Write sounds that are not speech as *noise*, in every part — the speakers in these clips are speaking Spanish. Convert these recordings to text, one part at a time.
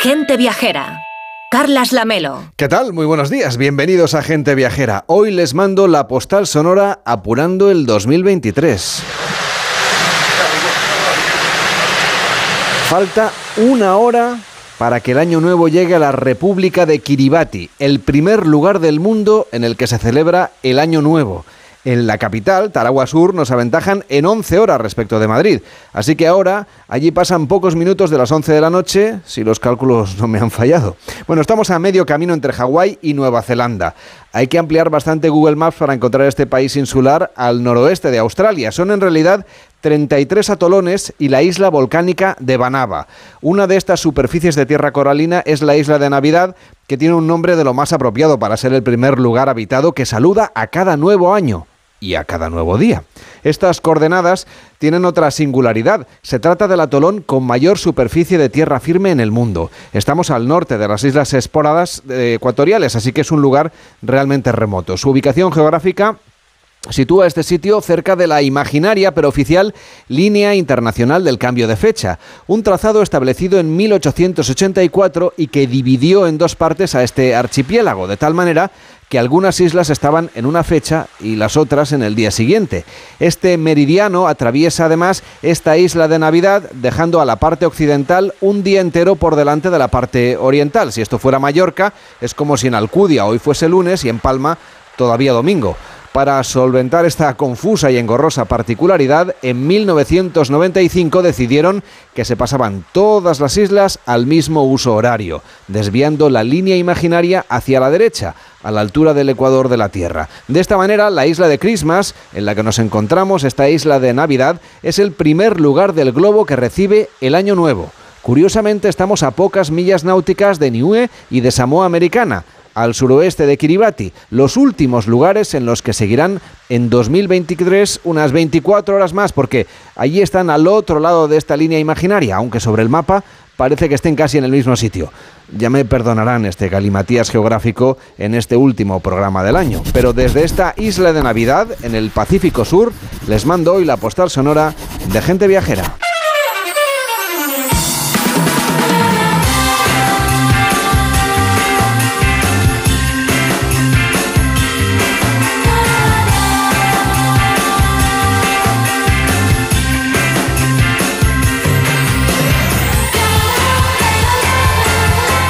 Gente Viajera. Carlas Lamelo. ¿Qué tal? Muy buenos días. Bienvenidos a Gente Viajera. Hoy les mando la postal sonora apurando el 2023. Falta una hora para que el año nuevo llegue a la República de Kiribati, el primer lugar del mundo en el que se celebra el año nuevo. En la capital, Taragua Sur, nos aventajan en 11 horas respecto de Madrid. Así que ahora allí pasan pocos minutos de las 11 de la noche, si los cálculos no me han fallado. Bueno, estamos a medio camino entre Hawái y Nueva Zelanda. Hay que ampliar bastante Google Maps para encontrar este país insular al noroeste de Australia. Son en realidad 33 atolones y la isla volcánica de Banaba. Una de estas superficies de tierra coralina es la isla de Navidad, que tiene un nombre de lo más apropiado para ser el primer lugar habitado que saluda a cada nuevo año y a cada nuevo día. Estas coordenadas tienen otra singularidad. Se trata del atolón con mayor superficie de tierra firme en el mundo. Estamos al norte de las islas esporadas eh, ecuatoriales, así que es un lugar realmente remoto. Su ubicación geográfica sitúa este sitio cerca de la imaginaria pero oficial Línea Internacional del Cambio de Fecha, un trazado establecido en 1884 y que dividió en dos partes a este archipiélago, de tal manera que algunas islas estaban en una fecha y las otras en el día siguiente. Este meridiano atraviesa además esta isla de Navidad, dejando a la parte occidental un día entero por delante de la parte oriental. Si esto fuera Mallorca, es como si en Alcudia hoy fuese lunes y en Palma todavía domingo. Para solventar esta confusa y engorrosa particularidad, en 1995 decidieron que se pasaban todas las islas al mismo uso horario, desviando la línea imaginaria hacia la derecha, a la altura del ecuador de la Tierra. De esta manera, la isla de Christmas, en la que nos encontramos, esta isla de Navidad, es el primer lugar del globo que recibe el Año Nuevo. Curiosamente, estamos a pocas millas náuticas de Niue y de Samoa Americana, al suroeste de Kiribati, los últimos lugares en los que seguirán en 2023 unas 24 horas más, porque allí están al otro lado de esta línea imaginaria, aunque sobre el mapa parece que estén casi en el mismo sitio. Ya me perdonarán este galimatías geográfico en este último programa del año, pero desde esta isla de Navidad, en el Pacífico Sur, les mando hoy la postal sonora de gente viajera.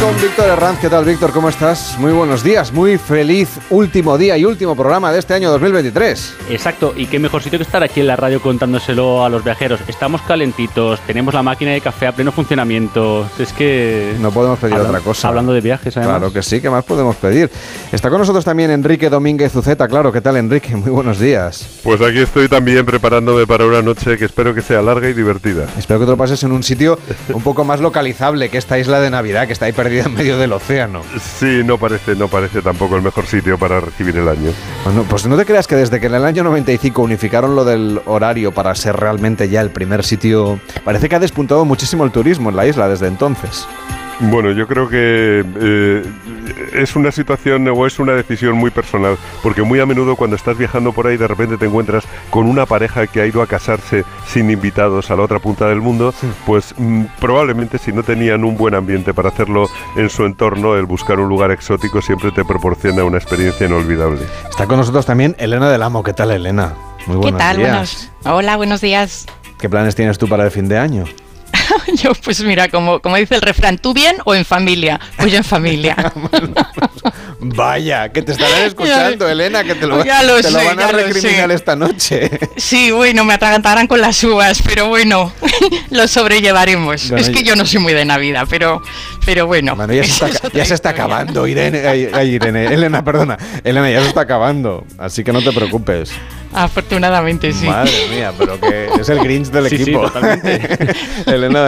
Con Víctor Herranz, ¿qué tal Víctor? ¿Cómo estás? Muy buenos días, muy feliz último día y último programa de este año 2023. Exacto, y qué mejor sitio que estar aquí en la radio contándoselo a los viajeros. Estamos calentitos, tenemos la máquina de café a pleno funcionamiento. Es que... No podemos pedir Habla- otra cosa. Hablando de viajes, además. Claro que sí, ¿qué más podemos pedir? Está con nosotros también Enrique Domínguez Uceta, claro, ¿qué tal Enrique? *laughs* Muy buenos días. Pues aquí estoy también preparándome para una noche que espero que sea larga y divertida. Espero que te lo pases en un sitio un poco más localizable que esta isla de Navidad, que está ahí perdida en medio del océano. Sí, no parece, no parece tampoco el mejor sitio para recibir el año. Bueno, pues no te creas que desde que en el año 95 unificaron lo del horario para ser realmente ya el primer sitio, parece que ha despuntado muchísimo el turismo en la isla desde entonces. Bueno, yo creo que eh, es una situación o es una decisión muy personal, porque muy a menudo cuando estás viajando por ahí de repente te encuentras con una pareja que ha ido a casarse sin invitados a la otra punta del mundo, pues mm, probablemente si no tenían un buen ambiente para hacerlo en su entorno, el buscar un lugar exótico siempre te proporciona una experiencia inolvidable. Está con nosotros también Elena del Amo. ¿Qué tal, Elena? Muy ¿Qué buenos tal? días. Buenos, hola, buenos días. ¿Qué planes tienes tú para el fin de año? *laughs* *laughs* Yo, pues mira, como, como dice el refrán, ¿tú bien o en familia? Pues yo en familia. *laughs* Vaya, que te estarán escuchando, Elena, que te lo, Ya lo te lo sé, van a recriminar esta noche. Sí, bueno, me atragantarán con las uvas, pero bueno, *laughs* lo sobrellevaremos. Bueno, es que yo no soy muy de Navidad, pero, pero bueno. Bueno, ya se está, ya se está acabando, Irene, ay, ay, Irene. Elena, perdona. Elena, ya se está acabando, así que no te preocupes. Afortunadamente, sí. Madre mía, pero que es el Grinch del Sí, sí, equipo. totalmente. Elena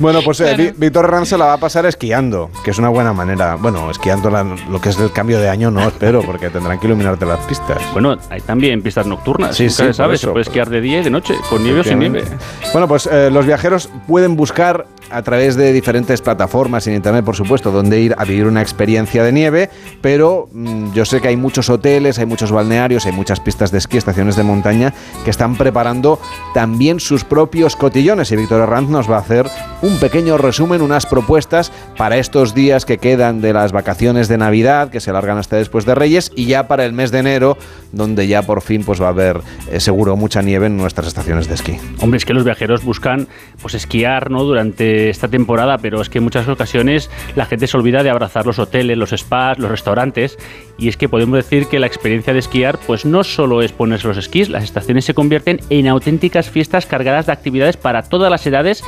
Bueno, pues eh, Claro. Víctor Herrán se la va a pasar esquiando, que es una buena manera. Bueno, esquiando la- lo que es el cambio de año no espero, porque tendrán que iluminarte las pistas. Bueno, hay también pistas nocturnas. Sí, sí, se por sabe, eso, se puede esquiar de día y de noche, con nieve o sin nieve. Bueno, pues eh, los viajeros pueden buscar a través de diferentes plataformas en internet, por supuesto, donde ir a vivir una experiencia de nieve, pero mm, yo sé que hay muchos hoteles, hay muchos balnearios, hay muchas pistas de esquí, estaciones de montaña que están preparando también sus propios cotillones y Víctor Herranz nos va a hacer un pequeño resumen, unas propuestas para estos días que quedan de las vacaciones de Navidad, que se alargan hasta después de Reyes, y ya para el mes de enero, donde ya por fin pues va a haber eh, seguro mucha nieve en nuestras estaciones de esquí. Hombre, es que los viajeros buscan pues esquiar ¿no? durante esta temporada, pero es que en muchas ocasiones la gente se olvida de abrazar los hoteles, los spas, los restaurantes, y es que podemos decir que la experiencia de esquiar pues no solo es ponerse los esquís, las estaciones se convierten en auténticas fiestas cargadas de actividades para todas las edades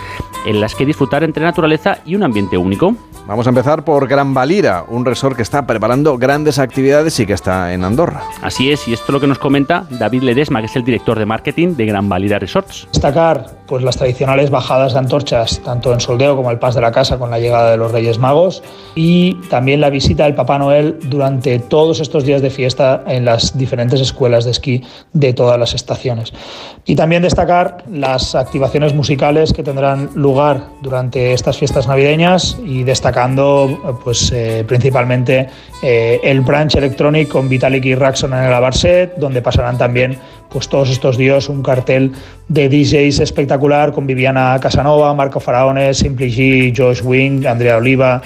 en las que disfrutar entre naturaleza y un ambiente único. Vamos a empezar por Gran Valira, un resort que está preparando grandes actividades y que está en Andorra. Así es, y esto es lo que nos comenta David Ledesma, que es el director de marketing de Gran Valira Resorts. Destacar pues las tradicionales bajadas de antorchas, tanto en Soldeo como el Paz de la Casa con la llegada de los Reyes Magos, y también la visita del Papá Noel durante todos estos días de fiesta en las diferentes escuelas de esquí de todas las estaciones. Y también destacar las activaciones musicales que tendrán lugar durante estas fiestas navideñas y destacando pues eh, principalmente eh, el brunch electronic con Vitalik y Raxon en el Abarset, donde pasarán también pues todos estos días un cartel de DJs espectacular con Viviana Casanova, Marco Faraones, Simply G, Josh Wing, Andrea Oliva,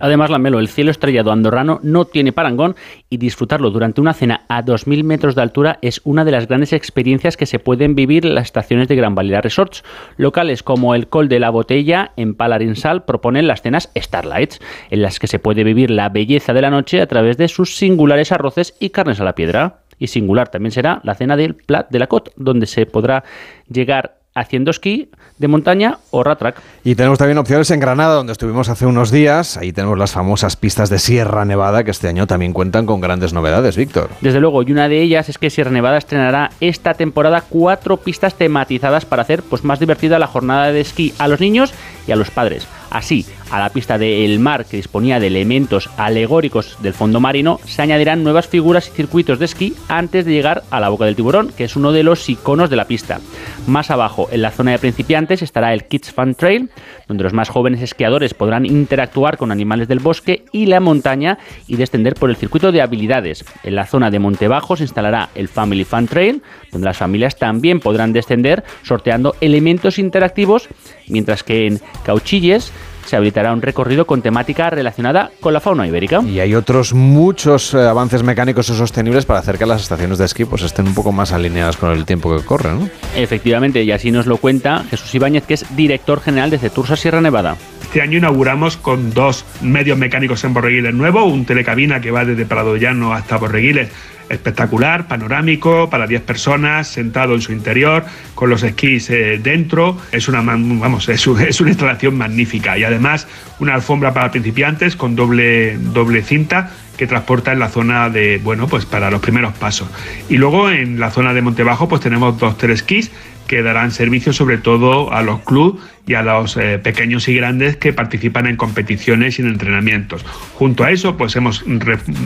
Además, la Melo, el cielo estrellado andorrano no tiene parangón y disfrutarlo durante una cena a 2.000 metros de altura es una de las grandes experiencias que se pueden vivir en las estaciones de Gran Valera Resorts. Locales como el Col de la Botella en Palarinsal proponen las cenas Starlights, en las que se puede vivir la belleza de la noche a través de sus singulares arroces y carnes a la piedra. Y singular también será la cena del Plat de la Côte, donde se podrá llegar haciendo esquí de montaña o ratrack. Y tenemos también opciones en Granada, donde estuvimos hace unos días. Ahí tenemos las famosas pistas de Sierra Nevada, que este año también cuentan con grandes novedades, Víctor. Desde luego, y una de ellas es que Sierra Nevada estrenará esta temporada cuatro pistas tematizadas para hacer pues, más divertida la jornada de esquí a los niños y a los padres. Así, a la pista de El Mar, que disponía de elementos alegóricos del fondo marino, se añadirán nuevas figuras y circuitos de esquí antes de llegar a la Boca del Tiburón, que es uno de los iconos de la pista. Más abajo, en la zona de principiantes, estará el Kids Fun Trail, donde los más jóvenes esquiadores podrán interactuar con animales del bosque y la montaña y descender por el circuito de habilidades. En la zona de Montebajo se instalará el Family Fun Trail, donde las familias también podrán descender sorteando elementos interactivos, mientras que en Cauchilles se habilitará un recorrido con temática relacionada con la fauna ibérica. Y hay otros muchos eh, avances mecánicos y sostenibles para hacer que las estaciones de esquí pues, estén un poco más alineadas con el tiempo que corre, ¿no? Efectivamente, y así nos lo cuenta Jesús Ibáñez, que es director general de Cetursa Sierra Nevada. Este año inauguramos con dos medios mecánicos en Borreguiles nuevo, un telecabina que va desde Prado Llano hasta Borreguiles espectacular, panorámico, para 10 personas, sentado en su interior, con los esquís eh, dentro. Es una, vamos, es, una instalación magnífica y además una alfombra para principiantes con doble, doble cinta que transporta en la zona de, bueno, pues para los primeros pasos. Y luego en la zona de Montebajo pues tenemos dos telesquís que darán servicio sobre todo a los clubes y a los eh, pequeños y grandes que participan en competiciones y en entrenamientos. Junto a eso, pues hemos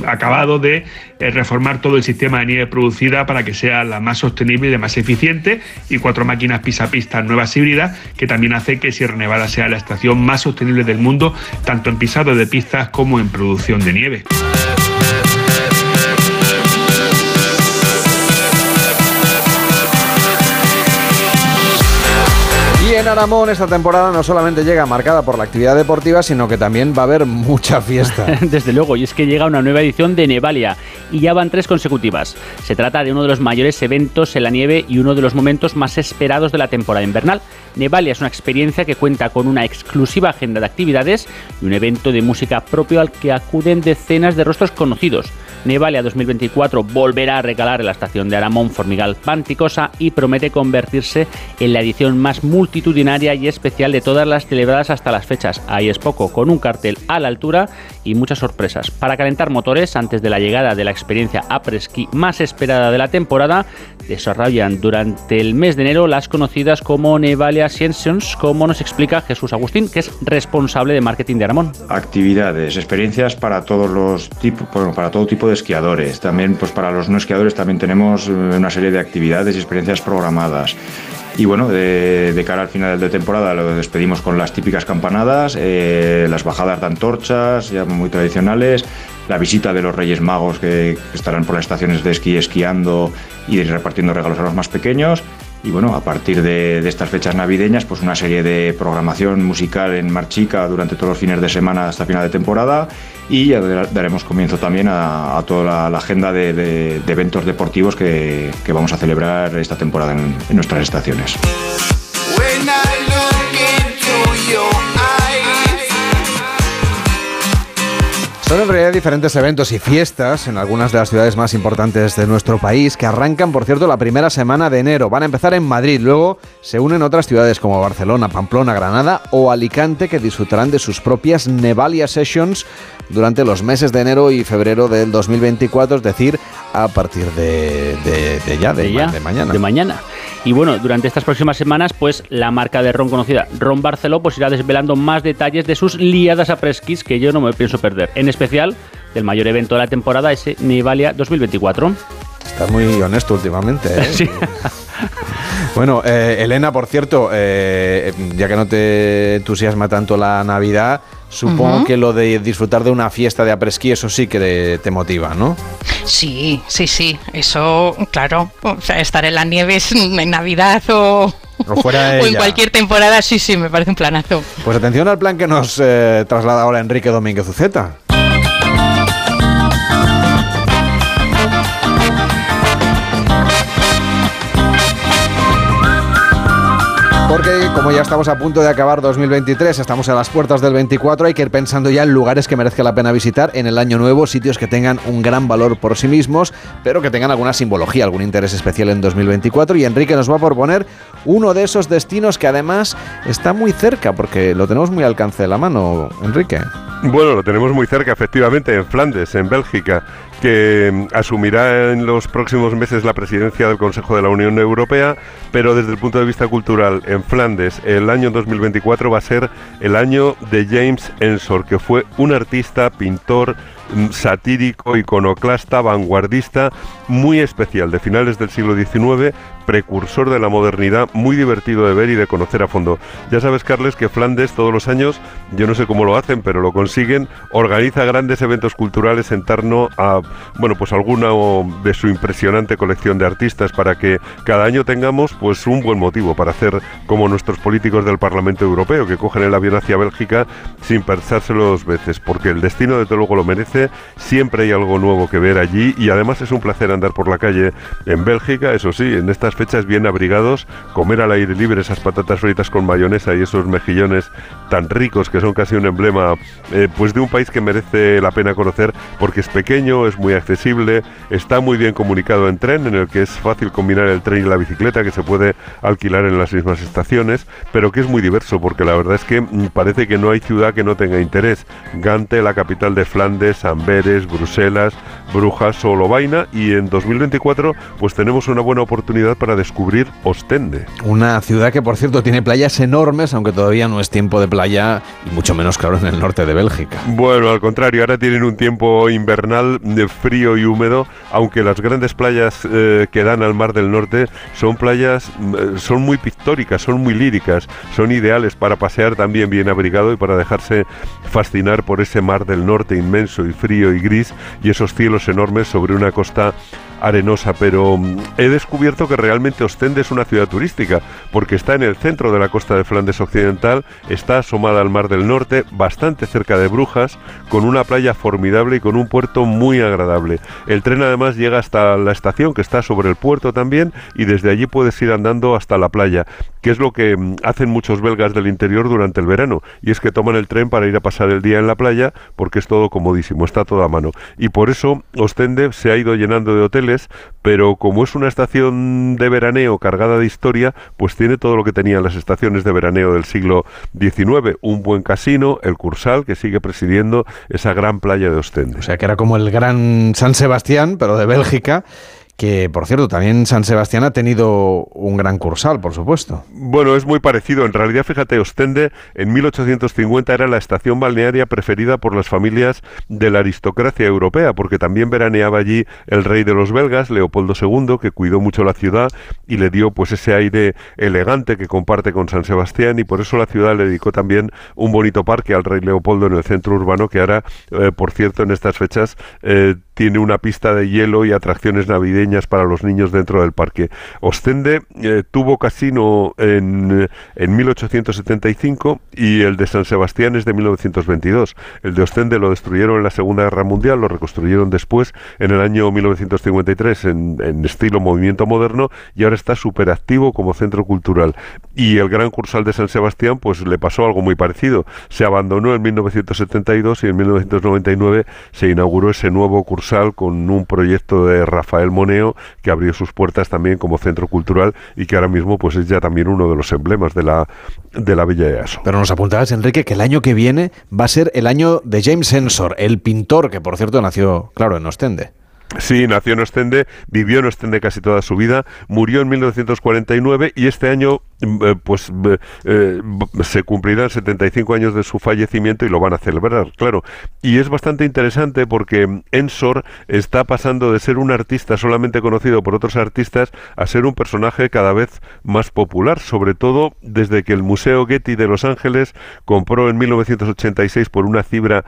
acabado de eh, reformar todo el sistema de nieve producida para que sea la más sostenible y la más eficiente y cuatro máquinas pisa-pista nuevas híbridas que también hace que Sierra Nevada sea la estación más sostenible del mundo, tanto en pisado de pistas como en producción de nieve. En Aramón esta temporada no solamente llega marcada por la actividad deportiva, sino que también va a haber mucha fiesta. *laughs* Desde luego, y es que llega una nueva edición de Nevalia, y ya van tres consecutivas. Se trata de uno de los mayores eventos en la nieve y uno de los momentos más esperados de la temporada invernal. Nevalia es una experiencia que cuenta con una exclusiva agenda de actividades y un evento de música propio al que acuden decenas de rostros conocidos. Nevalia 2024 volverá a recalar en la estación de Aramón Formigal Panticosa y promete convertirse en la edición más multitudinaria y especial de todas las celebradas hasta las fechas. Ahí es poco, con un cartel a la altura y muchas sorpresas. Para calentar motores antes de la llegada de la experiencia après-ski más esperada de la temporada, desarrollan durante el mes de enero las conocidas como Nevalia Sessions, como nos explica Jesús Agustín, que es responsable de marketing de Aramón. Actividades, experiencias para todos los tipos, para todo tipo de esquiadores. También, pues para los no esquiadores también tenemos eh, una serie de actividades y experiencias programadas. Y bueno, de, cara al final de temporada lo despedimos con las típicas campanadas, eh, las bajadas de antorchas, ya muy tradicionales, la visita de los Reyes Magos que, estarán por las estaciones de esquí esquiando y repartiendo regalos a los más pequeños. Y bueno, a partir de, estas fechas navideñas, pues una serie de programación musical en Marchica durante todos los fines de semana hasta final de temporada y ya daremos comienzo también a, toda la, agenda de, eventos deportivos que, vamos a celebrar esta temporada en nuestras estaciones. Son en realidad diferentes eventos y fiestas en algunas de las ciudades más importantes de nuestro país que arrancan, por cierto, la primera semana de enero. Van a empezar en Madrid, luego se unen otras ciudades como Barcelona, Pamplona, Granada o Alicante que disfrutarán de sus propias Nevalia Sessions durante los meses de enero y febrero del 2024, es decir, a partir de, ya, de, de mañana. De mañana. Y bueno, durante estas próximas semanas, pues la marca de ron conocida, Ron Barceló, pues irá desvelando más detalles de sus liadas a presquis que yo no me pienso perder. En especial del mayor evento de la temporada, ese Nivalia 2024. Estás muy honesto últimamente, ¿eh? *laughs* Sí. *laughs* bueno, eh, Elena, por cierto, eh, ya que no te entusiasma tanto la Navidad, Supongo que lo de disfrutar de una fiesta de apresquí, eso sí que te, motiva, ¿no? Sí, sí, sí. Eso, claro. O sea, estar en la nieve en Navidad o, *laughs* en cualquier temporada, sí, sí, me parece un planazo. Pues atención al plan que nos eh, traslada ahora Enrique Domínguez Uceta. Porque como ya estamos a punto de acabar 2023, estamos a las puertas del 24, hay que ir pensando ya en lugares que merezca la pena visitar en el año nuevo, sitios que tengan un gran valor por sí mismos, pero que tengan alguna simbología, algún interés especial en 2024. Y Enrique nos va a proponer uno de esos destinos que además está muy cerca, porque lo tenemos muy al alcance de la mano, Enrique. Bueno, lo tenemos muy cerca, efectivamente, en Flandes, en Bélgica que asumirá en los próximos meses la presidencia del Consejo de la Unión Europea, pero desde el punto de vista cultural, en Flandes, el año 2024 va a ser el año de James Ensor, que fue un artista, pintor, mm, satírico, iconoclasta, vanguardista, muy especial de finales del siglo XIX, precursor de la modernidad, muy divertido de ver y de conocer a fondo. Ya sabes, Carles, que Flandes todos los años, yo no sé cómo lo hacen, pero lo consiguen, organiza grandes eventos culturales en torno a, bueno, pues alguna de su impresionante colección de artistas para que cada año tengamos pues un buen motivo para hacer como nuestros políticos del Parlamento Europeo, que cogen el avión hacia Bélgica sin pensárselo dos veces, porque el destino de luego lo merece, siempre hay algo nuevo que ver allí y además es un placer andar por la calle en Bélgica, eso sí, en estas fechas bien abrigados, comer al aire libre esas patatas fritas con mayonesa y esos mejillones tan ricos que son casi un emblema eh, pues de un país que merece la pena conocer porque es pequeño, es muy accesible, está muy bien comunicado en tren, en el que es fácil combinar el tren y la bicicleta que se puede alquilar en las mismas estaciones, pero que es muy diverso porque la verdad es que mm, parece que no hay ciudad que no tenga interés. Gante, la capital de Flandes, Amberes, Bruselas, Brujas o Lovaina y en 2024 pues tenemos una buena oportunidad para descubrir Ostende. Una ciudad que por cierto tiene playas enormes, aunque todavía no es tiempo de playa y mucho menos claro en el norte de Bélgica. Bueno, al contrario, ahora tienen un tiempo invernal de frío y húmedo, aunque las grandes playas eh, que dan al Mar del Norte son playas, mm, son muy pictóricas, son muy líricas, son ideales para pasear también bien abrigado y para dejarse fascinar por ese Mar del Norte inmenso y frío y gris y esos cielos enormes sobre una costa arenosa, pero mm, he descubierto que realmente Ostende es una ciudad turística, porque está en el centro de la costa de Flandes Occidental, está asomada al Mar del Norte, bastante cerca de Brujas, con una playa formidable y con un puerto muy agradable. El tren además llega hasta la estación, que está sobre el puerto también, y desde allí puedes ir andando hasta la playa, que es lo que mm, hacen muchos belgas del interior durante el verano, y es que toman el tren para ir a pasar el día en la playa, porque es todo comodísimo, está todo a mano. Y por eso Ostende se ha ido llenando de hoteles, pero como es una estación de veraneo cargada de historia, pues tiene todo lo que tenían las estaciones de veraneo del siglo XIX, un buen casino, el Cursal, que sigue presidiendo esa gran playa de Ostende. O sea que era como el gran San Sebastián, pero de Bélgica que por cierto también San Sebastián ha tenido un gran cursal, por supuesto. Bueno, es muy parecido. En realidad, fíjate, Ostende en 1850 era la estación balnearia preferida por las familias de la aristocracia europea, porque también veraneaba allí el rey de los belgas, Leopoldo II, que cuidó mucho la ciudad y le dio pues ese aire elegante que comparte con San Sebastián y por eso la ciudad le dedicó también un bonito parque al rey Leopoldo en el centro urbano que ahora, eh, por cierto, en estas fechas eh, tiene una pista de hielo y atracciones navideñas para los niños dentro del parque. Ostende eh, tuvo casino en, en 1875 y el de San Sebastián es de 1922. El de Ostende lo destruyeron en la Segunda Guerra Mundial, lo reconstruyeron después en el año 1953 en, en estilo movimiento moderno y ahora está súper activo como centro cultural. Y el Gran Cursal de San Sebastián pues le pasó algo muy parecido. Se abandonó en 1972 y en 1999 se inauguró ese nuevo cursal con un proyecto de Rafael Que abrió sus puertas también como centro cultural y que ahora mismo pues es ya también uno de los emblemas de la de la Villa de Aso. Pero nos apuntabas, Enrique, que el año que viene va a ser el año de James Ensor, el pintor que por cierto nació, claro, en Ostende. Sí, nació en Ostende, vivió en Ostende casi toda su vida, murió en 1949 y este año eh, pues eh, se cumplirán 75 años de su fallecimiento y lo van a celebrar, claro. Y es bastante interesante porque Ensor está pasando de ser un artista solamente conocido por otros artistas a ser un personaje cada vez más popular, sobre todo desde que el Museo Getty de Los Ángeles compró en 1986 por una cifra,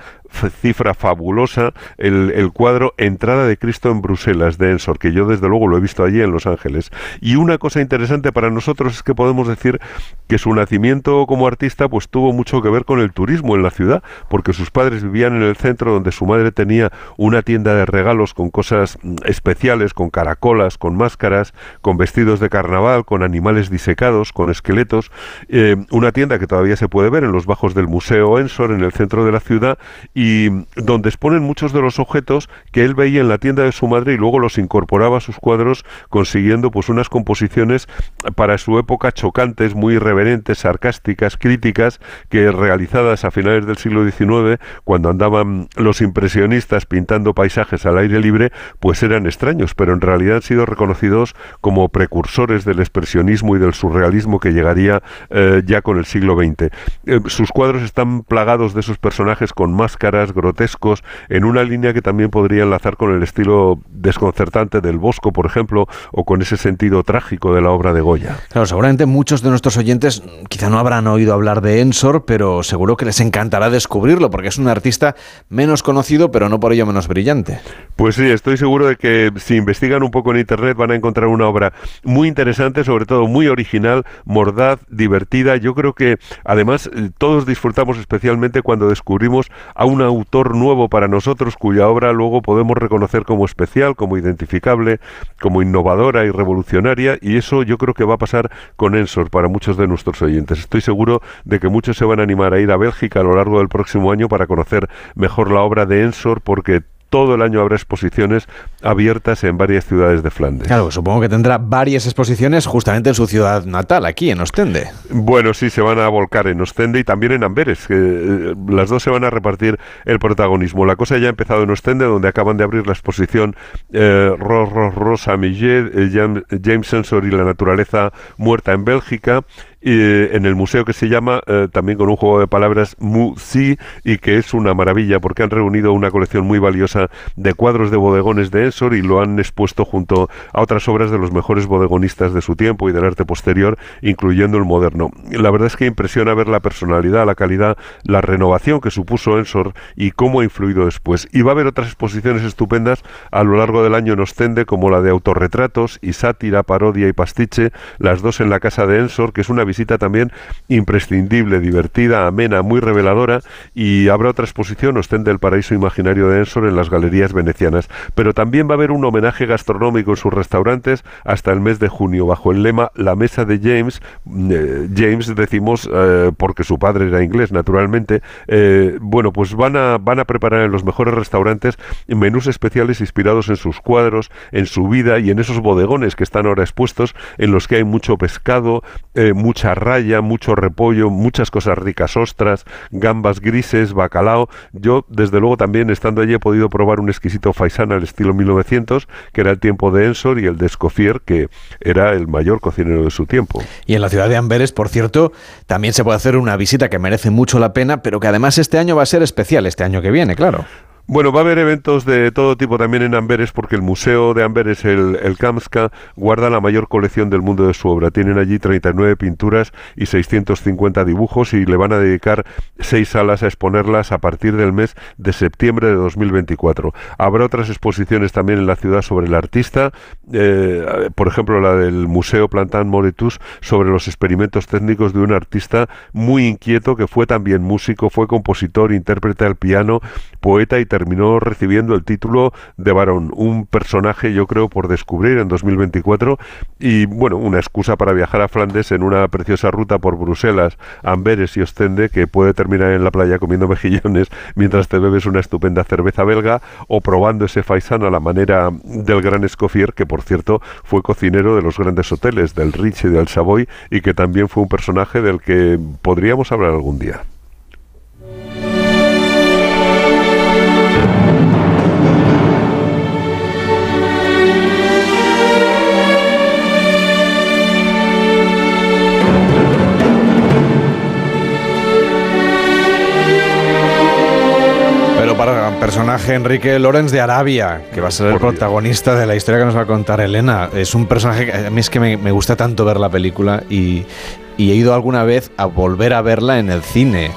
cifra fabulosa el, el cuadro Entrada de Cristo en Bruselas de Ensor, que yo desde luego lo he visto allí en Los Ángeles. Y una cosa interesante para nosotros es que podemos decir que su nacimiento como artista pues tuvo mucho que ver con el turismo en la ciudad, porque sus padres vivían en el centro donde su madre tenía una tienda de regalos con cosas mm, especiales, con caracolas, con máscaras, con vestidos de carnaval, con animales disecados, con esqueletos, eh, una tienda que todavía se puede ver en los bajos del Museo Ensor en el centro de la ciudad y donde exponen muchos de los objetos que él veía en la tienda de su madre y luego los incorporaba a sus cuadros consiguiendo pues unas composiciones para su época chocantes muy irreverentes, sarcásticas, críticas, que realizadas a finales del siglo XIX, cuando andaban los impresionistas pintando paisajes al aire libre, pues eran extraños, pero en realidad han sido reconocidos como precursores del expresionismo y del surrealismo que llegaría eh, ya con el siglo XX. Eh, sus cuadros están plagados de esos personajes con máscaras, grotescos, en una línea que también podría enlazar con el estilo desconcertante del Bosco, por ejemplo, o con ese sentido trágico de la obra de Goya. Claro, seguramente muchos de nuestros oyentes quizá no habrán oído hablar de Ensor, pero seguro que les encantará descubrirlo, porque es un artista menos conocido, pero no por ello menos brillante. Pues sí, estoy seguro de que si investigan un poco en Internet van a encontrar una obra muy interesante, sobre todo muy original, mordaz, divertida. Yo creo que además todos disfrutamos especialmente cuando descubrimos a un autor nuevo para nosotros, cuya obra luego podemos reconocer como especial, como identificable, como innovadora y revolucionaria, y eso yo creo que va a pasar con Ensor para muchos de nuestros oyentes. Estoy seguro de que muchos se van a animar a ir a Bélgica a lo largo del próximo año para conocer mejor la obra de Ensor porque todo el año habrá exposiciones abiertas en varias ciudades de Flandes. Claro, supongo que tendrá varias exposiciones justamente en su ciudad natal, aquí en Ostende. Bueno, sí, se van a volcar en Ostende y también en Amberes, que eh, las dos se van a repartir el protagonismo. La cosa ya ha empezado en Ostende, donde acaban de abrir la exposición eh, Rosa Millet, eh, James Sensor y la naturaleza muerta en Bélgica en el museo que se llama, eh, también con un juego de palabras, Musi, y que es una maravilla porque han reunido una colección muy valiosa de cuadros de bodegones de Ensor y lo han expuesto junto a otras obras de los mejores bodegonistas de su tiempo y del arte posterior, incluyendo el moderno. La verdad es que impresiona ver la personalidad, la calidad, la renovación que supuso Ensor y cómo ha influido después. Y va a haber otras exposiciones estupendas a lo largo del año en Ostende, como la de autorretratos y sátira, parodia y pastiche, las dos en la casa de Ensor, que es una también imprescindible, divertida, amena, muy reveladora y habrá otra exposición, Ostende el paraíso imaginario de Ensor en las galerías venecianas. Pero también va a haber un homenaje gastronómico en sus restaurantes hasta el mes de junio, bajo el lema La mesa de James. Eh, James decimos eh, porque su padre era inglés, naturalmente. Eh, bueno, pues van a, van a preparar en los mejores restaurantes menús especiales inspirados en sus cuadros, en su vida y en esos bodegones que están ahora expuestos, en los que hay mucho pescado, mucha raya, mucho repollo, muchas cosas ricas, ostras, gambas grises, bacalao. Yo, desde luego, también estando allí he podido probar un exquisito faisán al estilo 1900, que era el tiempo de Ensor y el de Escoffier, que era el mayor cocinero de su tiempo. Y en la ciudad de Amberes, por cierto, también se puede hacer una visita que merece mucho la pena, pero que además este año va a ser especial, este año que viene, claro. Bueno, va a haber eventos de todo tipo también en Amberes porque el Museo de Amberes, el, el Kamska, guarda la mayor colección del mundo de su obra. Tienen allí 39 pinturas y 650 dibujos y le van a dedicar seis salas a exponerlas a partir del mes de septiembre de 2024. Habrá otras exposiciones también en la ciudad sobre el artista, eh, por ejemplo la del Museo Plantan Moretus sobre los experimentos técnicos de un artista muy inquieto que fue también músico, fue compositor, intérprete al piano, poeta y terminó recibiendo el título de varón, un personaje yo creo por descubrir en 2024 y bueno, una excusa para viajar a Flandes en una preciosa ruta por Bruselas, Amberes y Ostende que puede terminar en la playa comiendo *laughs* mejillones mientras te bebes una estupenda cerveza belga o probando ese faisán a la manera del gran Escoffier que por cierto fue cocinero de los grandes hoteles del Rich y del Savoy y que también fue un personaje del que podríamos hablar algún día. Personaje Enrique Lorenz de Arabia, que va a ser el protagonista de la historia que nos va a contar Elena. Es un personaje que a mí es que me, gusta tanto ver la película y, y he ido alguna vez a volver a verla en el cine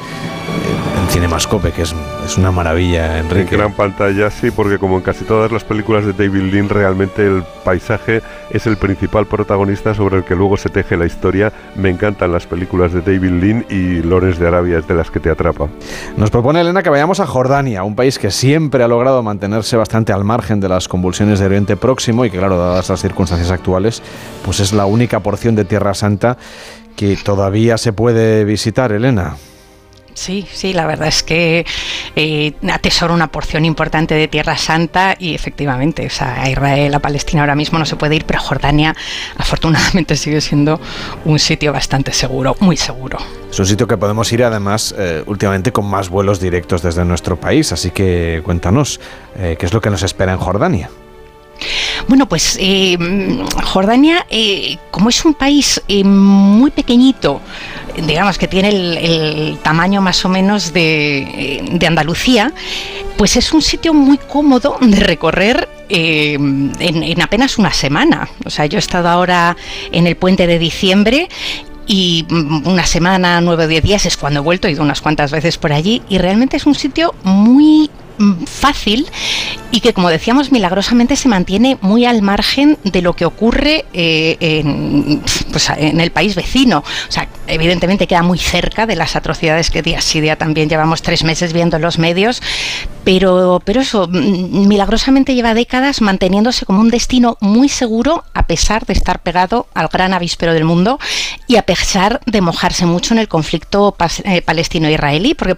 Cinemascope, que es, es una maravilla, Enrique. En gran pantalla, sí, porque como en casi todas las películas de David Lean, realmente el paisaje es el principal protagonista sobre el que luego se teje la historia. Me encantan las películas de David Lean y Lores de Arabia es de las que te atrapa. Nos propone Elena que vayamos a Jordania, un país que siempre ha logrado mantenerse bastante al margen de las convulsiones de Oriente Próximo y que, claro, dadas las circunstancias actuales, pues es la única porción de Tierra Santa que todavía se puede visitar, Elena. Sí, sí, la verdad es que eh, atesoro una porción importante de Tierra Santa y efectivamente, o sea, a Israel, a Palestina ahora mismo no se puede ir, pero Jordania afortunadamente *laughs* sigue siendo un sitio bastante seguro, muy seguro. Es un sitio que podemos ir además eh, últimamente con más vuelos directos desde nuestro país, así que cuéntanos, eh, ¿qué es lo que nos espera en Jordania? Bueno, pues eh, Jordania, eh, como es un país eh, muy pequeñito, digamos que tiene el, tamaño más o menos de, Andalucía, pues es un sitio muy cómodo de recorrer en, en, apenas una semana. O sea, yo he estado ahora en el puente de diciembre y mm, una semana, nueve o diez días es cuando he vuelto, he ido unas cuantas veces por allí y realmente es un sitio muy fácil y que, como decíamos, milagrosamente se mantiene muy al margen de lo que ocurre eh, en, pues, en, el país vecino. O sea, evidentemente queda muy cerca de las atrocidades que día sí día también llevamos tres meses viendo en los medios, pero, pero eso, mm, milagrosamente lleva décadas manteniéndose como un destino muy seguro a pesar de estar pegado al gran avispero del mundo y a pesar de mojarse mucho en el conflicto eh, palestino-israelí, porque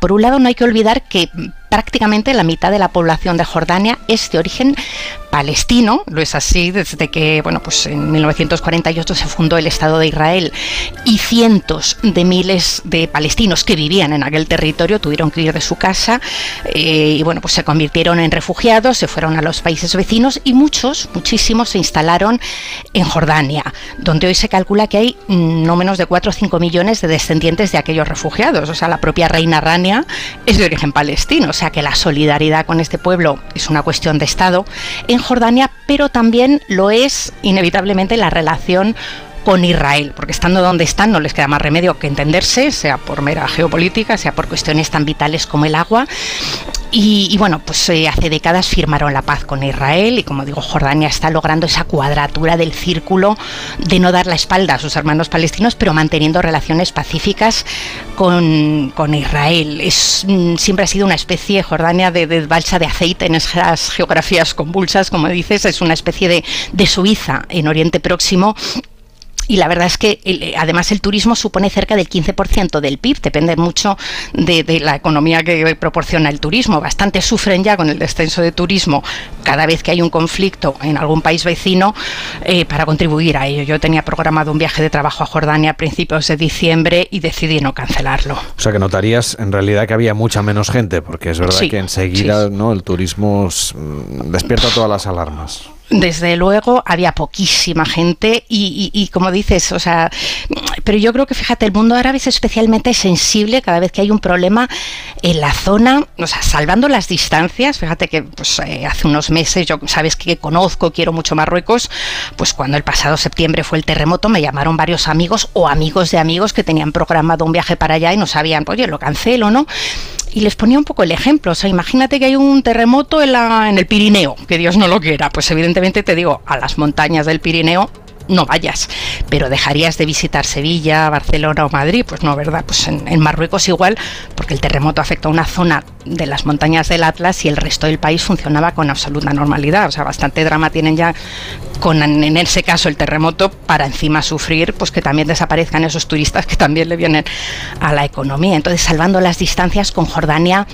por un lado no hay que olvidar que prácticamente la mitad de la población de Jordania es de origen palestino, lo es así desde que, bueno, pues en 1948 se fundó el Estado de Israel y cientos de miles de palestinos que vivían en aquel territorio tuvieron que ir de su casa eh, y, bueno, pues se convirtieron en refugiados, se fueron a los países vecinos y muchos, muchísimos se instalaron en Jordania, donde hoy se calcula que hay no menos de 4 o 5 millones de descendientes de aquellos refugiados, o sea, la propia reina Rania es de origen palestino, o sea que la solidaridad con este pueblo es una cuestión de Estado. Jordania, pero también lo es inevitablemente la relación con Israel, porque estando donde están no les queda más remedio que entenderse, sea por mera geopolítica, sea por cuestiones tan vitales como el agua. Y, bueno, pues eh, hace décadas firmaron la paz con Israel y como digo, Jordania está logrando esa cuadratura del círculo de no dar la espalda a sus hermanos palestinos, pero manteniendo relaciones pacíficas con, Israel. Es, mm, siempre ha sido una especie, Jordania, de, de, balsa de aceite en esas geografías convulsas, como dices, es una especie de, de Suiza en Oriente Próximo y la verdad es que además el turismo supone cerca del 15% del PIB, depende mucho de, la economía que proporciona el turismo. Bastante sufren ya con el descenso de turismo cada vez que hay un conflicto en algún país vecino eh, para contribuir a ello. Yo tenía programado un viaje de trabajo a Jordania a principios de diciembre y decidí no cancelarlo. O sea que notarías en realidad que había mucha menos gente, porque es verdad que enseguida ¿no? el turismo mm, despierta todas las alarmas. Desde luego había poquísima gente y, como dices, o sea, pero yo creo que fíjate, el mundo árabe es especialmente sensible cada vez que hay un problema en la zona, o sea, salvando las distancias, fíjate que pues, eh, hace unos meses, yo sabes que conozco, quiero mucho Marruecos, pues cuando el pasado septiembre fue el terremoto me llamaron varios amigos o amigos de amigos que tenían programado un viaje para allá y no sabían, oye, lo cancelo, ¿no? Y les ponía un poco el ejemplo. O sea, imagínate que hay un terremoto en, la, en el Pirineo, que Dios no lo quiera. Pues evidentemente te digo, a las montañas del Pirineo no vayas, pero dejarías de visitar Sevilla, Barcelona o Madrid, pues no, ¿verdad? Pues en, Marruecos igual, porque el terremoto afecta a una zona de las montañas del Atlas y el resto del país funcionaba con absoluta normalidad, o sea, bastante drama tienen ya con en ese caso el terremoto para encima sufrir pues que también desaparezcan esos turistas que también le vienen a la economía. Entonces, salvando las distancias con Jordania,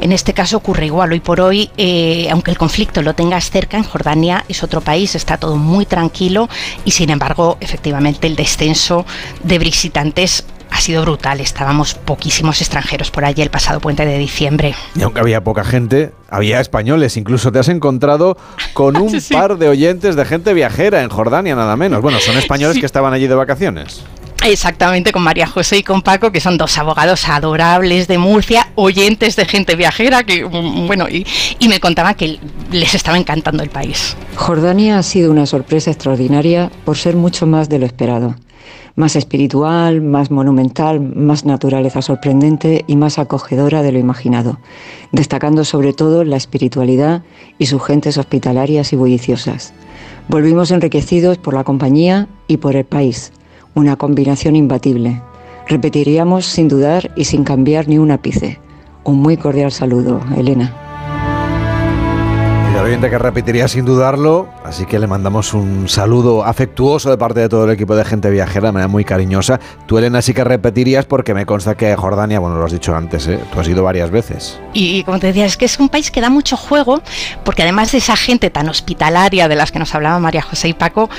en este caso ocurre igual. Hoy por hoy, eh, aunque el conflicto lo tengas cerca, en Jordania es otro país, está todo muy tranquilo y sin embargo, efectivamente, el descenso de visitantes ha sido brutal. Estábamos poquísimos extranjeros por allí el pasado puente de diciembre. Y aunque había poca gente, había españoles. Incluso te has encontrado con *laughs* un par de oyentes de gente viajera en Jordania, nada menos. Bueno, son españoles que estaban allí de vacaciones. Exactamente, con María José y con Paco, que son dos abogados adorables de Murcia, oyentes de gente viajera, que mm, bueno, y, me contaban que les estaba encantando el país. Jordania ha sido una sorpresa extraordinaria por ser mucho más de lo esperado. Más espiritual, más monumental, más naturaleza sorprendente y más acogedora de lo imaginado, destacando sobre todo la espiritualidad y sus gentes hospitalarias y bulliciosas. Volvimos enriquecidos por la compañía y por el país una combinación imbatible. Repetiríamos sin dudar y sin cambiar ni un ápice. Un muy cordial saludo, Elena oyente que repetiría sin dudarlo, así que le mandamos un saludo afectuoso de parte de todo el equipo de gente viajera, de manera muy cariñosa. Tú, Elena, sí que repetirías porque me consta que Jordania, bueno, lo has dicho antes, ¿eh? tú has ido varias veces. Y, como te decía, es que es un país que da mucho juego, porque además de esa gente tan hospitalaria de las que nos hablaba María José y Paco,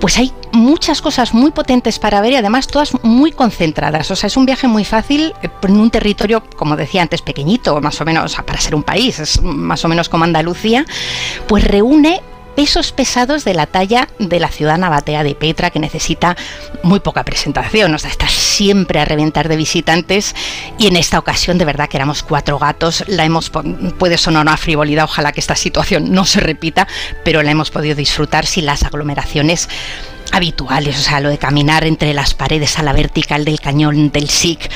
pues hay muchas cosas muy potentes para ver y además todas muy concentradas. O sea, es un viaje muy fácil eh, en un territorio, como decía antes, pequeñito, más o menos, para ser un país, es más o menos como Andalucía pues reúne pesos pesados de la talla de la ciudad nabatea de Petra, que necesita muy poca presentación, o sea, está siempre a reventar de visitantes y en esta ocasión de verdad que éramos cuatro gatos, la hemos, puede sonar una frivolidad, ojalá que esta situación no se repita, pero la hemos podido disfrutar sin las aglomeraciones habituales, o sea, lo de caminar entre las paredes a la vertical del cañón del SIC,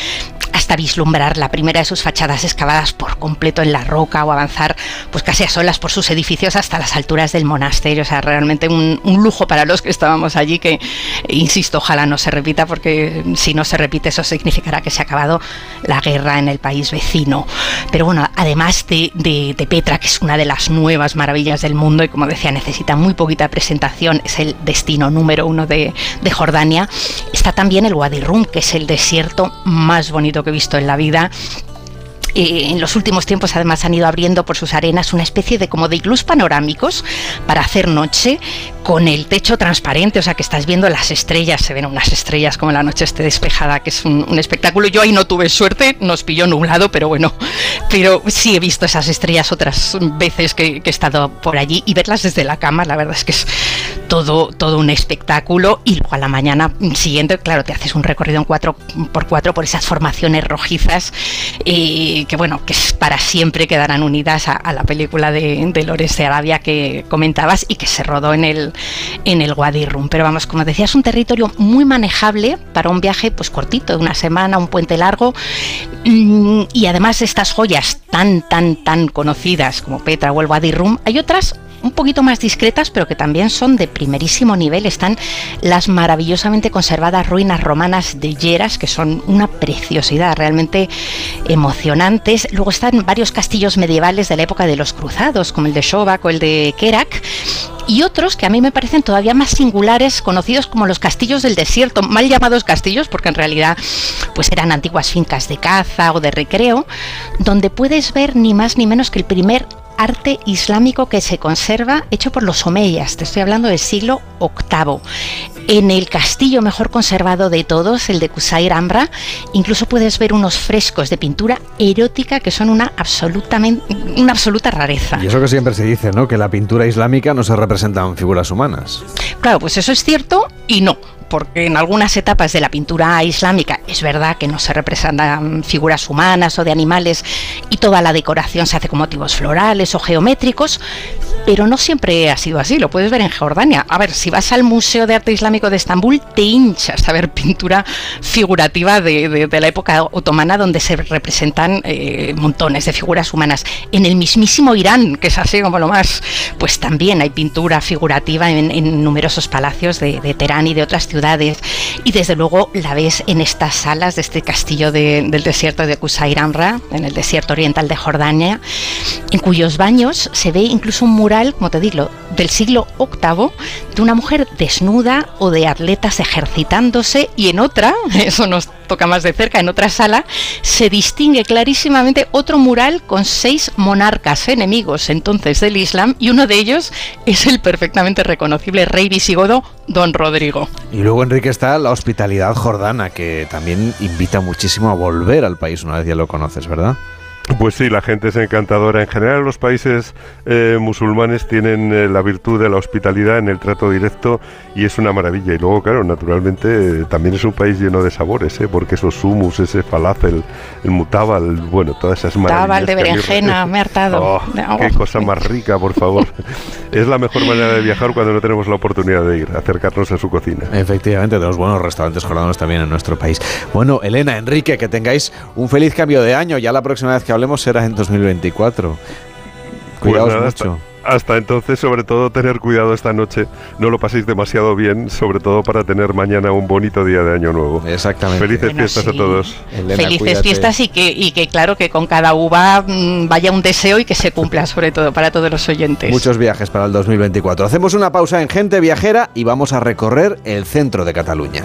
hasta vislumbrar la primera de sus fachadas excavadas por completo en la roca o avanzar pues casi a solas por sus edificios hasta las alturas del monasterio. O sea, realmente un, lujo para los que estábamos allí que, insisto, ojalá no se repita porque si no se repite eso significará que se ha acabado la guerra en el país vecino. Pero bueno, además de, Petra, que es una de las nuevas maravillas del mundo y como decía necesita muy poquita presentación, es el destino número uno de, de Jordania, está también el Wadi Rum, que es el desierto más bonito que he visto en la vida. Eh, en los últimos tiempos además han ido abriendo por sus arenas una especie de como de iglús panorámicos para hacer noche con el techo transparente, o sea que estás viendo las estrellas, se ven unas estrellas como la noche esté despejada, que es un, espectáculo. Yo ahí no tuve suerte, nos pilló nublado, pero bueno, pero sí he visto esas estrellas otras veces que, he estado por allí y verlas desde la cama, la verdad es que es todo, todo un espectáculo y luego a la mañana siguiente, claro, te haces un recorrido en 4x4 por esas formaciones rojizas. Eh, que bueno, que para siempre quedarán unidas a, la película de, de, Lores de Arabia que comentabas y que se rodó en el, en el. Pero vamos, como decía, es un territorio muy manejable para un viaje pues cortito, de una semana, un puente largo. Mm, y además de estas joyas tan, tan, tan conocidas como Petra o el Wadi Rum, hay otras un poquito más discretas, pero que también son de primerísimo nivel, están las maravillosamente conservadas ruinas romanas de Lleras, que son una preciosidad, realmente emocionantes. Luego están varios castillos medievales de la época de los cruzados, como el de Shovac o el de Kerak y otros que a mí me parecen todavía más singulares, conocidos como los castillos del desierto, mal llamados castillos porque en realidad pues eran antiguas fincas de caza o de recreo, donde puedes ver ni más ni menos que el primer arte islámico que se conserva hecho por los omeyas, te estoy hablando del siglo VIII. En el castillo mejor conservado de todos, el de Kusayr Amra, incluso puedes ver unos frescos de pintura erótica que son una, absolutamente, una absoluta rareza. Y eso que siempre se dice, ¿no? Que la pintura islámica no se representan figuras humanas. Claro, pues eso es cierto y no porque en algunas etapas de la pintura islámica es verdad que no se representan figuras humanas o de animales y toda la decoración se hace con motivos florales o geométricos, pero no siempre ha sido así, lo puedes ver en Jordania. A ver, si vas al Museo de Arte Islámico de Estambul, te hinchas a ver pintura figurativa de, la época otomana donde se representan eh, montones de figuras humanas. En el mismísimo Irán, que es así como lo más, pues también hay pintura figurativa en, numerosos palacios de, de Teherán y de otras ciudades y desde luego la ves en estas salas de este castillo del desierto de Qusayr Amra, en el desierto oriental de Jordania, en cuyos baños se ve incluso un mural, como te digo, del siglo VIII de una mujer desnuda o de atletas ejercitándose y en otra, *laughs* eso nos toca más de cerca, en otra sala, se distingue clarísimamente otro mural con seis monarcas enemigos entonces del Islam y uno de ellos es el perfectamente reconocible rey visigodo Don Rodrigo. Y luego, Enrique, está la hospitalidad jordana, que también invita muchísimo a volver al país una vez ya lo conoces, ¿verdad? Pues sí, la gente es encantadora. En general los países eh, musulmanes tienen eh, la virtud de la hospitalidad en el trato directo y es una maravilla. Y luego, claro, naturalmente también es un país lleno de sabores, ¿eh? porque esos humus, ese falafel, el mutabal, bueno, todas esas maravillas. Mutabal de berenjena, me, ha hartado. *laughs* Oh, qué cosa más rica, por favor. es la mejor manera de viajar cuando no tenemos la oportunidad de ir, acercarnos a su cocina. Efectivamente, tenemos buenos restaurantes jordanos también en nuestro país. Bueno, Elena, Enrique, que tengáis un feliz cambio de año. Ya la próxima vez que hablemos será en 2024. Cuidaos pues mucho. Hasta, entonces, sobre todo, tener cuidado esta noche. No lo paséis demasiado bien, sobre todo para tener mañana un bonito día de Año Nuevo. Exactamente. Felices fiestas a todos. Felices fiestas y que, y que, claro, que con cada uva mm, vaya un deseo y que se cumpla, *laughs* sobre todo, para todos los oyentes. Muchos viajes para el 2024. Hacemos una pausa en Gente Viajera y vamos a recorrer el centro de Cataluña.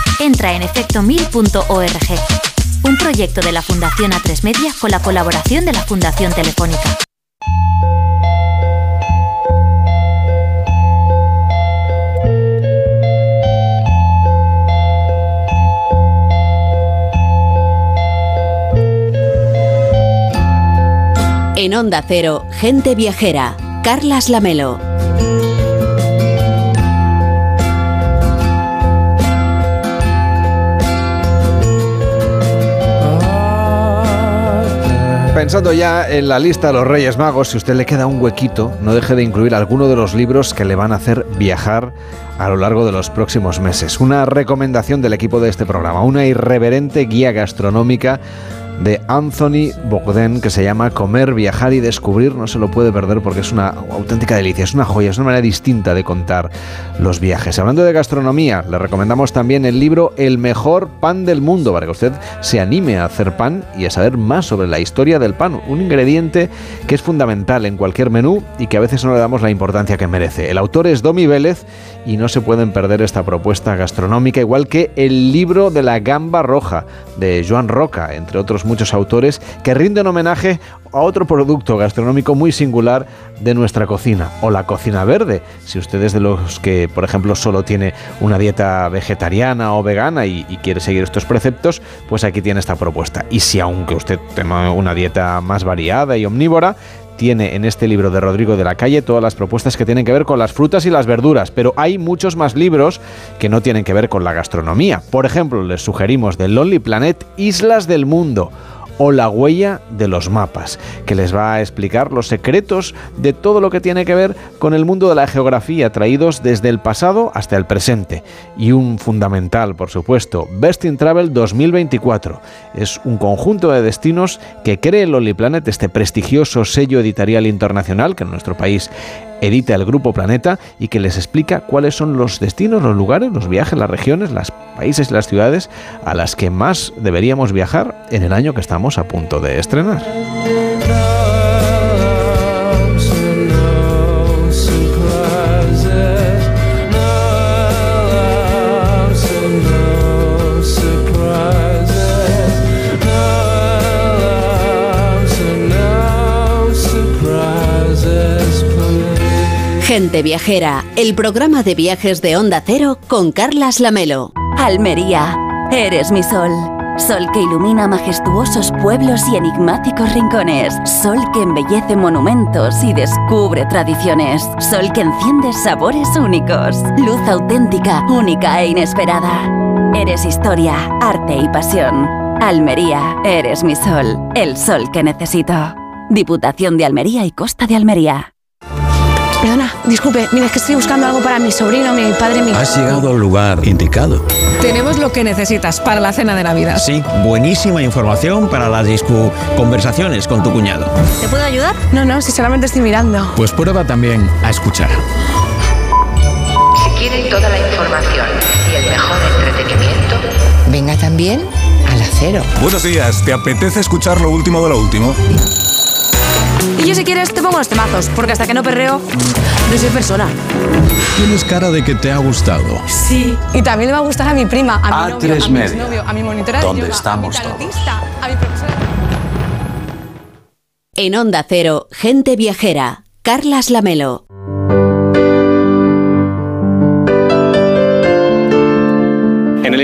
Entra en efectomil.org. Un proyecto de la Fundación A3 Media con la colaboración de la Fundación Telefónica. En Onda Cero, Gente Viajera, Carlas Lamelo. Pensando ya en la lista de los Reyes Magos, si usted le queda un huequito, no deje de incluir alguno de los libros que le van a hacer viajar a lo largo de los próximos meses. Una recomendación del equipo de este programa, una irreverente guía gastronómica de Anthony Bogden que se llama Comer, Viajar y Descubrir. No se lo puede perder porque es una auténtica delicia, es una joya, es una manera distinta de contar los viajes. Hablando de gastronomía, le recomendamos también el libro El mejor pan del mundo para que usted se anime a hacer pan y a saber más sobre la historia del pan, un ingrediente que es fundamental en cualquier menú y que a veces no le damos la importancia que merece. El autor es Domi Vélez y no se pueden perder esta propuesta gastronómica, igual que el libro de la gamba roja de Joan Roca, entre otros muchos autores, que rinden homenaje a otro producto gastronómico muy singular de nuestra cocina, o la cocina verde. Si usted es de los que, por ejemplo, solo tiene una dieta vegetariana o vegana y, y quiere seguir estos preceptos, pues aquí tiene esta propuesta. Y si aunque usted tenga una dieta más variada y omnívora, tiene en este libro de Rodrigo de la Calle todas las propuestas que tienen que ver con las frutas y las verduras, pero hay muchos más libros que no tienen que ver con la gastronomía. Por ejemplo, les sugerimos de Lonely Planet Islas del Mundo o La huella de los mapas, que les va a explicar los secretos de todo lo que tiene que ver con el mundo de la geografía, traídos desde el pasado hasta el presente. Y un fundamental, por supuesto, Best in Travel 2024. Es un conjunto de destinos que cree el Lonely Planet, este prestigioso sello editorial internacional que en nuestro país edita el Grupo Planeta y que les explica cuáles son los destinos, los lugares, los viajes, las regiones, los países y las ciudades a las que más deberíamos viajar en el año que estamos a punto de estrenar. Gente Viajera, el programa de viajes de Onda Cero con Carlas Lamelo. Almería, eres mi sol. Sol que ilumina majestuosos pueblos y enigmáticos rincones. Sol que embellece monumentos y descubre tradiciones. Sol que enciende sabores únicos. Luz auténtica, única e inesperada. Eres historia, arte y pasión. Almería, eres mi sol. El sol que necesito. Diputación de Almería y Costa de Almería. Perdona, disculpe, mira, es que estoy buscando algo para mi sobrino, mi padre, mi... Has llegado al lugar indicado. Tenemos lo que necesitas para la cena de Navidad. Sí, buenísima información para las discu conversaciones con tu cuñado. ¿Te puedo ayudar? No, no, si solamente estoy mirando. Pues prueba también a escuchar. Si quieren toda la información y el mejor entretenimiento, venga también al acero. Buenos días, ¿te apetece escuchar lo último de lo último? Y yo si quieres te pongo los temazos, porque hasta que no perreo, no soy persona. Tienes cara de que te ha gustado. Sí. Y también le va a gustar a mi prima, a mi A3 novio, a mi Media. a mi monitora de yoga, estamos a mi todos. a mi profesora... En Onda Cero, Gente Viajera, Carlas Lamelo.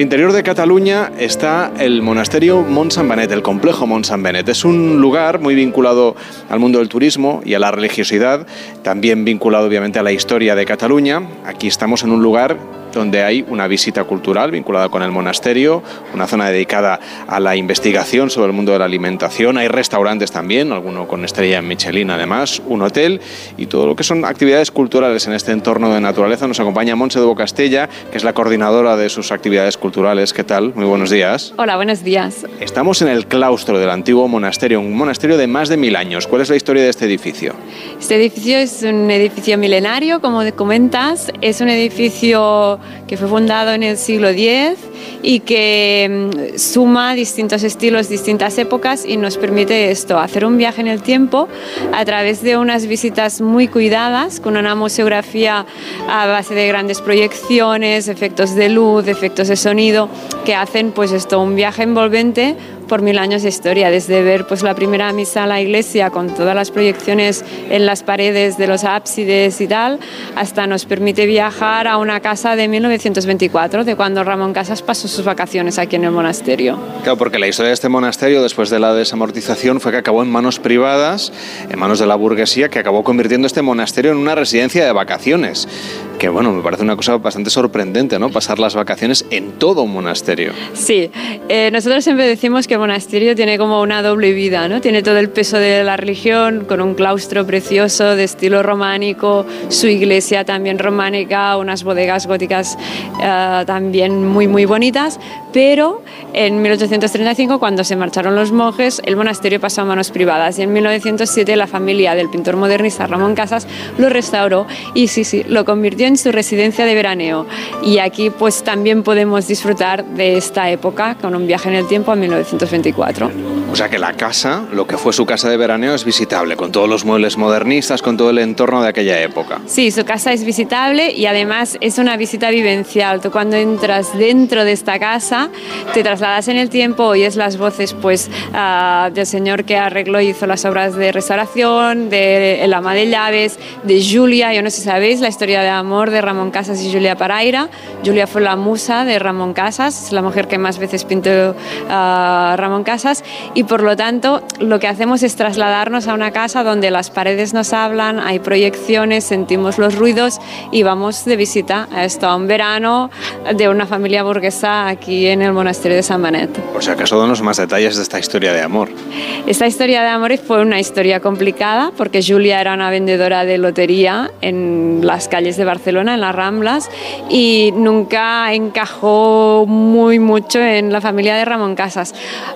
Interior de Cataluña está el monasterio Mont San Benet, el complejo Mont San Benet. Es un lugar muy vinculado al mundo del turismo y a la religiosidad, también vinculado obviamente a la historia de Cataluña. Aquí estamos en un lugar donde hay una visita cultural vinculada con el monasterio, una zona dedicada a la investigación sobre el mundo de la alimentación. Hay restaurantes también, alguno con estrella en Michelin además, un hotel y todo lo que son actividades culturales en este entorno de naturaleza. Nos acompaña Montse de Bocastella, que es la coordinadora de sus actividades culturales. ¿Qué tal? Muy buenos días. Hola, buenos días. Estamos en el claustro del antiguo monasterio, un monasterio de más de mil años. ¿Cuál es la historia de este edificio? Este edificio es un edificio milenario, como comentas. Es un edificio que fue fundado en el siglo X y que mm, suma distintos estilos, distintas épocas y nos permite esto, hacer un viaje en el tiempo a través de unas visitas muy cuidadas, con una museografía a base de grandes proyecciones, efectos de luz, efectos de sonido, que hacen pues esto, un viaje envolvente por mil años de historia, desde ver pues la primera misa a la iglesia con todas las proyecciones en las paredes de los ábsides y tal, hasta nos permite viajar a una casa de 1924, de cuando Ramón Casas pasó sus vacaciones aquí en el monasterio. Claro, porque la historia de este monasterio, después de la desamortización, fue que acabó en manos privadas, en manos de la burguesía, que acabó convirtiendo este monasterio en una residencia de vacaciones. Que bueno, me parece una cosa bastante sorprendente, ¿no? Pasar las vacaciones en todo un monasterio. Sí, eh, nosotros siempre decimos que el monasterio tiene como una doble vida, ¿no? Tiene todo el peso de la religión, con un claustro precioso de estilo románico, su iglesia también románica, unas bodegas góticas eh, también muy, muy bonitas, pero en 1835, cuando se marcharon los monjes, el monasterio pasó a manos privadas y en 1907 la familia del pintor modernista Ramón Casas lo restauró y sí, sí, lo convirtió en su residencia de veraneo. Y aquí pues también podemos disfrutar de esta época con un viaje en el tiempo a 1924. O sea que la casa, lo que fue su casa de veraneo, es visitable, con todos los muebles modernistas, con todo el entorno de aquella época. Sí, su casa es visitable y además es una visita vivencial. Tú cuando entras dentro de esta casa, te trasladas en el tiempo, oyes las voces pues ah, del señor que arregló y hizo las obras de restauración, de El ama de llaves, de Julia, yo no sé si sabéis la historia de amor de Ramón Casas y Julia Paraira. Julia fue la musa de Ramón Casas, la mujer que más veces pintó a Ramón Casas y por lo tanto lo que hacemos es trasladarnos a una casa donde las paredes nos hablan, hay proyecciones, sentimos los ruidos y vamos de visita a esto, a un verano de una familia burguesa aquí en el monasterio de San Manet. Por si acaso danos más detalles de esta historia de amor. Esta historia de amor fue una historia complicada porque Julia era una vendedora de lotería en las calles de Barcelona, en las Ramblas, y nunca encajó muy mucho en la familia de Ramón Casas.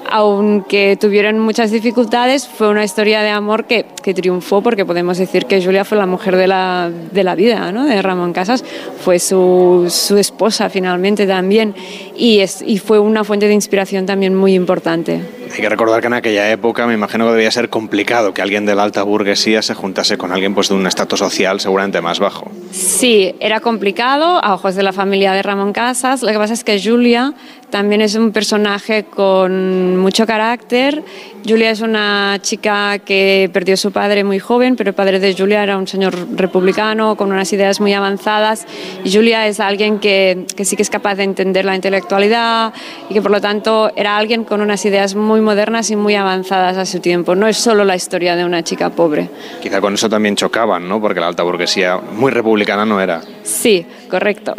Aunque tuvieron muchas dificultades, fue una historia de amor que, que triunfó porque podemos decir que Julia fue la mujer de la, de la vida ¿no? de Ramón Casas, fue su, su esposa finalmente también y, es, y fue una fuente de inspiración también muy importante. Hay que recordar que en aquella época me imagino que debía ser complicado que alguien de la alta burguesía se juntase con alguien pues, de un estatus social seguramente más bajo. Sí, era complicado a ojos de la familia de Ramón Casas. Lo que pasa es que Julia también es un personaje con mucho carácter. Julia es una chica que perdió a su padre muy joven, pero el padre de Julia era un señor republicano con unas ideas muy avanzadas. Y Julia es alguien que, que sí que es capaz de entender la intelectualidad y que por lo tanto era alguien con unas ideas muy modernas y muy avanzadas a su tiempo. No es solo la historia de una chica pobre. Quizá con eso también chocaban, ¿no? Porque la alta burguesía muy republicana no era. Sí, correcto.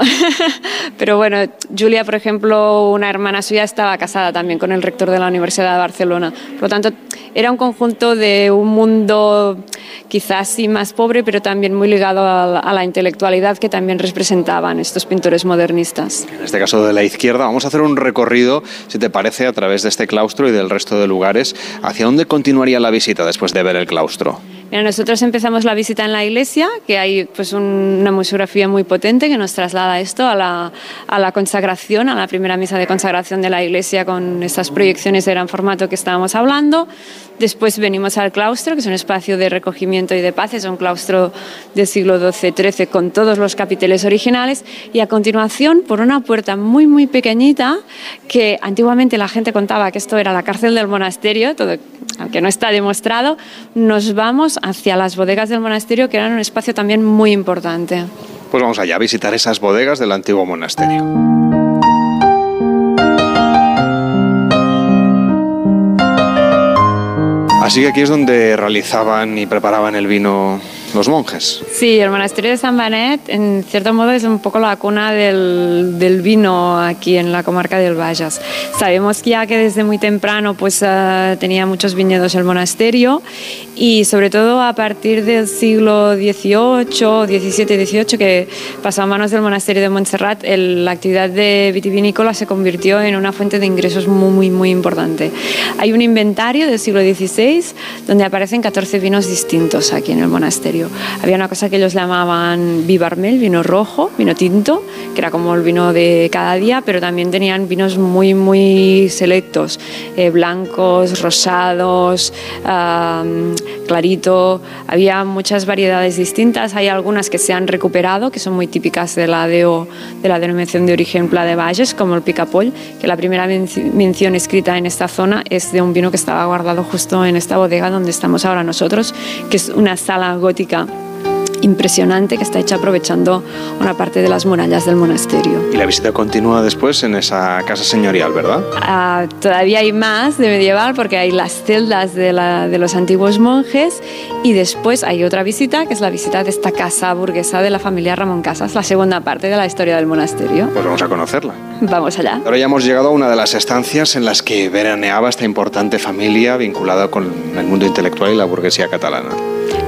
*laughs* Pero bueno, Julia, por ejemplo, una hermana suya estaba casada también con el rector de la Universidad de Barcelona. Por lo tanto, era un conjunto de un mundo quizás sí más pobre, pero también muy ligado a la, intelectualidad que también representaban estos pintores modernistas. En este caso de la izquierda, vamos a hacer un recorrido, si te parece, a través de este claustro y del resto de lugares. ¿Hacia dónde continuaría la visita después de ver el claustro? Nosotros empezamos la visita en la iglesia, que hay pues una museografía muy potente que nos traslada esto a la, consagración, a la primera misa de consagración de la iglesia con estas proyecciones de gran formato que estábamos hablando. Después venimos al claustro, que es un espacio de recogimiento y de paz, es un claustro del siglo XII-XIII con todos los capiteles originales. Y a continuación, por una puerta muy, muy pequeñita, que antiguamente la gente contaba que esto era la cárcel del monasterio, aunque no está demostrado, nos vamos hacia las bodegas del monasterio, que eran un espacio también muy importante. Pues vamos allá a visitar esas bodegas del antiguo monasterio. Así que aquí es donde realizaban y preparaban el vino los monjes. Sí, el monasterio de San Benet, en cierto modo, es un poco la cuna del, del vino aquí en la comarca del Vallas. Sabemos ya que desde muy temprano pues, uh, tenía muchos viñedos el monasterio y sobre todo a partir del siglo XVIII, XVII, XVIII, que pasó a manos del monasterio de Montserrat, el, la actividad de vitivinícola se convirtió en una fuente de ingresos muy, muy, muy importante. Hay un inventario del siglo XVI donde aparecen 14 vinos distintos aquí en el monasterio. Había una cosa que ellos llamaban vivarmel, vino rojo, vino tinto, que era como el vino de cada día, pero también tenían vinos muy, muy selectos, eh, blancos, rosados, clarito. Había muchas variedades distintas. Hay algunas que se han recuperado, que son muy típicas de la, DO, de la denominación de origen Pla de Valles, como el Picapoll, que la primera mención escrita en esta zona es de un vino que estaba guardado justo en esta bodega donde estamos ahora nosotros, que es una sala gótica impresionante que está hecha aprovechando una parte de las murallas del monasterio. Y la visita continúa después en esa casa señorial, ¿verdad? Ah, todavía hay más de medieval porque hay las celdas de, la- de los antiguos monjes y después hay otra visita que es la visita de esta casa burguesa de la familia Ramón Casas, la segunda parte de la historia del monasterio. Pues vamos a conocerla. Vamos allá. Ahora ya hemos llegado a una de las estancias en las que veraneaba esta importante familia vinculada con el mundo intelectual y la burguesía catalana.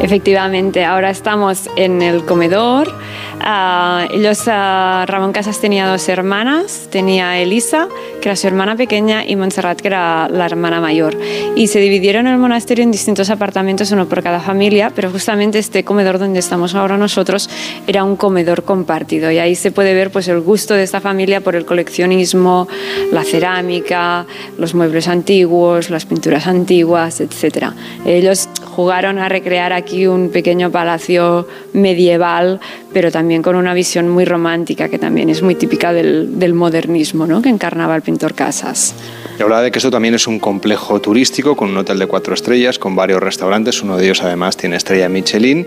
Efectivamente, ahora estamos en el comedor. Ah, ellos, ah, Ramón Casas tenía dos hermanas, tenía Elisa, que era su hermana pequeña, y Montserrat, que era la hermana mayor. Y se dividieron el monasterio en distintos apartamentos, uno por cada familia, pero justamente este comedor donde estamos ahora nosotros era un comedor compartido. Y ahí se puede ver pues, el gusto de esta familia por el coleccionismo, la cerámica, los muebles antiguos, las pinturas antiguas, etc. Ellos jugaron a recrear aquí un pequeño palacio medieval, pero también con una visión muy romántica, que también es muy típica del, del modernismo ¿no? que encarnaba el pintor Casas. Y hablaba de que esto también es un complejo turístico con un hotel de cuatro estrellas, con varios restaurantes, uno de ellos además tiene estrella Michelin,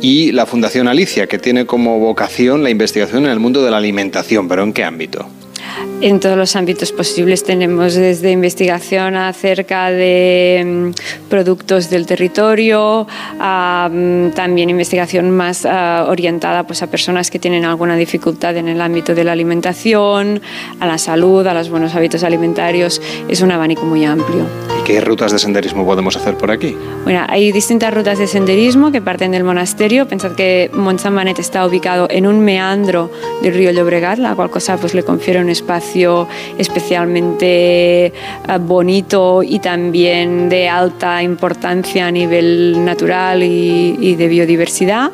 y la Fundación Alicia, que tiene como vocación la investigación en el mundo de la alimentación, pero ¿en qué ámbito? En todos los ámbitos posibles tenemos desde investigación acerca de mm, productos del territorio, a, mm, también investigación más ah, orientada pues, a personas que tienen alguna dificultad en el ámbito de la alimentación, a la salud, a los buenos hábitos alimentarios. Es un abanico muy amplio. ¿Y qué rutas de senderismo podemos hacer por aquí? Bueno, hay distintas rutas de senderismo que parten del monasterio. Pensad que Mont San Manet está ubicado en un meandro del río Llobregat, la cual cosa pues, le confiere un espacio especialmente eh, bonito y también de alta importancia a nivel natural y, y de biodiversidad.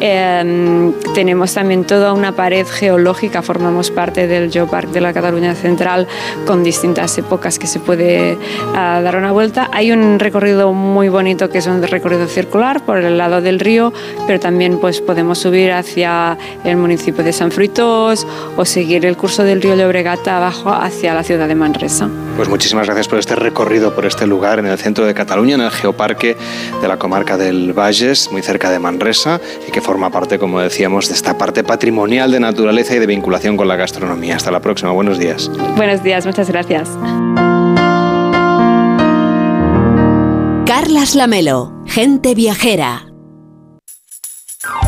Eh, tenemos también toda una pared geológica, formamos parte del Geopark de la Cataluña Central con distintas épocas que se puede ah, dar una vuelta. Hay un recorrido muy bonito que es un recorrido circular por el lado del río, pero también pues, podemos subir hacia el municipio de San Fruitós o seguir el curso del río Llobregat abajo hacia la ciudad de Manresa. Pues muchísimas gracias por este recorrido por este lugar en el centro de Cataluña, en el geoparque de la comarca del Valles, muy cerca de Manresa, y que forma parte, como decíamos, de esta parte patrimonial de naturaleza y de vinculación con la gastronomía. Hasta la próxima, buenos días. Buenos días, muchas gracias. Carlas Lamelo, gente viajera.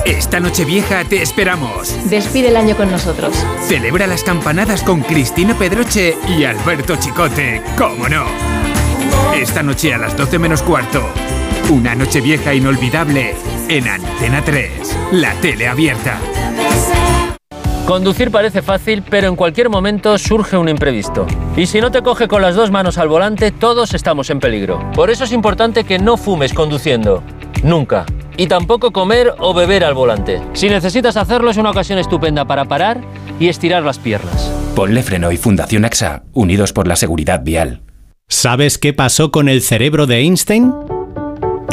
Esta noche vieja te esperamos. Despide el año con nosotros. Celebra las campanadas con Cristina Pedroche y Alberto Chicote, ¿cómo no? Esta noche a las 12 menos cuarto. Una noche vieja inolvidable en Antena 3, la tele abierta. Conducir parece fácil, pero en cualquier momento surge un imprevisto. Y si no te coge con las dos manos al volante, todos estamos en peligro. Por eso es importante que no fumes conduciendo. Nunca. Y tampoco comer o beber al volante. Si necesitas hacerlo, es una ocasión estupenda para parar y estirar las piernas. Ponle Freno y Fundación AXA, unidos por la seguridad vial. ¿Sabes qué pasó con el cerebro de Einstein?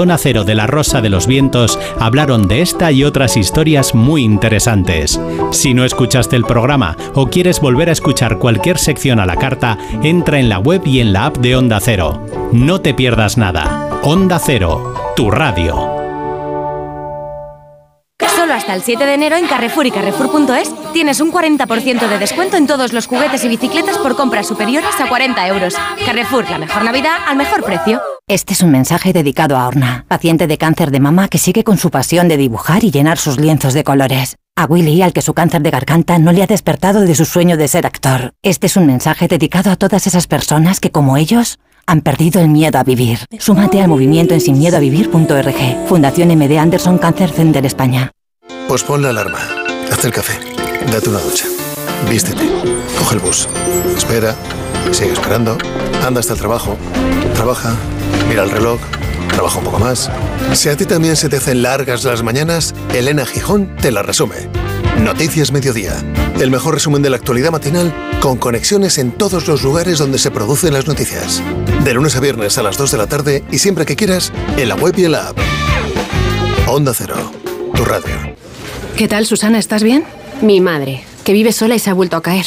Zona Cero de la Rosa de los Vientos hablaron de esta y otras historias muy interesantes. Si no escuchaste el programa o quieres volver a escuchar cualquier sección a la carta, entra en la web y en la app de Onda Cero. No te pierdas nada. Onda Cero, tu radio. Solo hasta el 7 de enero en Carrefour y Carrefour.es tienes un 40% de descuento en todos los juguetes y bicicletas por compras superiores a 40 euros. Carrefour, la mejor Navidad al mejor precio. Este es un mensaje dedicado a Orna, paciente de cáncer de mama que sigue con su pasión de dibujar y llenar sus lienzos de colores. A Willy, al que su cáncer de garganta no le ha despertado de su sueño de ser actor. Este es un mensaje dedicado a todas esas personas que, como ellos, han perdido el miedo a vivir. Súmate al movimiento en sinmiedoavivir.org. Fundación MD Anderson Cancer Center España. Pospon la alarma. Haz el café. Date una ducha. Vístete. Coge el bus. Espera. Sigue esperando. Anda hasta el trabajo. Trabaja. Mira el reloj. trabaja un poco más. Si a ti también se te hacen largas las mañanas, Elena Gijón te la resume. Noticias Mediodía. El mejor resumen de la actualidad matinal con conexiones en todos los lugares donde se producen las noticias. De lunes a viernes a las 2 de la tarde y siempre que quieras, en la web y en la app. Onda Cero, tu radio. ¿Qué tal, Susana? ¿Estás bien? Mi madre, que vive sola y se ha vuelto a caer.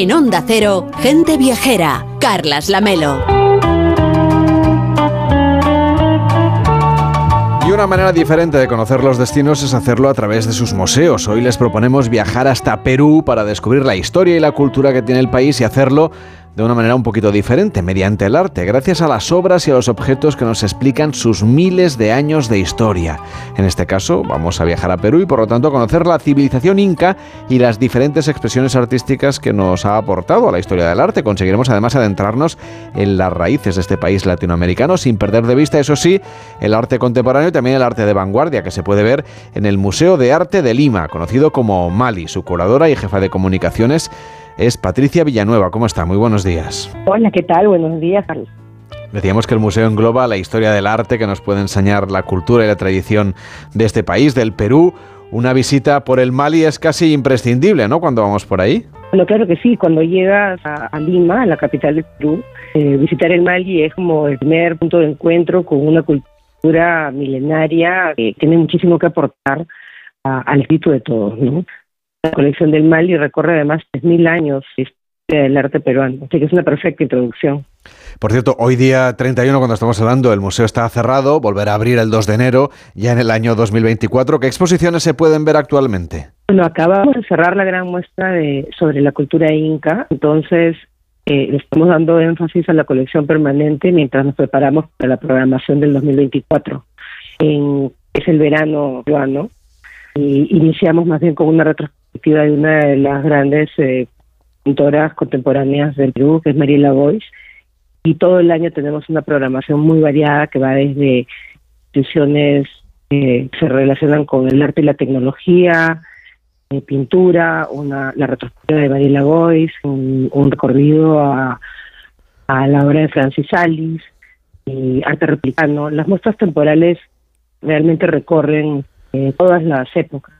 En Onda Cero, gente viajera, Carlas Lamelo. Y una manera diferente de conocer los destinos es hacerlo a través de sus museos. Hoy les proponemos viajar hasta Perú para descubrir la historia y la cultura que tiene el país y hacerlo de una manera un poquito diferente, mediante el arte, gracias a las obras y a los objetos que nos explican sus miles de años de historia. En este caso, vamos a viajar a Perú y por lo tanto a conocer la civilización inca y las diferentes expresiones artísticas que nos ha aportado a la historia del arte. Conseguiremos además adentrarnos en las raíces de este país latinoamericano sin perder de vista, eso sí, el arte contemporáneo y también el arte de vanguardia que se puede ver en el Museo de Arte de Lima, conocido como Mali. Su curadora y jefa de comunicaciones es Patricia Villanueva. ¿Cómo está? Muy buenos días. Hola, ¿qué tal? Buenos días, Carlos. Decíamos que el museo engloba la historia del arte que nos puede enseñar la cultura y la tradición de este país, del Perú. Una visita por el Mali es casi imprescindible, ¿no? Cuando vamos por ahí. Bueno, claro que sí. Cuando llegas a, Lima, la capital del Perú, eh, visitar el Mali es como el primer punto de encuentro con una cultura milenaria que tiene muchísimo que aportar al espíritu de todos, ¿no? La colección del Mali recorre además 3.000 años del arte peruano, así que es una perfecta introducción. Por cierto, hoy día 31, cuando estamos hablando, el museo está cerrado, volverá a abrir el 2 de enero, ya en el año 2024. ¿Qué exposiciones se pueden ver actualmente? Bueno, acabamos de cerrar la gran muestra de, sobre la cultura inca, entonces eh, estamos dando énfasis a la colección permanente mientras nos preparamos para la programación del 2024. En, es el verano peruano y iniciamos más bien con una retrospectiva de una de las grandes eh, pintoras contemporáneas del Perú, que es Mariela Boyce, y todo el año tenemos una programación muy variada que va desde instituciones que se relacionan con el arte y la tecnología, eh, pintura, una, la retrospectiva de Mariela Boyce, un, recorrido a, a, la obra de Francis Alice, y arte replicano. Las muestras temporales realmente recorren eh, todas las épocas.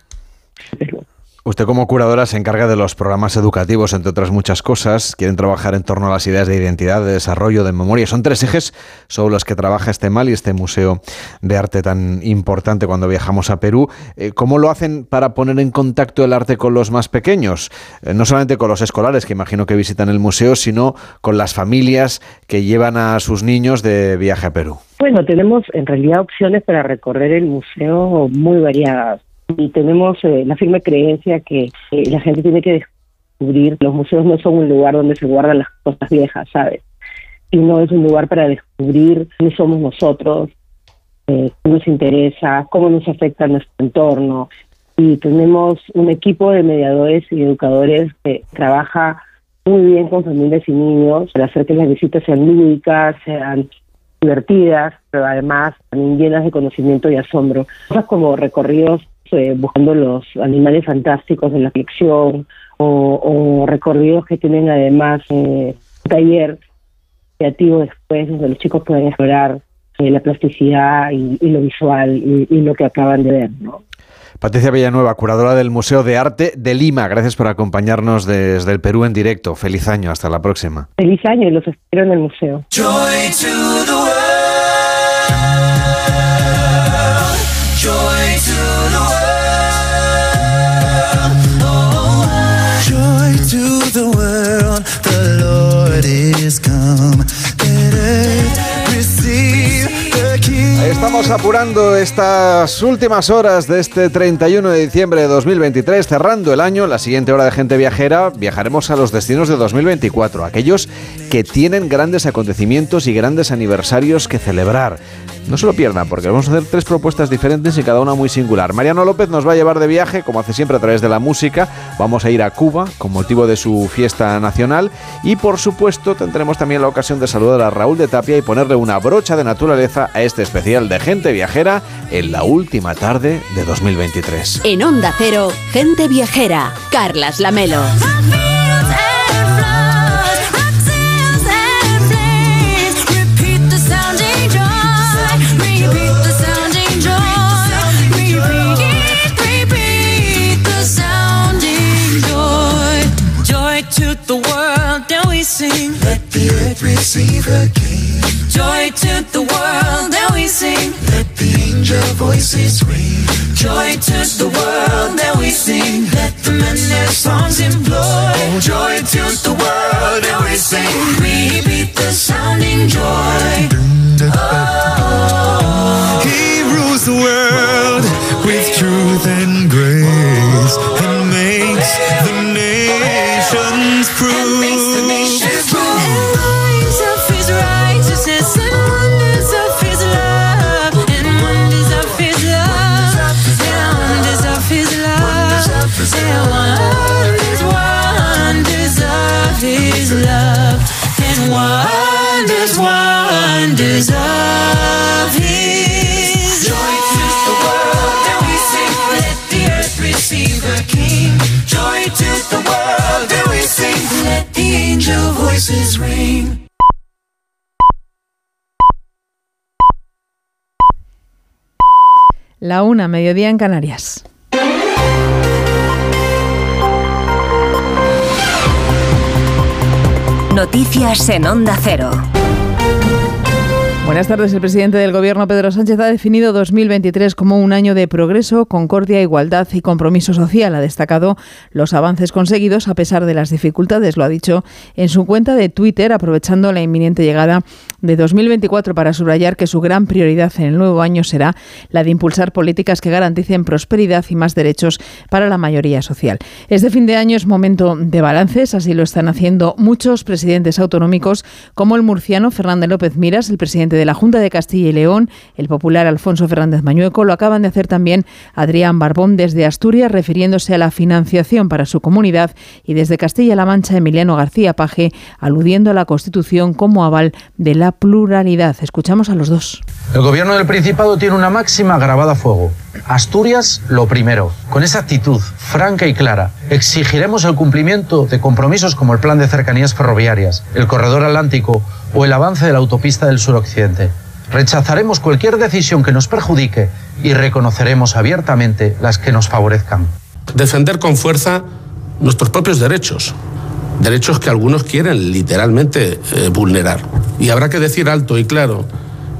Usted como curadora se encarga de los programas educativos, entre otras muchas cosas. Quieren trabajar en torno a las ideas de identidad, de desarrollo, de memoria. Son tres ejes sobre los que trabaja este MAL y este museo de arte tan importante cuando viajamos a Perú. Eh, ¿Cómo lo hacen para poner en contacto el arte con los más pequeños? Eh, no solamente con los escolares, que imagino que visitan el museo, sino con las familias que llevan a sus niños de viaje a Perú. Bueno, tenemos en realidad opciones para recorrer el museo muy variadas y tenemos eh, la firme creencia que eh, la gente tiene que descubrir, los museos no son un lugar donde se guardan las cosas viejas, ¿sabes? Sino es un lugar para descubrir quiénes somos nosotros, eh, qué nos interesa, cómo nos afecta nuestro entorno. Y tenemos un equipo de mediadores y educadores que trabaja muy bien con familias y niños para hacer que las visitas sean lúdicas, sean divertidas, pero además también llenas de conocimiento y asombro. Cosas como recorridos eh, buscando los animales fantásticos de la ficción o, recorridos que tienen además eh, un taller creativo después donde los chicos pueden explorar eh, la plasticidad y, lo visual y, lo que acaban de ver, ¿no? Patricia Villanueva, curadora del Museo de Arte de Lima. Gracias por acompañarnos desde el Perú en directo. Feliz año, hasta la próxima. Feliz año y los espero en el museo. Estamos apurando estas últimas horas de este 31 de diciembre de 2023, cerrando el año. La siguiente hora de gente viajera viajaremos a los destinos de 2024, aquellos que tienen grandes acontecimientos y grandes aniversarios que celebrar. No se lo pierdan, porque vamos a hacer tres propuestas diferentes y cada una muy singular. Mariano López nos va a llevar de viaje, como hace siempre, a través de la música. Vamos a ir a Cuba con motivo de su fiesta nacional. Y por supuesto, tendremos también la ocasión de saludar a Raúl de Tapia y ponerle una brocha de naturaleza a este especial de gente viajera en la última tarde de 2023. En Onda Cero, gente viajera, Carlas Lamelo. Sing. Let the earth receive a king. Joy to the world, and we sing. Let the angel voices ring. Joy to the world, and we sing. Let the men their songs employ. Oh, joy to the world, and we sing. We beat the sounding joy. Oh. He rules the world una, mediodía en Canarias. Noticias en Onda Cero. Buenas tardes. El presidente del Gobierno, Pedro Sánchez, ha definido 2023 como un año de progreso, concordia, igualdad y compromiso social. Ha destacado los avances conseguidos a pesar de las dificultades, lo ha dicho en su cuenta de Twitter, aprovechando la inminente llegada de 2024 para subrayar que su gran prioridad en el nuevo año será la de impulsar políticas que garanticen prosperidad y más derechos para la mayoría social. Este fin de año es momento de balances, así lo están haciendo muchos presidentes autonómicos, como el murciano Fernández López Miras, el presidente de la Junta de Castilla y León, el popular Alfonso Fernández Mañueco, lo acaban de hacer también Adrián Barbón desde Asturias, refiriéndose a la financiación para su comunidad, y desde Castilla-La Mancha, Emiliano García Paje, aludiendo a la Constitución como aval de la pluralidad. Escuchamos a los dos. El gobierno del Principado tiene una máxima grabada a fuego. Asturias, lo primero. Con esa actitud franca y clara, exigiremos el cumplimiento de compromisos como el Plan de Cercanías Ferroviarias, el Corredor Atlántico o el avance de la autopista del suroccidente. Rechazaremos cualquier decisión que nos perjudique y reconoceremos abiertamente las que nos favorezcan. Defender con fuerza nuestros propios derechos, derechos que algunos quieren literalmente eh, vulnerar. Y habrá que decir alto y claro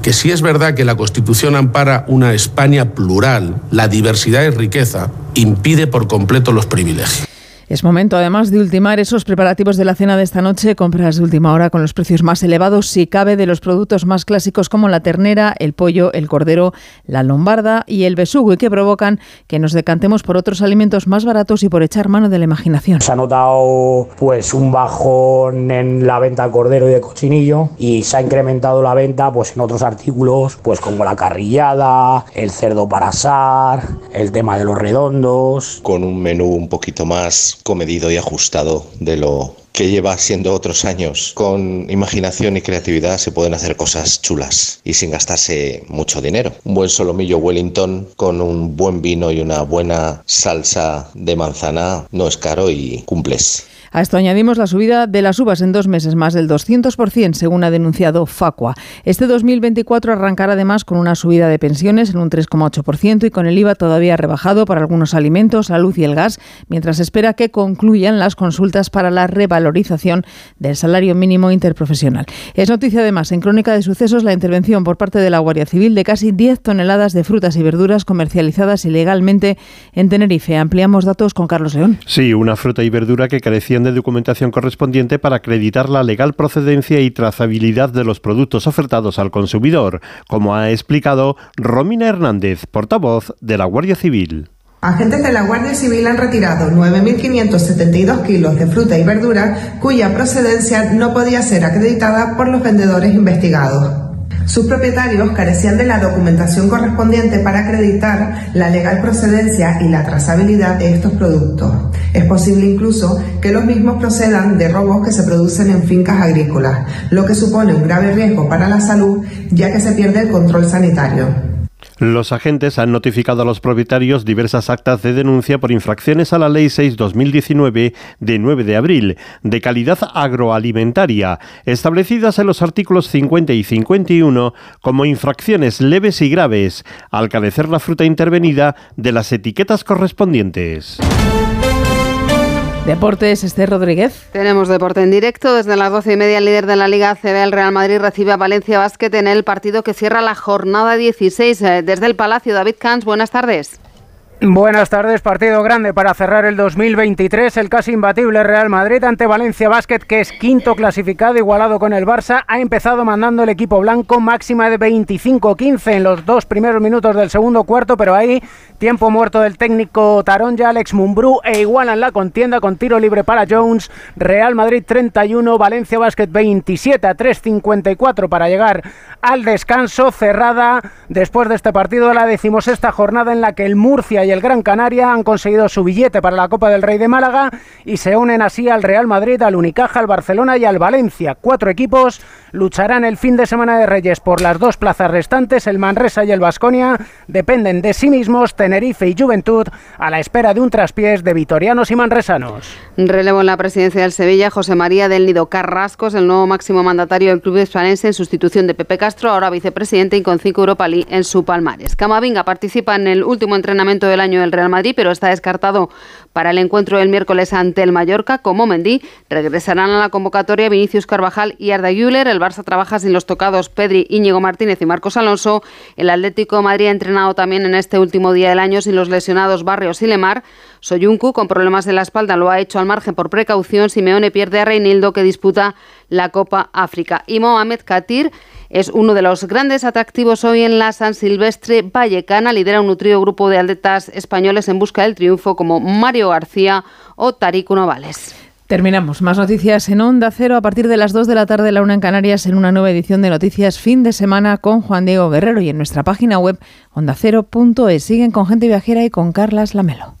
que si es verdad que la Constitución ampara una España plural, la diversidad y riqueza, impide por completo los privilegios. Es momento además de ultimar esos preparativos de la cena de esta noche, compras de última hora con los precios más elevados, si cabe, de los productos más clásicos como la ternera, el pollo, el cordero, la lombarda y el besugo y que provocan que nos decantemos por otros alimentos más baratos y por echar mano de la imaginación. Se ha notado pues un bajón en la venta de cordero y de cochinillo y se ha incrementado la venta pues en otros artículos pues como la carrillada, el cerdo para asar, el tema de los redondos. Con un menú un poquito más comedido y ajustado de lo que lleva siendo otros años. Con imaginación y creatividad se pueden hacer cosas chulas y sin gastarse mucho dinero. Un buen solomillo Wellington con un buen vino y una buena salsa de manzana no es caro y cumples. A esto añadimos la subida de las uvas en dos meses más del 200%, según ha denunciado Facua. Este 2024 arrancará además con una subida de pensiones en un 3,8% y con el IVA todavía rebajado para algunos alimentos, la luz y el gas, mientras espera que concluyan las consultas para la revalorización del salario mínimo interprofesional. Es noticia además en Crónica de Sucesos la intervención por parte de la Guardia Civil de casi 10 toneladas de frutas y verduras comercializadas ilegalmente en Tenerife. Ampliamos datos con Carlos León. Sí, una fruta y verdura que carecían de documentación correspondiente para acreditar la legal procedencia y trazabilidad de los productos ofertados al consumidor, como ha explicado Romina Hernández, portavoz de la Guardia Civil. Agentes de la Guardia Civil han retirado 9.572 kilos de fruta y verdura cuya procedencia no podía ser acreditada por los vendedores investigados. Sus propietarios carecían de la documentación correspondiente para acreditar la legal procedencia y la trazabilidad de estos productos. Es posible incluso que los mismos procedan de robos que se producen en fincas agrícolas, lo que supone un grave riesgo para la salud ya que se pierde el control sanitario. Los agentes han notificado a los propietarios diversas actas de denuncia por infracciones a la Ley 6-2019 de 9 de abril de calidad agroalimentaria, establecidas en los artículos 50 y 51 como infracciones leves y graves, al carecer la fruta intervenida de las etiquetas correspondientes. Deportes, Esther Rodríguez. Tenemos deporte en directo. Desde las doce y media, el líder de la Liga ACB, el Real Madrid, recibe a Valencia Basket en el partido que cierra la jornada 16. Eh, desde el Palacio, David Cans, buenas tardes. Buenas tardes, partido grande para cerrar el 2023. El casi imbatible Real Madrid ante Valencia Basket, que es quinto clasificado, igualado con el Barça, ha empezado mandando el equipo blanco máxima de 25-15 en los dos primeros minutos del segundo cuarto, pero ahí tiempo muerto del técnico Taronja, Alex Mumbrú, e igualan la contienda con tiro libre para Jones. Real Madrid 31, Valencia Basket 27 a 3.54 para llegar al descanso. Cerrada después de este partido la decimosexta jornada en la que el Murcia el Gran Canaria han conseguido su billete para la Copa del Rey de Málaga y se unen así al Real Madrid, al Unicaja, al Barcelona y al Valencia. Cuatro equipos lucharán el fin de semana de Reyes por las dos plazas restantes. El Manresa y el Vasconia dependen de sí mismos, Tenerife y Juventud, a la espera de un traspiés de vitorianos y manresanos. Relevo en la presidencia del Sevilla, José María del Nido Carrascos, el nuevo máximo mandatario del club hispanense en sustitución de Pepe Castro, ahora vicepresidente y con cinco Europa League en su palmares. Camavinga participa en el último entrenamiento del año del Real Madrid, pero está descartado para el encuentro del miércoles ante el Mallorca. Como Mendy, regresarán a la convocatoria Vinicius Carvajal y Arda Güler. El Barça trabaja sin los tocados Pedri, Íñigo Martínez y Marcos Alonso. El Atlético de Madrid ha entrenado también en este último día del año sin los lesionados Barrios y Lemar. Soyuncu, con problemas en la espalda, lo ha hecho al margen por precaución. Simeone pierde a Reinildo, que disputa la Copa África. Y Mohamed Katir es uno de los grandes atractivos hoy en la San Silvestre Vallecana. Lidera un nutrido grupo de atletas españoles en busca del triunfo como Mario García o Tarico Novales. Terminamos. Más noticias en Onda Cero a partir de las 2 de la tarde, la una en Canarias, en una nueva edición de Noticias Fin de Semana con Juan Diego Guerrero y en nuestra página web ondacero.es. Siguen con gente viajera y con Carlas Lamelo.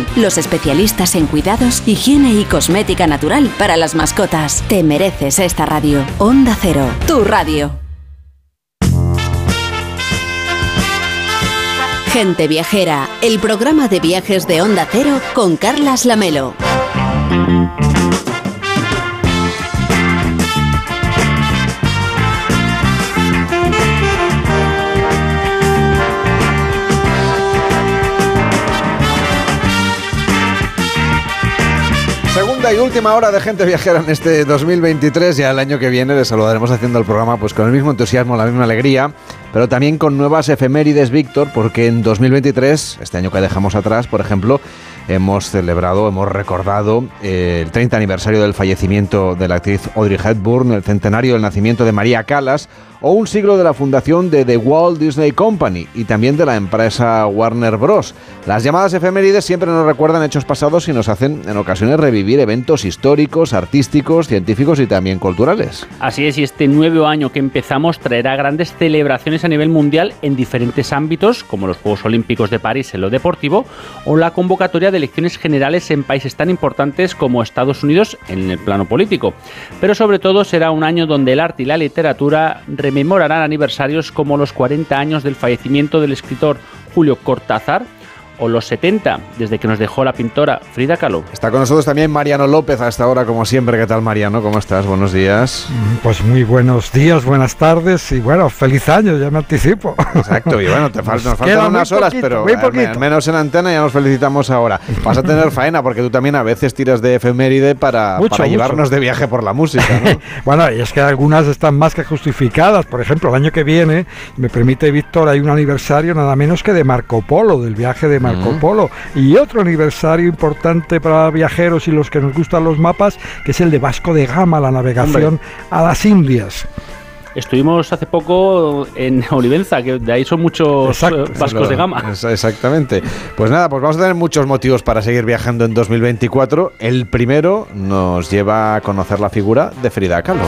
los especialistas en cuidados, higiene y cosmética natural para las mascotas. Te mereces esta radio. Onda Cero, tu radio. Gente Viajera, el programa de viajes de Onda Cero con Carlas Lamelo. Y última hora de gente viajera en este 2023. Ya el año que viene les saludaremos haciendo el programa pues con el mismo entusiasmo, la misma alegría, pero también con nuevas efemérides, Víctor, porque en 2023, este año que dejamos atrás, por ejemplo, hemos celebrado, hemos recordado eh, el 30 aniversario del fallecimiento de la actriz Audrey Hepburn, el centenario del nacimiento de María Callas o un siglo de la fundación de The Walt Disney Company y también de la empresa Warner Bros. Las llamadas efemérides siempre nos recuerdan hechos pasados y nos hacen en ocasiones revivir eventos históricos, artísticos, científicos y también culturales. Así es, y este nuevo año que empezamos traerá grandes celebraciones a nivel mundial en diferentes ámbitos, como los Juegos Olímpicos de París en lo deportivo o la convocatoria de elecciones generales en países tan importantes como Estados Unidos en el plano político. Pero sobre todo será un año donde el arte y la literatura rememorarán aniversarios como los 40 años del fallecimiento del escritor Julio Cortázar o los 70, desde que nos dejó la pintora Frida Kahlo. Está con nosotros también Mariano López hasta ahora, como siempre. ¿Qué tal, Mariano? ¿Cómo estás? Buenos días. Pues muy buenos días, buenas tardes y bueno, feliz año, ya me anticipo. Exacto, y bueno, te *laughs* faltan, nos faltan unas horas, pero al menos en antena ya nos felicitamos ahora. Vas a tener faena porque tú también a veces tiras de efeméride para, para llevarnos de viaje por la música. ¿no? *laughs* bueno, y es que algunas están más que justificadas. Por ejemplo, el año que viene, me permite Víctor, hay un aniversario nada menos que de Marco Polo, del viaje de Marco Polo. Y otro aniversario importante para viajeros y los que nos gustan los mapas, que es el de Vasco de Gama, la navegación a las Indias. Estuvimos hace poco en Olivenza, que de ahí son muchos eh, vascos de gama. Exactamente. Pues nada, pues vamos a tener muchos motivos para seguir viajando en 2024. El primero nos lleva a conocer la figura de Frida Kahlo.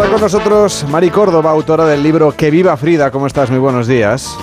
Está con nosotros Mari Córdoba, autora del libro Que viva Frida. ¿Cómo estás? Muy buenos días.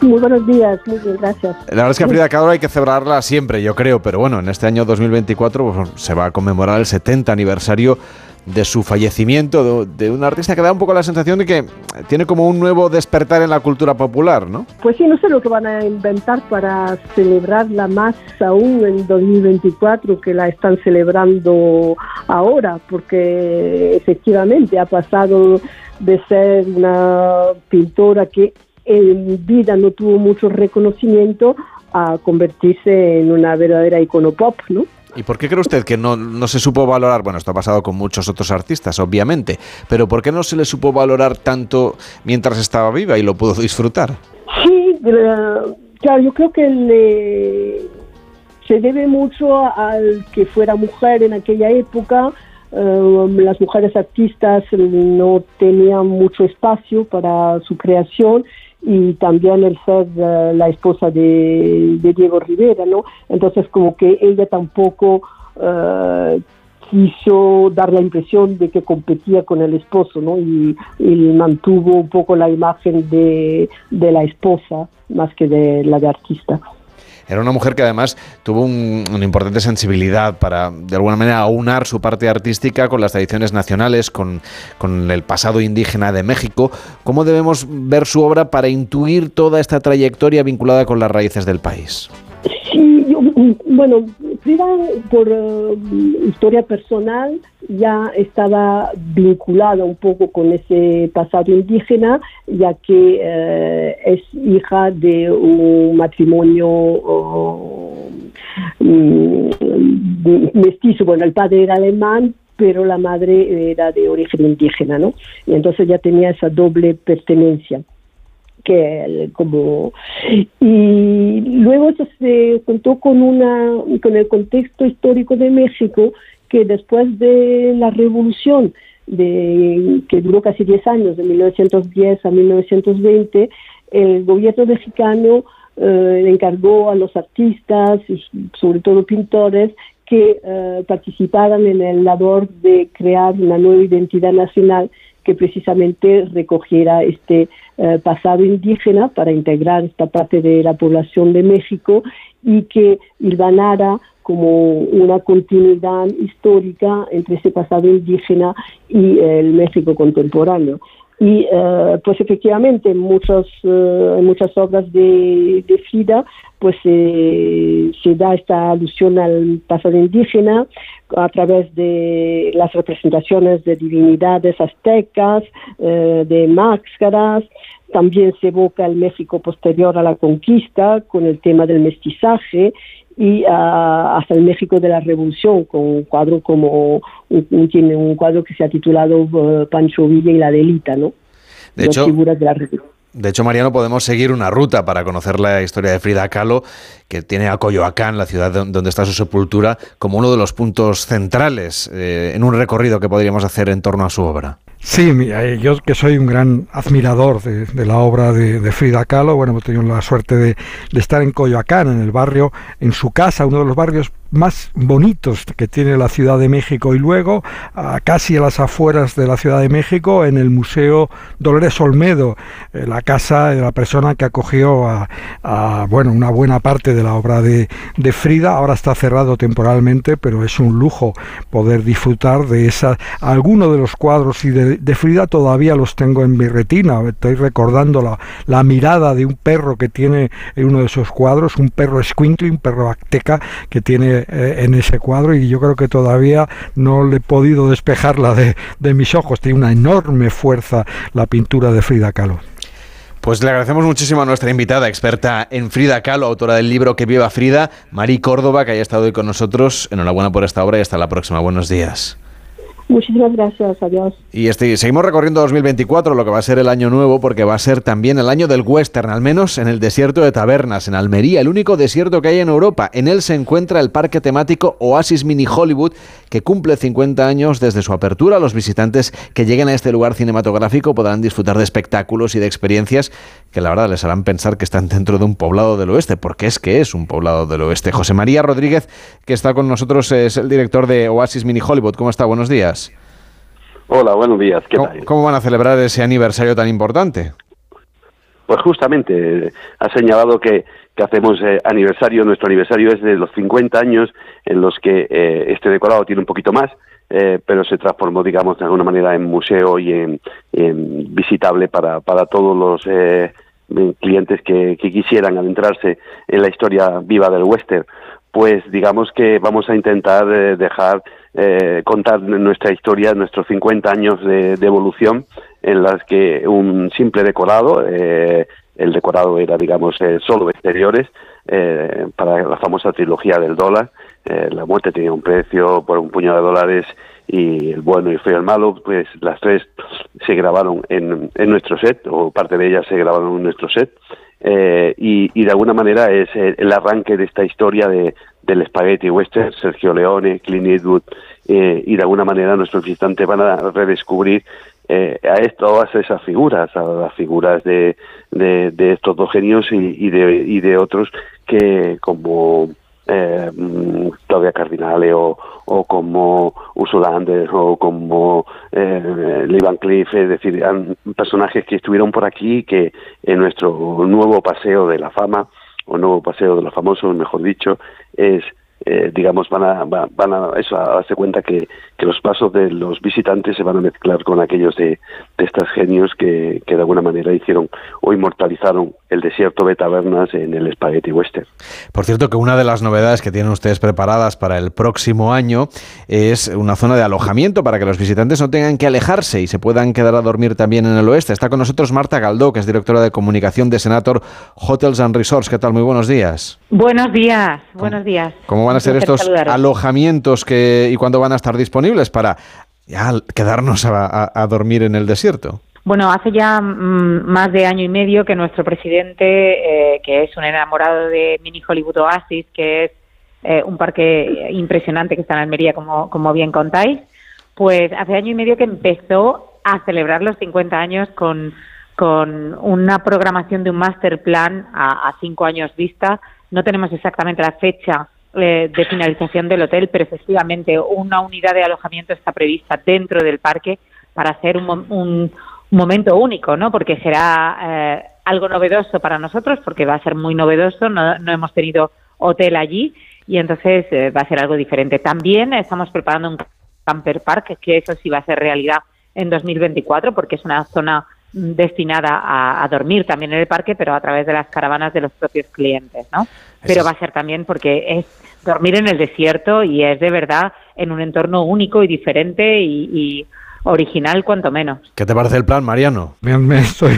Muy buenos días, muy bien, gracias. La verdad es que a Frida Kahlo hay que celebrarla siempre, yo creo, pero bueno, en este año 2024 pues, se va a conmemorar el 70 aniversario de su fallecimiento, de, un artista que da un poco la sensación de que tiene como un nuevo despertar en la cultura popular, ¿no? Pues sí, no sé lo que van a inventar para celebrarla más aún en 2024 que la están celebrando ahora, porque efectivamente ha pasado de ser una pintora que en vida no tuvo mucho reconocimiento a convertirse en una verdadera icono pop, ¿no? ¿Y por qué cree usted que no, no, se supo valorar? Bueno, esto ha pasado con muchos otros artistas, obviamente, pero ¿por qué no se le supo valorar tanto mientras estaba viva y lo pudo disfrutar? Sí, claro, yo creo que se debe mucho al que fuera mujer en aquella época, eh, las mujeres artistas no tenían mucho espacio para su creación y también el ser eh, la esposa de, Diego Rivera, ¿no? Entonces como que ella tampoco uh, quiso dar la impresión de que competía con el esposo, ¿no? Y, y mantuvo un poco la imagen de, de la esposa más que de la de artista. Era una mujer que además tuvo una importante sensibilidad para, de alguna manera, aunar su parte artística con las tradiciones nacionales, con, con el pasado indígena de México. ¿Cómo debemos ver su obra para intuir toda esta trayectoria vinculada con las raíces del país? Sí, bueno, Frida, por eh, historia personal, ya estaba vinculada un poco con ese pasado indígena, ya que eh, es hija de un matrimonio mm, mestizo. Bueno, el padre era alemán, pero la madre era de origen indígena, ¿no? Y entonces ya tenía esa doble pertenencia que como y luego se contó con una con el contexto histórico de México que después de la revolución de que duró casi 10 años de 1910 a 1920 el gobierno mexicano eh, encargó a los artistas sobre todo pintores que eh, participaran en el labor de crear una nueva identidad nacional que precisamente recogiera este eh, pasado indígena para integrar esta parte de la población de México y que hilvanara como una continuidad histórica entre ese pasado indígena y el México contemporáneo. Y eh, pues efectivamente en, eh, muchas obras de, de Frida pues se da esta alusión al pasado indígena a través de las representaciones de divinidades aztecas, eh, de máscaras, también se evoca el México posterior a la conquista con el tema del mestizaje y ah, hasta el México de la Revolución con un cuadro como un, tiene un cuadro que se ha titulado eh, Pancho Villa y la Delita, ¿no? De hecho, de hecho, Mariano, podemos seguir una ruta para conocer la historia de Frida Kahlo, que tiene a Coyoacán, la ciudad donde está su sepultura, como uno de los puntos centrales eh, en un recorrido que podríamos hacer en torno a su obra. Sí, eh, yo que soy un gran admirador de, la obra de, Frida Kahlo, bueno, hemos tenido la suerte de, estar en Coyoacán, en el barrio, en su casa, uno de los barrios más bonitos que tiene la Ciudad de México y luego casi a las afueras de la Ciudad de México en el Museo Dolores Olmedo, eh, la casa de la persona que acogió a, bueno una buena parte de la obra de, de, Frida. Ahora está cerrado temporalmente, pero es un lujo poder disfrutar de esa. Algunos de los cuadros y de, Frida todavía los tengo en mi retina. Estoy recordando la, la mirada de un perro que tiene en uno de esos cuadros, un perro squinkly, un perro azteca que tiene en ese cuadro y yo creo que todavía no le he podido despejarla de, de mis ojos. Tiene una enorme fuerza la pintura de Frida Kahlo. Pues le agradecemos muchísimo a nuestra invitada, experta en Frida Kahlo, autora del libro Que viva Frida, Mari Córdoba, que haya estado hoy con nosotros. Enhorabuena por esta obra y hasta la próxima. Buenos días. Muchísimas gracias, adiós. Y este, seguimos recorriendo 2024, lo que va a ser el año nuevo, porque va a ser también el año del western, al menos en el desierto de Tabernas, en Almería, el único desierto que hay en Europa. En él se encuentra el parque temático Oasis Mini Hollywood, que cumple 50 años desde su apertura. Los visitantes que lleguen a este lugar cinematográfico podrán disfrutar de espectáculos y de experiencias que la verdad les harán pensar que están dentro de un poblado del oeste, porque es que es un poblado del oeste. José María Rodríguez, que está con nosotros, es el director de Oasis Mini Hollywood. ¿Cómo está? Buenos días. Hola, buenos días. ¿Cómo, ¿Cómo van a celebrar ese aniversario tan importante? Pues justamente, ha señalado que, que hacemos eh, aniversario, nuestro aniversario es de los 50 años en los que eh, este decorado tiene un poquito más, eh, pero se transformó, digamos, de alguna manera en museo y en, visitable para, para todos los clientes que, que, quisieran adentrarse en la historia viva del western. Pues digamos que vamos a intentar dejar eh, contar nuestra historia, nuestros 50 años de, evolución, en las que un simple decorado, eh, el decorado era, digamos, eh, solo exteriores, eh, para la famosa trilogía del dólar, la muerte tenía un precio por un puñado de dólares y el bueno y el feo el malo, pues las tres se grabaron en, en nuestro set, o parte de ellas se grabaron en nuestro set, y, y, de alguna manera es el arranque de esta historia de, del Spaghetti Western, Sergio Leone, Clint Eastwood, eh, y de alguna manera nuestros visitantes van a redescubrir eh, a a esas figuras, a las figuras de, de, estos dos genios y, de, y de otros que como eh, Claudia Cardinale o, o como Ursula Anders o como eh, Lee Van Cleef, es decir, personajes que estuvieron por aquí que en nuestro nuevo paseo de la fama o nuevo paseo de los famosos, mejor dicho, es eh, digamos, van a, van a, eso, a darse cuenta que, que, los pasos de los visitantes se van a mezclar con aquellos de, de estos genios que, que, de alguna manera hicieron o inmortalizaron el desierto de tabernas en el Spaghetti Western. Por cierto, que una de las novedades que tienen ustedes preparadas para el próximo año es una zona de alojamiento para que los visitantes no tengan que alejarse y se puedan quedar a dormir también en el oeste. Está con nosotros Marta Galdó, que es directora de comunicación de Senator Hotels and Resorts. ¿Qué tal? Muy buenos días. Buenos días, buenos días. ¿Cómo van a ser estos alojamientos que, y cuándo van a estar disponibles para ya quedarnos a, dormir en el desierto? Bueno, hace ya mm, más de año y medio que nuestro presidente, eh, que es un enamorado de Mini Hollywood Oasis, que es eh, un parque impresionante que está en Almería, como, como bien contáis, pues hace año y medio que empezó a celebrar los 50 años con, con una programación de un master plan a, a cinco años vista. No tenemos exactamente la fecha eh, de finalización del hotel, pero efectivamente una unidad de alojamiento está prevista dentro del parque para hacer un, un, momento único, ¿no? Porque será eh, algo novedoso para nosotros, porque va a ser muy novedoso, no, no hemos tenido hotel allí y entonces eh, va a ser algo diferente. También estamos preparando un camper park, que eso sí va a ser realidad en 2024, porque es una zona destinada a, dormir también en el parque, pero a través de las caravanas de los propios clientes, ¿no? Pero va a ser también porque es dormir en el desierto y es de verdad en un entorno único y diferente y original cuanto menos. ¿Qué te parece el plan, Mariano? Soy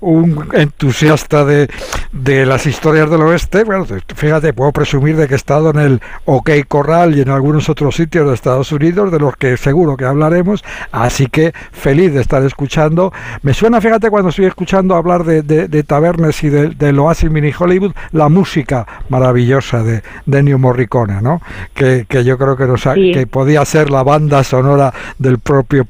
un, entusiasta de, de, las historias del oeste. Bueno, fíjate, puedo presumir de que he estado en el OK Corral y en algunos otros sitios de Estados Unidos, de los que seguro que hablaremos. Así que feliz de estar escuchando. Me suena, fíjate, cuando estoy escuchando hablar de, de, tabernes y de, del Oasis Mini Hollywood, la música maravillosa de, de Ennio Morricone, ¿no? Que, que yo creo que, nos que podía ser la banda sonora del propio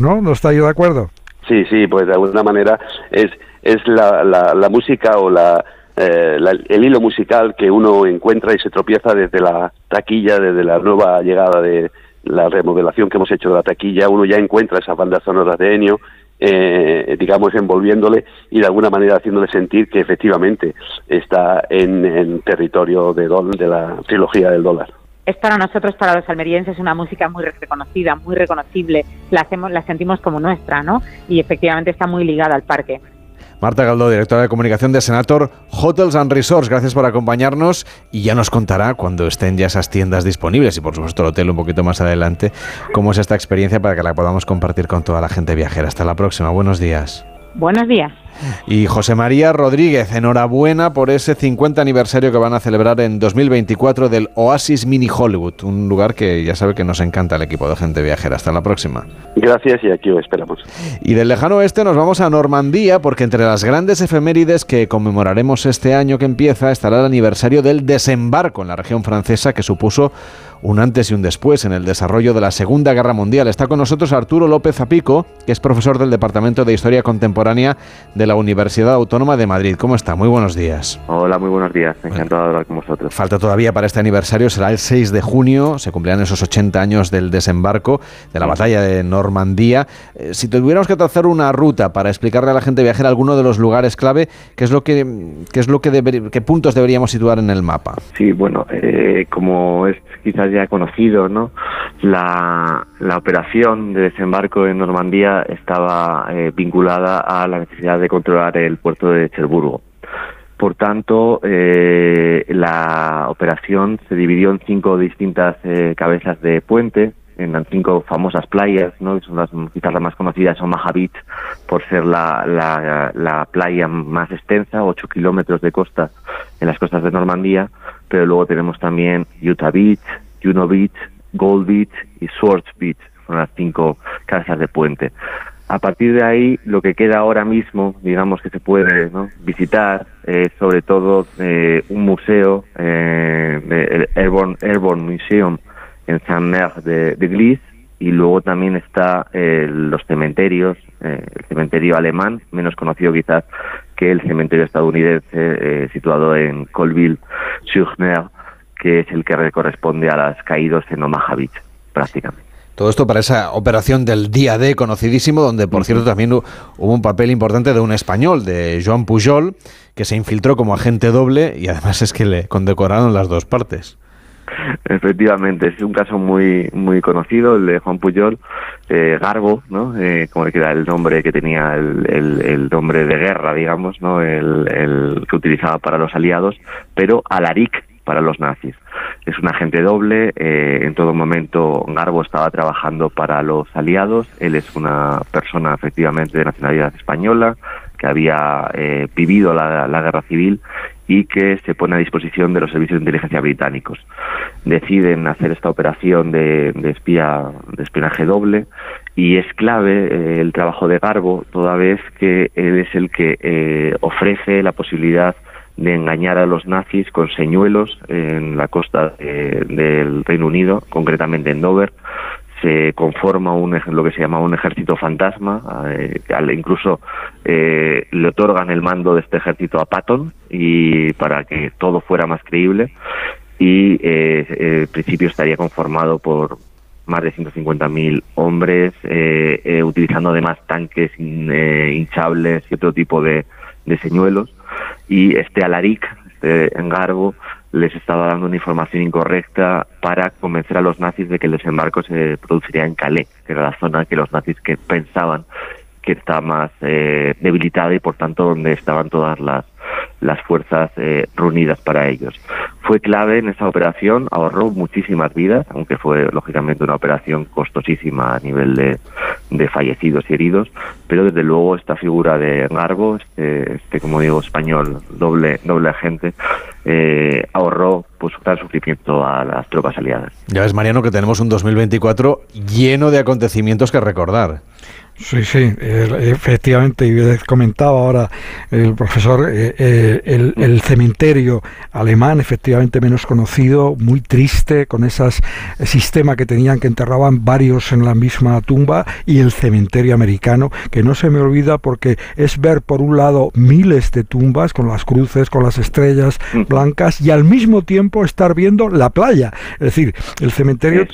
¿no? ¿No está yo de acuerdo? Sí, sí, pues de alguna manera es, es la, la, música o la, eh, el hilo musical que uno encuentra y se tropieza desde la taquilla, desde la nueva llegada de la remodelación que hemos hecho de la taquilla, uno ya encuentra esas bandas sonoras de Ennio, eh, digamos, envolviéndole y de alguna manera haciéndole sentir que efectivamente está en, territorio de, de la trilogía del dólar es para nosotros, para los almerienses, una música muy reconocida, muy reconocible. La hacemos, la sentimos como nuestra, ¿no? Y efectivamente está muy ligada al parque. Marta Galdó, directora de comunicación de Senator Hotels and Resorts, gracias por acompañarnos y ya nos contará cuando estén ya esas tiendas disponibles y por supuesto el hotel un poquito más adelante, cómo es esta experiencia para que la podamos compartir con toda la gente viajera. Hasta la próxima, buenos días. Buenos días. Y José María Rodríguez, enhorabuena por ese 50 aniversario que van a celebrar en 2024 del Oasis Mini Hollywood, un lugar que ya sabe que nos encanta el equipo de gente viajera. Hasta la próxima. Gracias y aquí os esperamos. Y del lejano oeste nos vamos a Normandía porque entre las grandes efemérides que conmemoraremos este año que empieza estará el aniversario del desembarco en la región francesa que supuso un antes y un después en el desarrollo de la Segunda Guerra Mundial. Está con nosotros Arturo López Apico, que es profesor del Departamento de Historia Contemporánea de la Universidad Autónoma de Madrid. ¿Cómo está? Muy buenos días. Hola, muy buenos días. Encantado de hablar con vosotros. Falta todavía para este aniversario, será el 6 de junio, se cumplirán esos 80 años del desembarco, de la batalla de Normandía. Eh, si tuviéramos que trazar una ruta para explicarle a la gente viajera alguno de los lugares clave, ¿qué es lo que, qué es lo que qué puntos deberíamos situar en el mapa? Sí, bueno, eh, como es quizás ya conocido, ¿no? La, operación de desembarco en Normandía estaba eh, vinculada a la necesidad de controlar el puerto de Cherburgo. Por tanto, eh, la operación se dividió en cinco distintas eh, cabezas de puente, en las cinco famosas playas, ¿no? son las quizás las más conocidas, Omaha Beach, por ser la, la, la playa más extensa, ocho kilómetros de costa en las costas de Normandía, pero luego tenemos también Utah Beach, Juno Beach, Gold Beach y Swords Beach. Son las cinco casas de puente. A partir de ahí, lo que queda ahora mismo, digamos que se puede visitar, es sobre todo eh, un museo, eh, el Airborne, Museum en Saint-Mer de, de y luego también está eh, los cementerios, el cementerio alemán, menos conocido quizás que el cementerio estadounidense situado en Colville-sur-Mer, que es el que corresponde a las caídos en Omaha Beach, prácticamente. Todo esto para esa operación del día D conocidísimo, donde por cierto también hubo un papel importante de un español, de Joan Pujol, que se infiltró como agente doble y además es que le condecoraron las dos partes. Efectivamente, es un caso muy muy conocido, el de Juan Pujol, eh, Garbo, ¿no? Eh, como que era el nombre que tenía el, el, nombre de guerra, digamos, ¿no? El, el, que utilizaba para los aliados, pero Alaric para los nazis. Es un agente doble, eh, en todo momento Garbo estaba trabajando para los aliados, él es una persona efectivamente de nacionalidad española, que había eh, vivido la, guerra civil y que se pone a disposición de los servicios de inteligencia británicos. Deciden hacer esta operación de, espía, de espionaje doble y es clave eh, el trabajo de Garbo, toda vez que él es el que ofrece la posibilidad de engañar a los nazis con señuelos en la costa del Reino Unido, concretamente en Dover. Se conforma un, lo que se llama un ejército fantasma, eh, incluso eh, le otorgan el mando de este ejército a Patton y para que todo fuera más creíble y eh, principio estaría conformado por más de 150.000 hombres, utilizando además tanques hinchables y otro tipo de señuelos y este Alaric, este engargo, les estaba dando una información incorrecta para convencer a los nazis de que el desembarco se produciría en Calais, que era la zona que los nazis que pensaban que estaba más eh, debilitada y por tanto donde estaban todas las las fuerzas eh, reunidas para ellos. Fue clave en esa operación, ahorró muchísimas vidas, aunque fue lógicamente una operación costosísima a nivel de, de fallecidos y heridos, pero desde luego esta figura de Garbo, este, este como digo, español, doble, doble agente, eh, ahorró pues tal sufrimiento a las tropas aliadas. Ya ves, Mariano, que tenemos un 2024 lleno de acontecimientos que recordar. Sí, sí, efectivamente, y les comentaba ahora el profesor, eh, eh, el, cementerio alemán, efectivamente menos conocido, muy triste, con ese sistema que tenían que enterraban varios en la misma tumba, y el cementerio americano, que no se me olvida porque es ver por un lado miles de tumbas con las cruces, con las estrellas blancas, y al mismo tiempo estar viendo la playa. Es decir, el cementerio,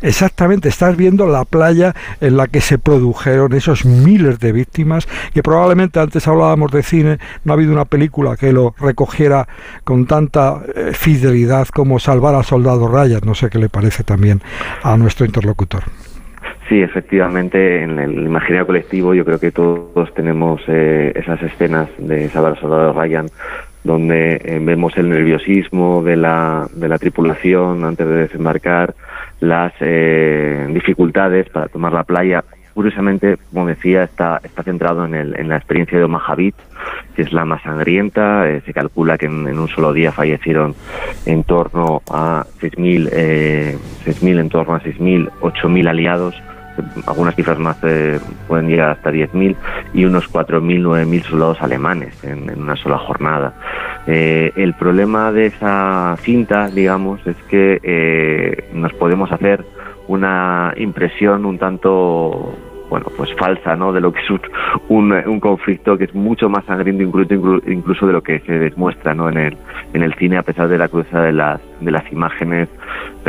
exactamente, estás viendo la playa en la que se produjeron esos miles de víctimas, que probablemente antes hablábamos de cine, no ha habido una película que lo recogiera con tanta eh, fidelidad como Salvar al Soldado Ryan. No sé qué le parece también a nuestro interlocutor. Sí, efectivamente, en el imaginario colectivo yo creo que todos tenemos eh, esas escenas de Salvar al Soldado Ryan donde eh, vemos el nerviosismo de la, de la tripulación antes de desembarcar, las dificultades para tomar la playa curiosamente, como decía, está, está centrado en, el, en la experiencia de Omaha que es la más sangrienta. Eh, se calcula que en, un solo día fallecieron en torno a 6.000, eh, 6.000 en torno a 6.000, 8.000 aliados. Algunas cifras más eh, pueden llegar hasta 10.000 y unos 4.000, 9.000 soldados alemanes en, una sola jornada. Eh, el problema de esa cinta, digamos, es que nos podemos hacer una impresión un tanto bueno, pues falsa, ¿no? De lo que es un, un, conflicto que es mucho más sangriento incluso, incluso de lo que se demuestra, ¿no? En el, en el cine, a pesar de la crudeza de las, de las imágenes,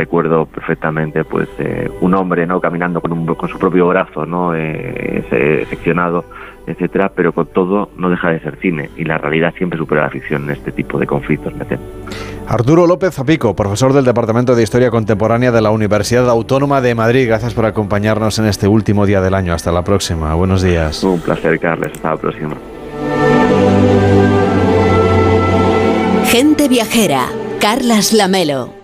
recuerdo perfectamente, pues, eh, un hombre, ¿no? Caminando con, un, con su propio brazo, ¿no? Eh, seccionado, etcétera, pero con todo no deja de ser cine y la realidad siempre supera la ficción en este tipo de conflictos, me temo. Arturo López Zapico, profesor del Departamento de Historia Contemporánea de la Universidad Autónoma de Madrid. Gracias por acompañarnos en este último día del año. Hasta la próxima. Buenos días. Un placer, Carles. Hasta la próxima. Gente viajera. Carlas Lamelo.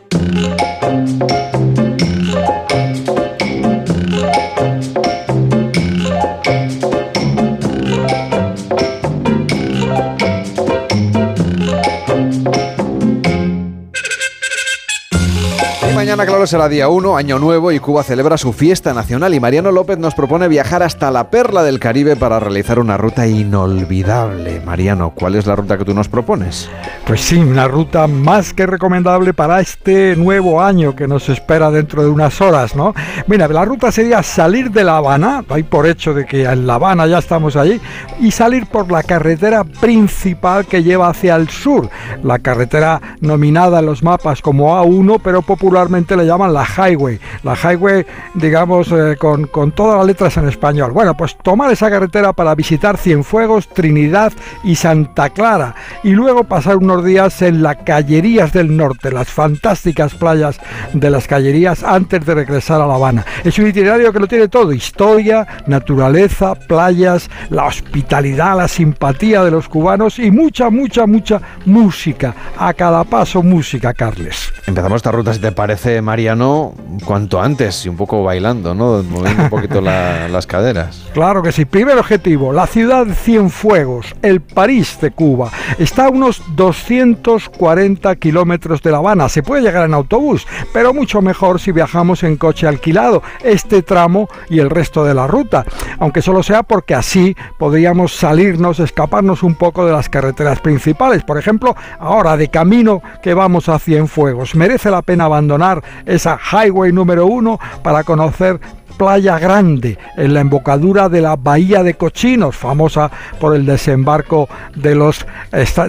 Mañana, claro, será día 1, año nuevo, y Cuba celebra su fiesta nacional. Y Mariano López nos propone viajar hasta la perla del Caribe para realizar una ruta inolvidable. Mariano, ¿cuál es la ruta que tú nos propones? Pues sí, una ruta más que recomendable para este nuevo año que nos espera dentro de unas horas, ¿no? Mira, la ruta sería salir de La Habana, por hecho de que en La Habana ya estamos allí, y salir por la carretera principal que lleva hacia el sur, la carretera nominada en los mapas como A1, pero popularmente le llaman la highway. La highway, digamos, eh, con, con, todas las letras en español. Bueno, pues tomar esa carretera para visitar Cienfuegos, Trinidad y Santa Clara. Y luego pasar unos días en las Callerías del Norte, las fantásticas playas de las Callerías antes de regresar a La Habana. Es un itinerario que lo tiene todo, historia, naturaleza, playas, la hospitalidad, la simpatía de los cubanos y mucha, mucha, mucha música. A cada paso música, Carles. Empezamos esta ruta, si te parece Mariano cuanto antes y un poco bailando, ¿no? Moviendo un poquito *laughs* las caderas. Claro que sí. Primer objetivo, la ciudad Cienfuegos, el París de Cuba. Está a unos 240 kilómetros de La Habana. Se puede llegar en autobús, pero mucho mejor si viajamos en coche alquilado. Este tramo y el resto de la ruta. Aunque solo sea porque así podríamos salirnos, escaparnos un poco de las carreteras principales. Por ejemplo, ahora de camino que vamos a Cienfuegos. Merece la pena abandonar esa highway número uno para conocer Playa Grande, en la embocadura de la Bahía de Cochinos, famosa por el desembarco de los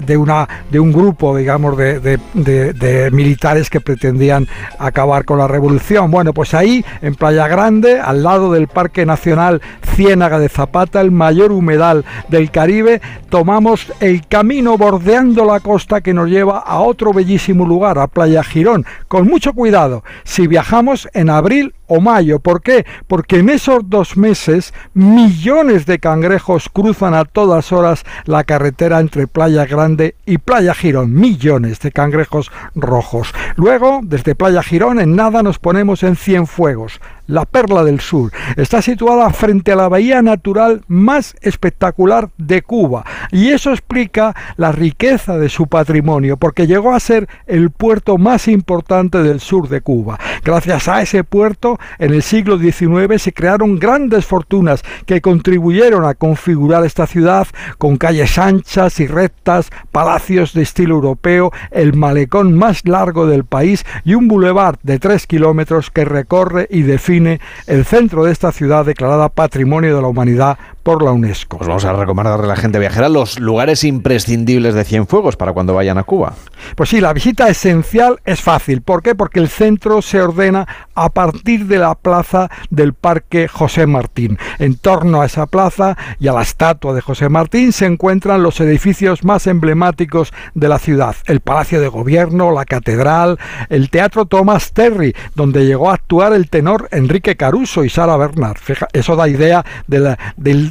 de una de un grupo, digamos, de, militares que pretendían acabar con la revolución. Bueno, pues ahí, en Playa Grande, al lado del Parque Nacional Ciénaga de Zapata, el mayor humedal del Caribe, tomamos el camino bordeando la costa que nos lleva a otro bellísimo lugar, a Playa Girón. Con mucho cuidado, si viajamos en abril o mayo. ¿Por qué? Porque en esos dos meses millones de cangrejos cruzan a todas horas la carretera entre Playa Grande y Playa Girón. Millones de cangrejos rojos. Luego, desde Playa Girón, en nada nos ponemos en Cienfuegos la perla del sur. Está situada frente a la bahía natural más espectacular de Cuba y eso explica la riqueza de su patrimonio porque llegó a ser el puerto más importante del sur de Cuba. Gracias a ese puerto, en el siglo XIX se crearon grandes fortunas que contribuyeron a configurar esta ciudad con calles anchas y rectas, palacios de estilo europeo, el malecón más largo del país y un bulevar de tres kilómetros que recorre y define el centro de esta ciudad declarada Patrimonio de la Humanidad por la UNESCO. Pues vamos a recomendarle a la gente viajera los lugares imprescindibles de Cienfuegos para cuando vayan a Cuba. Pues sí, la visita esencial es fácil. ¿Por qué? Porque el centro se ordena a partir de la plaza del Parque José Martín. En torno a esa plaza y a la estatua de José Martín se encuentran los edificios más emblemáticos de la ciudad. El Palacio de Gobierno, la Catedral, el Teatro Thomas Terry, donde llegó a actuar el tenor Enrique Caruso y Sara Bernard. eso da idea de,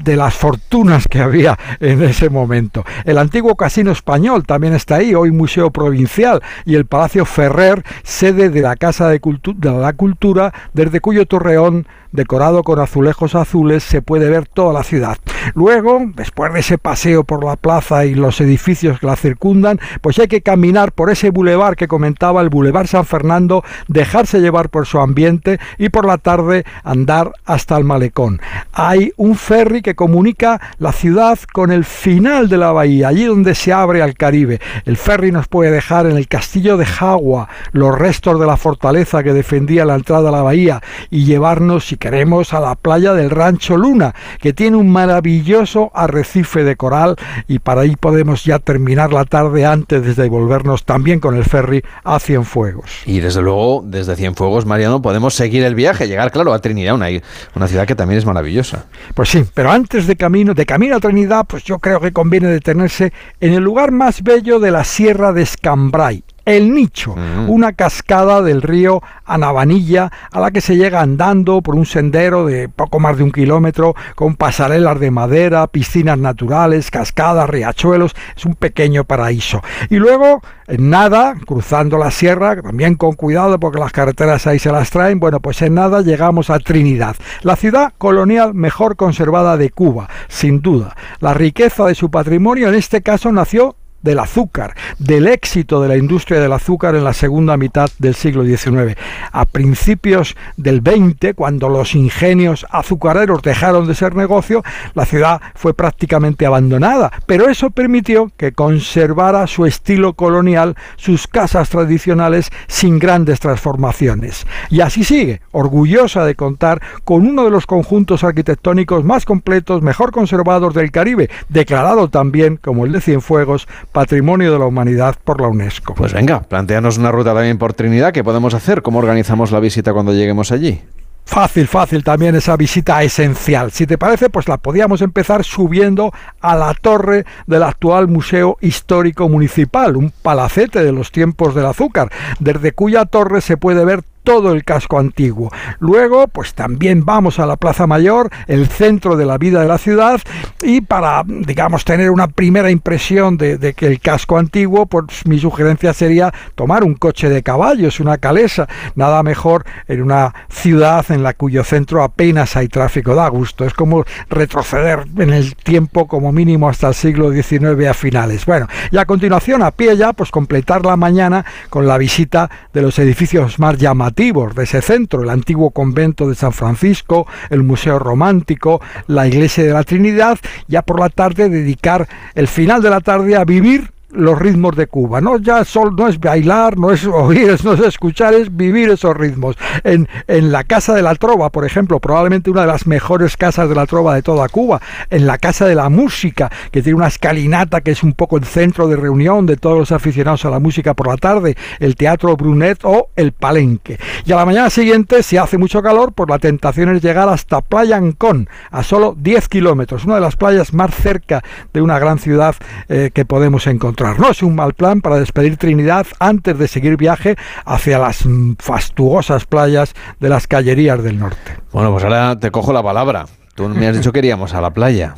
de las fortunas que había en ese momento. El antiguo Casino Español también está ahí, hoy Museo Provincial, y el Palacio Ferrer, sede de la Casa de, de la Cultura, desde cuyo torreón decorado con azulejos azules, se puede ver toda la ciudad. Luego, después de ese paseo por la plaza y los edificios que la circundan, pues hay que caminar por ese bulevar que comentaba, el Boulevard San Fernando, dejarse llevar por su ambiente y por la tarde andar hasta el malecón. Hay un ferry que comunica la ciudad con el final de la bahía, allí donde se abre al Caribe. El ferry nos puede dejar en el castillo de Jagua los restos de la fortaleza que defendía la entrada a la bahía y llevarnos, si queremos, a la playa del Rancho Luna, que tiene un maravilloso arrecife de coral y para ahí podemos ya terminar la tarde antes de devolvernos también con el ferry a Cienfuegos. Y desde luego, desde Cienfuegos, Mariano, podemos seguir el viaje, llegar, claro, a Trinidad, una, una ciudad que también es maravillosa. Pues sí, pero antes de camino, de camino a Trinidad, pues yo creo que conviene detenerse en el lugar más bello de la Sierra de Escambray, el Nicho, mm. una cascada del río Anabanilla a la que se llega andando por un sendero de poco más de un kilómetro con pasarelas de madera, piscinas naturales, cascadas, riachuelos, es un pequeño paraíso. Y luego, en nada, cruzando la sierra, también con cuidado porque las carreteras ahí se las traen, bueno, pues en nada llegamos a Trinidad, la ciudad colonial mejor conservada de Cuba, sin duda. La riqueza de su patrimonio en este caso nació del azúcar, del éxito de la industria del azúcar en la segunda mitad del siglo XIX. A principios del XX, cuando los ingenios azucareros dejaron de ser negocio, la ciudad fue prácticamente abandonada, pero eso permitió que conservara su estilo colonial, sus casas tradicionales sin grandes transformaciones. Y así sigue, orgullosa de contar con uno de los conjuntos arquitectónicos más completos, mejor conservados del Caribe, declarado también como el de Cienfuegos Patrimonio de la Humanidad por la UNESCO. Pues venga, planteanos una ruta también por Trinidad. ¿Qué podemos hacer? ¿Cómo organizamos la visita cuando lleguemos allí? Fácil, fácil también esa visita esencial. Si te parece, pues la podíamos empezar subiendo a la torre del actual Museo Histórico Municipal, un palacete de los tiempos del azúcar, desde cuya torre se puede ver todo el casco antiguo. Luego, pues también vamos a la Plaza Mayor, el centro de la vida de la ciudad, y para, digamos, tener una primera impresión de, que el casco antiguo, pues mi sugerencia sería tomar un coche de caballos, una calesa, nada mejor en una ciudad en la cuyo centro apenas hay tráfico, da gusto, es como retroceder en el tiempo como mínimo hasta el siglo XIX a finales. Bueno, y a continuación a pie ya, pues completar la mañana con la visita de los edificios más llamativos de ese centro, el antiguo convento de San Francisco, el Museo Romántico, la Iglesia de la Trinidad, ya por la tarde dedicar el final de la tarde a vivir los ritmos de Cuba. No ya sol, no es bailar, no es oír, *laughs* no es escuchar, es vivir esos ritmos. En, en la Casa de la Trova, por ejemplo, probablemente una de las mejores casas de la Trova de toda Cuba. En la Casa de la Música, que tiene una escalinata que es un poco el centro de reunión de todos los aficionados a la música por la tarde, el Teatro Brunet o el Palenque. Y a la mañana siguiente, si hace mucho calor, pues la tentación es llegar hasta Playa Ancón, a solo 10 kilómetros, una de las playas más cerca de una gran ciudad eh, que podemos encontrar. No es un mal plan para despedir Trinidad antes de seguir viaje hacia las fastuosas playas de las callerías del norte. Bueno, pues ahora te cojo la palabra. Tú me has dicho que iríamos a la playa.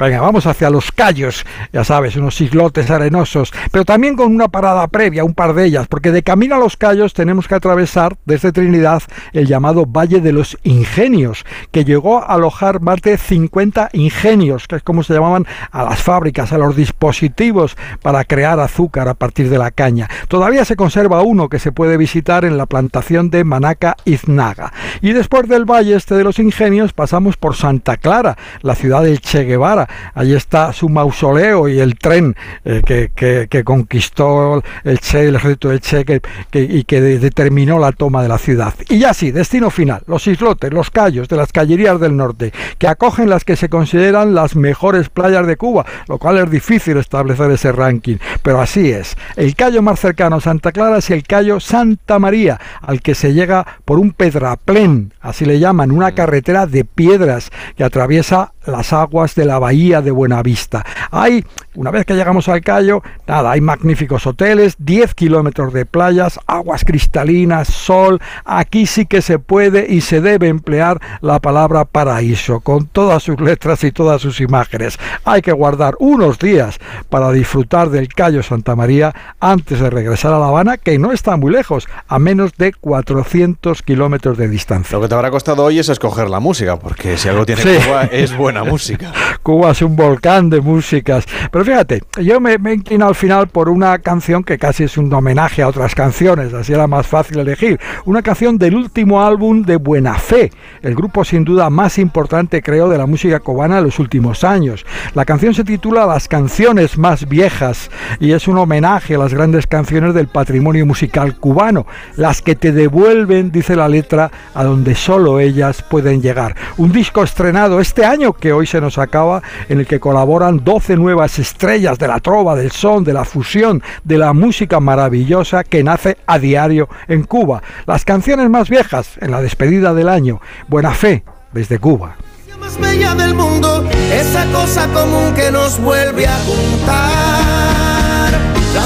Venga, vamos hacia los callos, ya sabes, unos islotes arenosos, pero también con una parada previa, un par de ellas, porque de camino a los callos tenemos que atravesar desde Trinidad el llamado Valle de los Ingenios, que llegó a alojar más de 50 ingenios, que es como se llamaban a las fábricas, a los dispositivos para crear azúcar a partir de la caña. Todavía se conserva uno que se puede visitar en la plantación de Manaca Iznaga. Y después del valle este de los ingenios pasamos por Santa Clara, la ciudad del Che Guevara. Allí está su mausoleo y el tren eh, que, conquistó el Che, el ejército del Che y que determinó la toma de la ciudad. Y ya sí, destino final, los islotes, los callos de las callerías del norte, que acogen las que se consideran las mejores playas de Cuba, lo cual es difícil establecer ese ranking, pero así es. El callo más cercano a Santa Clara es el callo Santa María, al que se llega por un pedraplén, así le llaman, una carretera de piedras que atraviesa las aguas de la bahía de Buenavista. Hay, una vez que llegamos al Cayo, nada, hay magníficos hoteles, 10 kilómetros de playas, aguas cristalinas, sol. Aquí sí que se puede y se debe emplear la palabra paraíso, con todas sus letras y todas sus imágenes. Hay que guardar unos días para disfrutar del Cayo Santa María antes de regresar a La Habana, que no está muy lejos, a menos de 400 kilómetros de distancia. Lo que te habrá costado hoy es escoger la música, porque si algo tiene Cuba es *laughs* bueno música. *laughs* Cuba es un volcán de músicas. Pero fíjate, yo me, me inclino al final por una canción que casi es un homenaje a otras canciones, así era más fácil elegir. Una canción del último álbum de Buena Fe, el grupo sin duda más importante, creo, de la música cubana de los últimos años. La canción se titula Las canciones más viejas y es un homenaje a las grandes canciones del patrimonio musical cubano, las que te devuelven, dice la letra, a donde solo ellas pueden llegar. Un disco estrenado este año que hoy se nos acaba, en el que colaboran 12 nuevas estrellas de la trova, del son, de la fusión, de la música maravillosa que nace a diario en Cuba. Las canciones más viejas en la despedida del año. Buena fe desde Cuba más bella del mundo, esa cosa común que nos vuelve a juntar.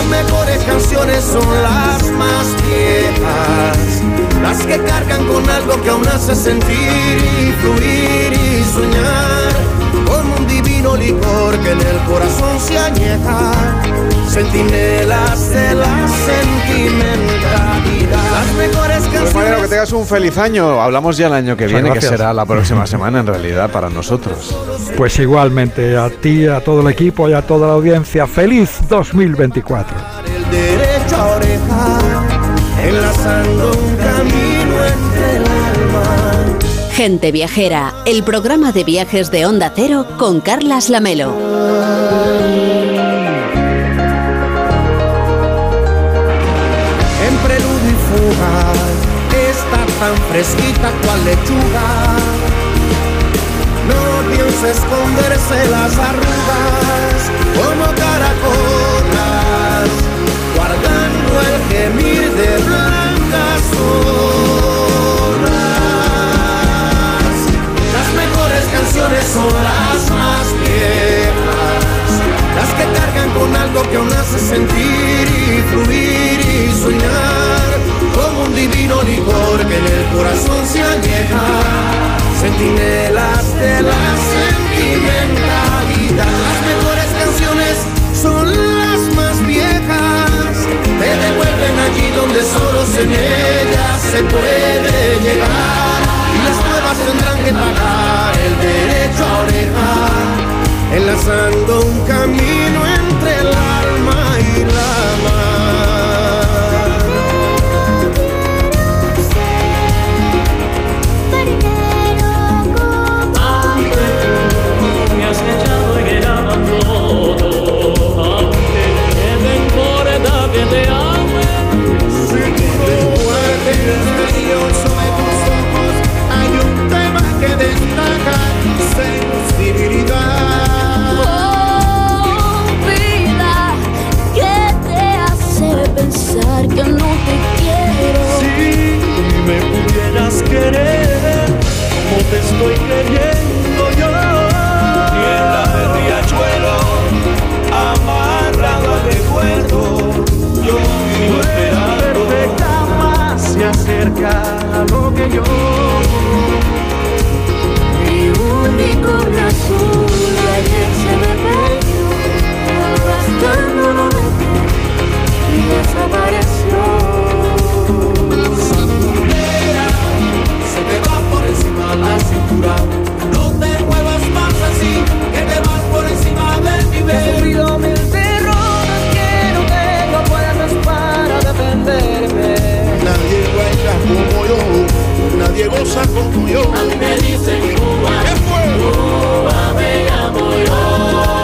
Las mejores canciones son las más viejas, las que cargan con algo que aún hace sentir y fluir y soñar divino licor que en el corazón se añeja, sentinelas de la sentimentalidad. Las mejores canciones. Pues que tengas un feliz año. Hablamos ya el año que viene, que será la próxima semana en realidad para nosotros. Pues igualmente a ti, a todo el equipo y a toda la audiencia, feliz 2024. El derecho a oreja, enlazando Gente Viajera, el programa de viajes de Onda Cero con Carlas Lamelo. En preludio y fuga, está tan fresquita cual lechuga. No piensa esconderse las arrugas como caracolas, son las más viejas, las que cargan con algo que aún hace sentir y fluir y soñar, como un divino licor que en el corazón se añeja, sentinelas de la sentimentalidad. Las mejores canciones son las más viejas, te devuelven allí donde solo en ellas se puede llegar que pagar el derecho a orejar, enlazando un camino que yo. Mi único razón ayer se me perdió, arrastrándolo y desapareció. Goza como yo. A mí me dicen Cuba, ¿qué fue? Cuba me llamo yo.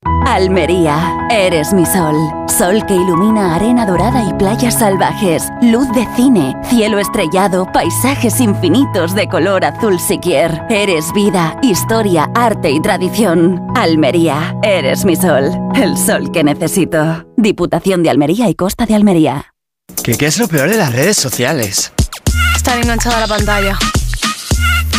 Almería, eres mi sol. Sol que ilumina arena dorada y playas salvajes. Luz de cine, cielo estrellado, paisajes infinitos de color azul siquier. Eres vida, historia, arte y tradición. Almería, eres mi sol. El sol que necesito. Diputación de Almería y Costa de Almería. ¿Qué, qué es lo peor de las redes sociales? Estar enganchada a la pantalla.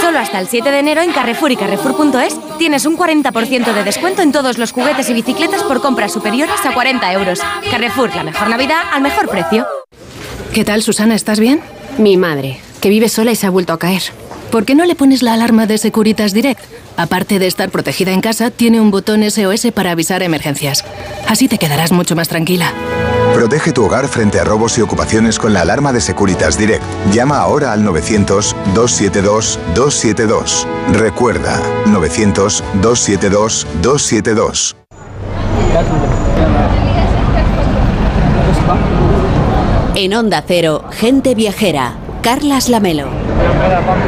Solo hasta el 7 de enero en Carrefour y Carrefour.es tienes un 40% de descuento en todos los juguetes y bicicletas por compras superiores a 40 euros. Carrefour, la mejor Navidad al mejor precio. ¿Qué tal, Susana? ¿Estás bien? Mi madre, que vive sola y se ha vuelto a caer. ¿Por qué no le pones la alarma de Securitas Direct? Aparte de estar protegida en casa, tiene un botón SOS para avisar emergencias. Así te quedarás mucho más tranquila. Protege tu hogar frente a robos y ocupaciones con la alarma de Securitas Direct. Llama ahora al 900-272-272. Recuerda, 900-272-272. En Onda Cero, gente viajera. Carlas Lamelo.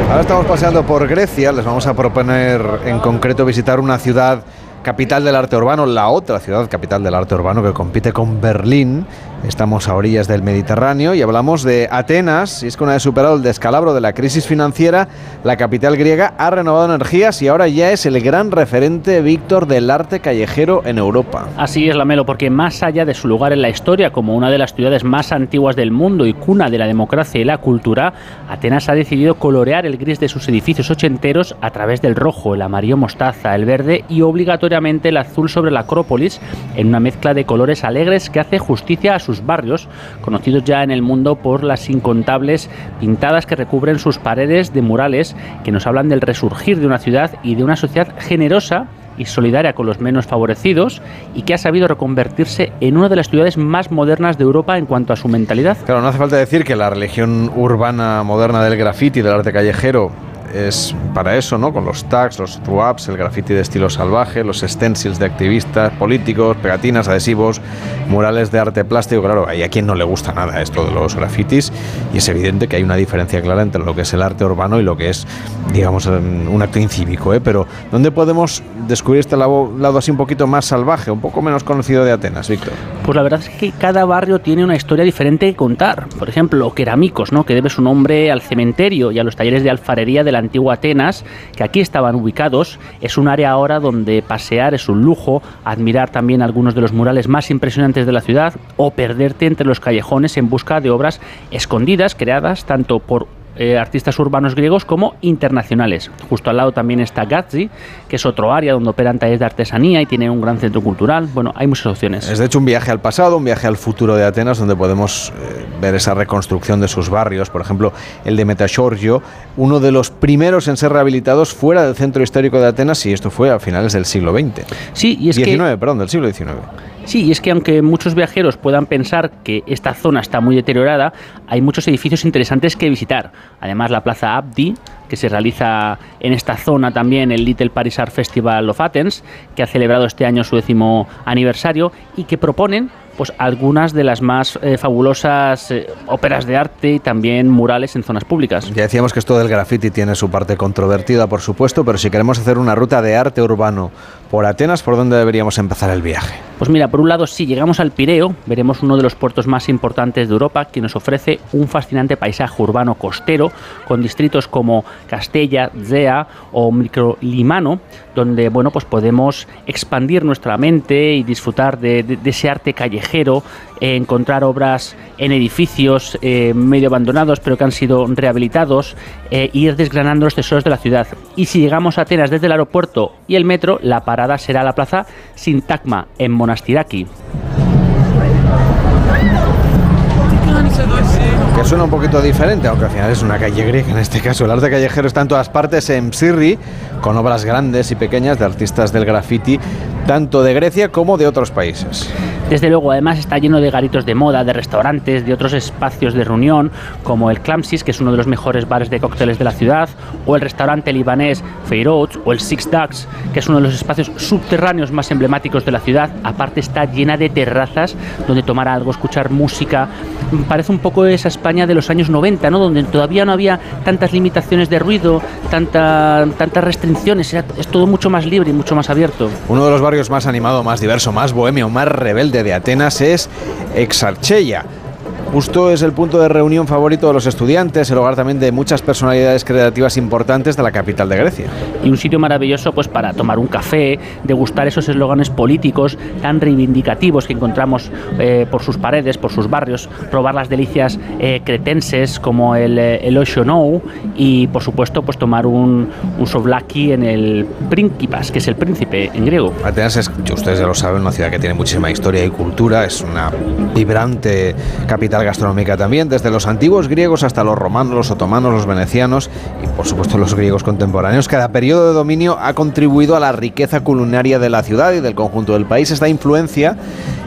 Ahora estamos paseando por Grecia, les vamos a proponer en concreto visitar una ciudad capital del arte urbano, la otra ciudad capital del arte urbano que compite con Berlín. Estamos a orillas del Mediterráneo y hablamos de Atenas. Y es que una vez superado el descalabro de la crisis financiera, la capital griega ha renovado energías y ahora ya es el gran referente, Víctor, del arte callejero en Europa. Así es, Lamelo, porque más allá de su lugar en la historia como una de las ciudades más antiguas del mundo y cuna de la democracia y la cultura, Atenas ha decidido colorear el gris de sus edificios ochenteros a través del rojo, el amarillo mostaza, el verde y obligatoriamente el azul sobre la Acrópolis, en una mezcla de colores alegres que hace justicia a sus barrios, conocidos ya en el mundo por las incontables pintadas que recubren sus paredes de murales que nos hablan del resurgir de una ciudad y de una sociedad generosa y solidaria con los menos favorecidos y que ha sabido reconvertirse en una de las ciudades más modernas de Europa en cuanto a su mentalidad. Claro, no hace falta decir que la religión urbana moderna del graffiti, del arte callejero, es para eso, ¿no? Con los tags, los throw-ups, el graffiti de estilo salvaje, los stencils de activistas políticos, pegatinas, adhesivos, murales de arte plástico. Claro, hay a quien no le gusta nada esto de los grafitis y es evidente que hay una diferencia clara entre lo que es el arte urbano y lo que es, digamos, un acto incívico, ¿eh? Pero ¿dónde podemos descubrir este lado, lado así un poquito más salvaje, un poco menos conocido de Atenas, Víctor? Pues la verdad es que cada barrio tiene una historia diferente que contar. Por ejemplo, Keramicos, ¿no? que debe su nombre al cementerio y a los talleres de alfarería de la antigua Atenas, que aquí estaban ubicados. Es un área ahora donde pasear es un lujo, admirar también algunos de los murales más impresionantes de la ciudad o perderte entre los callejones en busca de obras escondidas creadas tanto por eh, artistas urbanos griegos como internacionales. Justo al lado también está Gazzi, que es otro área donde operan talleres de artesanía y tiene un gran centro cultural. Bueno, hay muchas opciones. Es de hecho un viaje al pasado, un viaje al futuro de Atenas, donde podemos eh, ver esa reconstrucción de sus barrios. Por ejemplo, el de Metaxorgio, uno de los primeros en ser rehabilitados fuera del centro histórico de Atenas, y esto fue a finales del siglo XX. Sí, y es 19, que... perdón, del siglo XIX. Sí, y es que aunque muchos viajeros puedan pensar que esta zona está muy deteriorada, hay muchos edificios interesantes que visitar. Además, la Plaza Abdi, que se realiza en esta zona también el Little Paris Art Festival of Athens, que ha celebrado este año su décimo aniversario y que proponen pues algunas de las más eh, fabulosas eh, óperas de arte y también murales en zonas públicas. Ya decíamos que esto del graffiti tiene su parte controvertida, por supuesto, pero si queremos hacer una ruta de arte urbano por Atenas, ¿por dónde deberíamos empezar el viaje? Pues mira, por un lado, si llegamos al Pireo, veremos uno de los puertos más importantes de Europa que nos ofrece un fascinante paisaje urbano costero con distritos como Castella, Zea o Microlimano, donde bueno, pues podemos expandir nuestra mente y disfrutar de, ese arte callejero, eh, encontrar obras en edificios eh, medio abandonados pero que han sido rehabilitados, eh, ir desgranando los tesoros de la ciudad. Y si llegamos a Atenas desde el aeropuerto y el metro, la parada será la plaza Sintagma en Monastiraki. Que suena un poquito diferente, aunque al final es una calle griega en este caso. El arte callejero está en todas partes en Psirri, con obras grandes y pequeñas de artistas del graffiti, tanto de Grecia como de otros países. Desde luego, además está lleno de garitos de moda, de restaurantes, de otros espacios de reunión, como el Clamsis, que es uno de los mejores bares de cócteles de la ciudad, o el restaurante libanés Feiroz, o el Six Ducks, que es uno de los espacios subterráneos más emblemáticos de la ciudad. Aparte está llena de terrazas donde tomar algo, escuchar música. Parece un poco esa España de los años 90, ¿no? Donde todavía no había tantas limitaciones de ruido, tanta, tantas restricciones, era- es todo mucho más libre y mucho más abierto. Uno de los barrios más animado, más diverso, más bohemio, más rebelde de Atenas es Exarcheia. Justo es el punto de reunión favorito de los estudiantes, el hogar también de muchas personalidades creativas importantes de la capital de Grecia. y un sitio maravilloso pues para tomar un café, degustar esos eslóganes políticos tan reivindicativos que encontramos eh, por sus paredes, por sus barrios, probar las delicias eh, cretenses como el, eh, el Oshonou y por supuesto pues tomar un, un souvlaki en el Principas, que es el príncipe en griego. Atenas es, ustedes ya lo saben, una ciudad que tiene muchísima historia y cultura, es una vibrante capital gastronómica también, desde los antiguos griegos hasta los romanos, los otomanos, los venecianos y por supuesto los griegos contemporáneos. Cada periodo de dominio ha contribuido a la riqueza culinaria de la ciudad y del conjunto del país. Esta influencia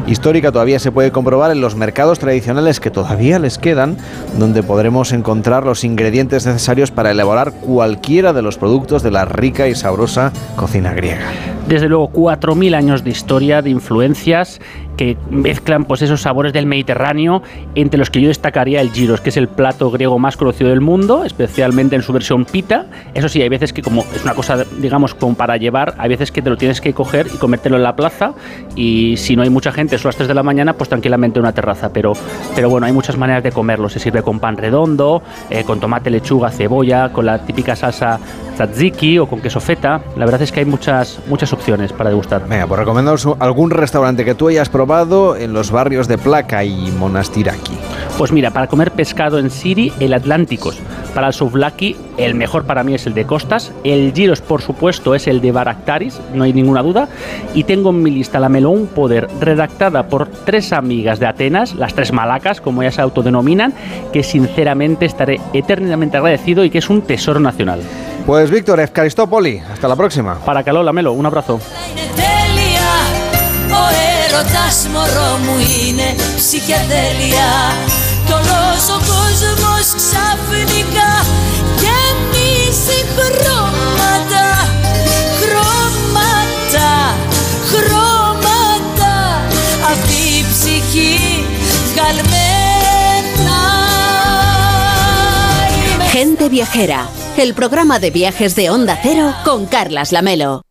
histórica todavía se puede comprobar en los mercados tradicionales que todavía les quedan, donde podremos encontrar los ingredientes necesarios para elaborar cualquiera de los productos de la rica y sabrosa cocina griega. Desde luego, 4.000 años de historia, de influencias que mezclan pues, esos sabores del Mediterráneo, entre los que yo destacaría el gyros, que es el plato griego más conocido del mundo, especialmente en su versión pita. Eso sí, hay veces que como es una cosa, digamos, para llevar, hay veces que te lo tienes que coger y comértelo en la plaza y si no hay mucha gente, son las 3 de la mañana, pues tranquilamente en una terraza. Pero, pero bueno, hay muchas maneras de comerlo. Se sirve con pan redondo, eh, con tomate, lechuga, cebolla, con la típica salsa tzatziki o con queso feta. La verdad es que hay muchas, muchas opciones para degustar. Venga, pues recomendaos algún restaurante que tú hayas probado en los barrios de Placa y Monastiraki. Pues mira, para comer pescado en Siri, el Atlánticos. Para el souvlaki, el mejor para mí es el de Costas. El gyros, por supuesto, es el de Baractaris, no hay ninguna duda. Y tengo en mi lista la Melón Poder, redactada por tres amigas de Atenas, las tres malacas, como ya se autodenominan, que sinceramente estaré eternamente agradecido y que es un tesoro nacional. Pues Víctor Efcaristópoli, hasta la próxima. Para Calola Melo, un abrazo. Τέλεια Ο έρωτας μωρό μου είναι ψυχεδέλεια. Κι όλος ο κόσμος ξαφνικά γεμίζει χρώματα Χρώματα, χρώματα. Αυτή η ψυχή βγαλμένα. Gente Viajera, el programa de viajes de Onda Cero con Carlas Lamelo.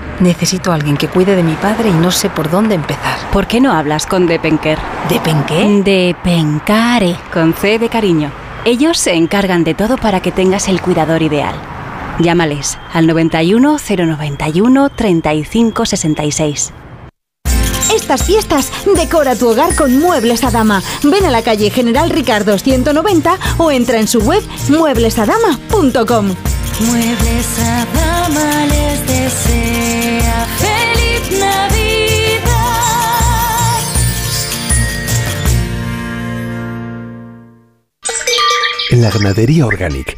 Necesito a alguien que cuide de mi padre y no sé por dónde empezar. ¿Por qué no hablas con Depenker? ¿Depenqué? Depencare, con C de cariño. Ellos se encargan de todo para que tengas el cuidador ideal. Llámales al 91 091 35 66. Estas fiestas decora tu hogar con Muebles a Dama. Ven a la calle General Ricardo 190 o entra en su web mueblesadama.com. Muebles a dama les desea feliz Navidad. En la ganadería Organic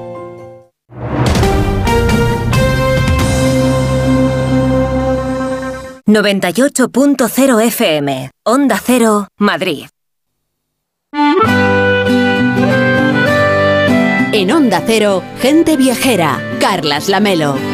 ...98.0 FM... Onda Cero, Madrid. En Onda Cero, gente viajera, Carlas Lamelo.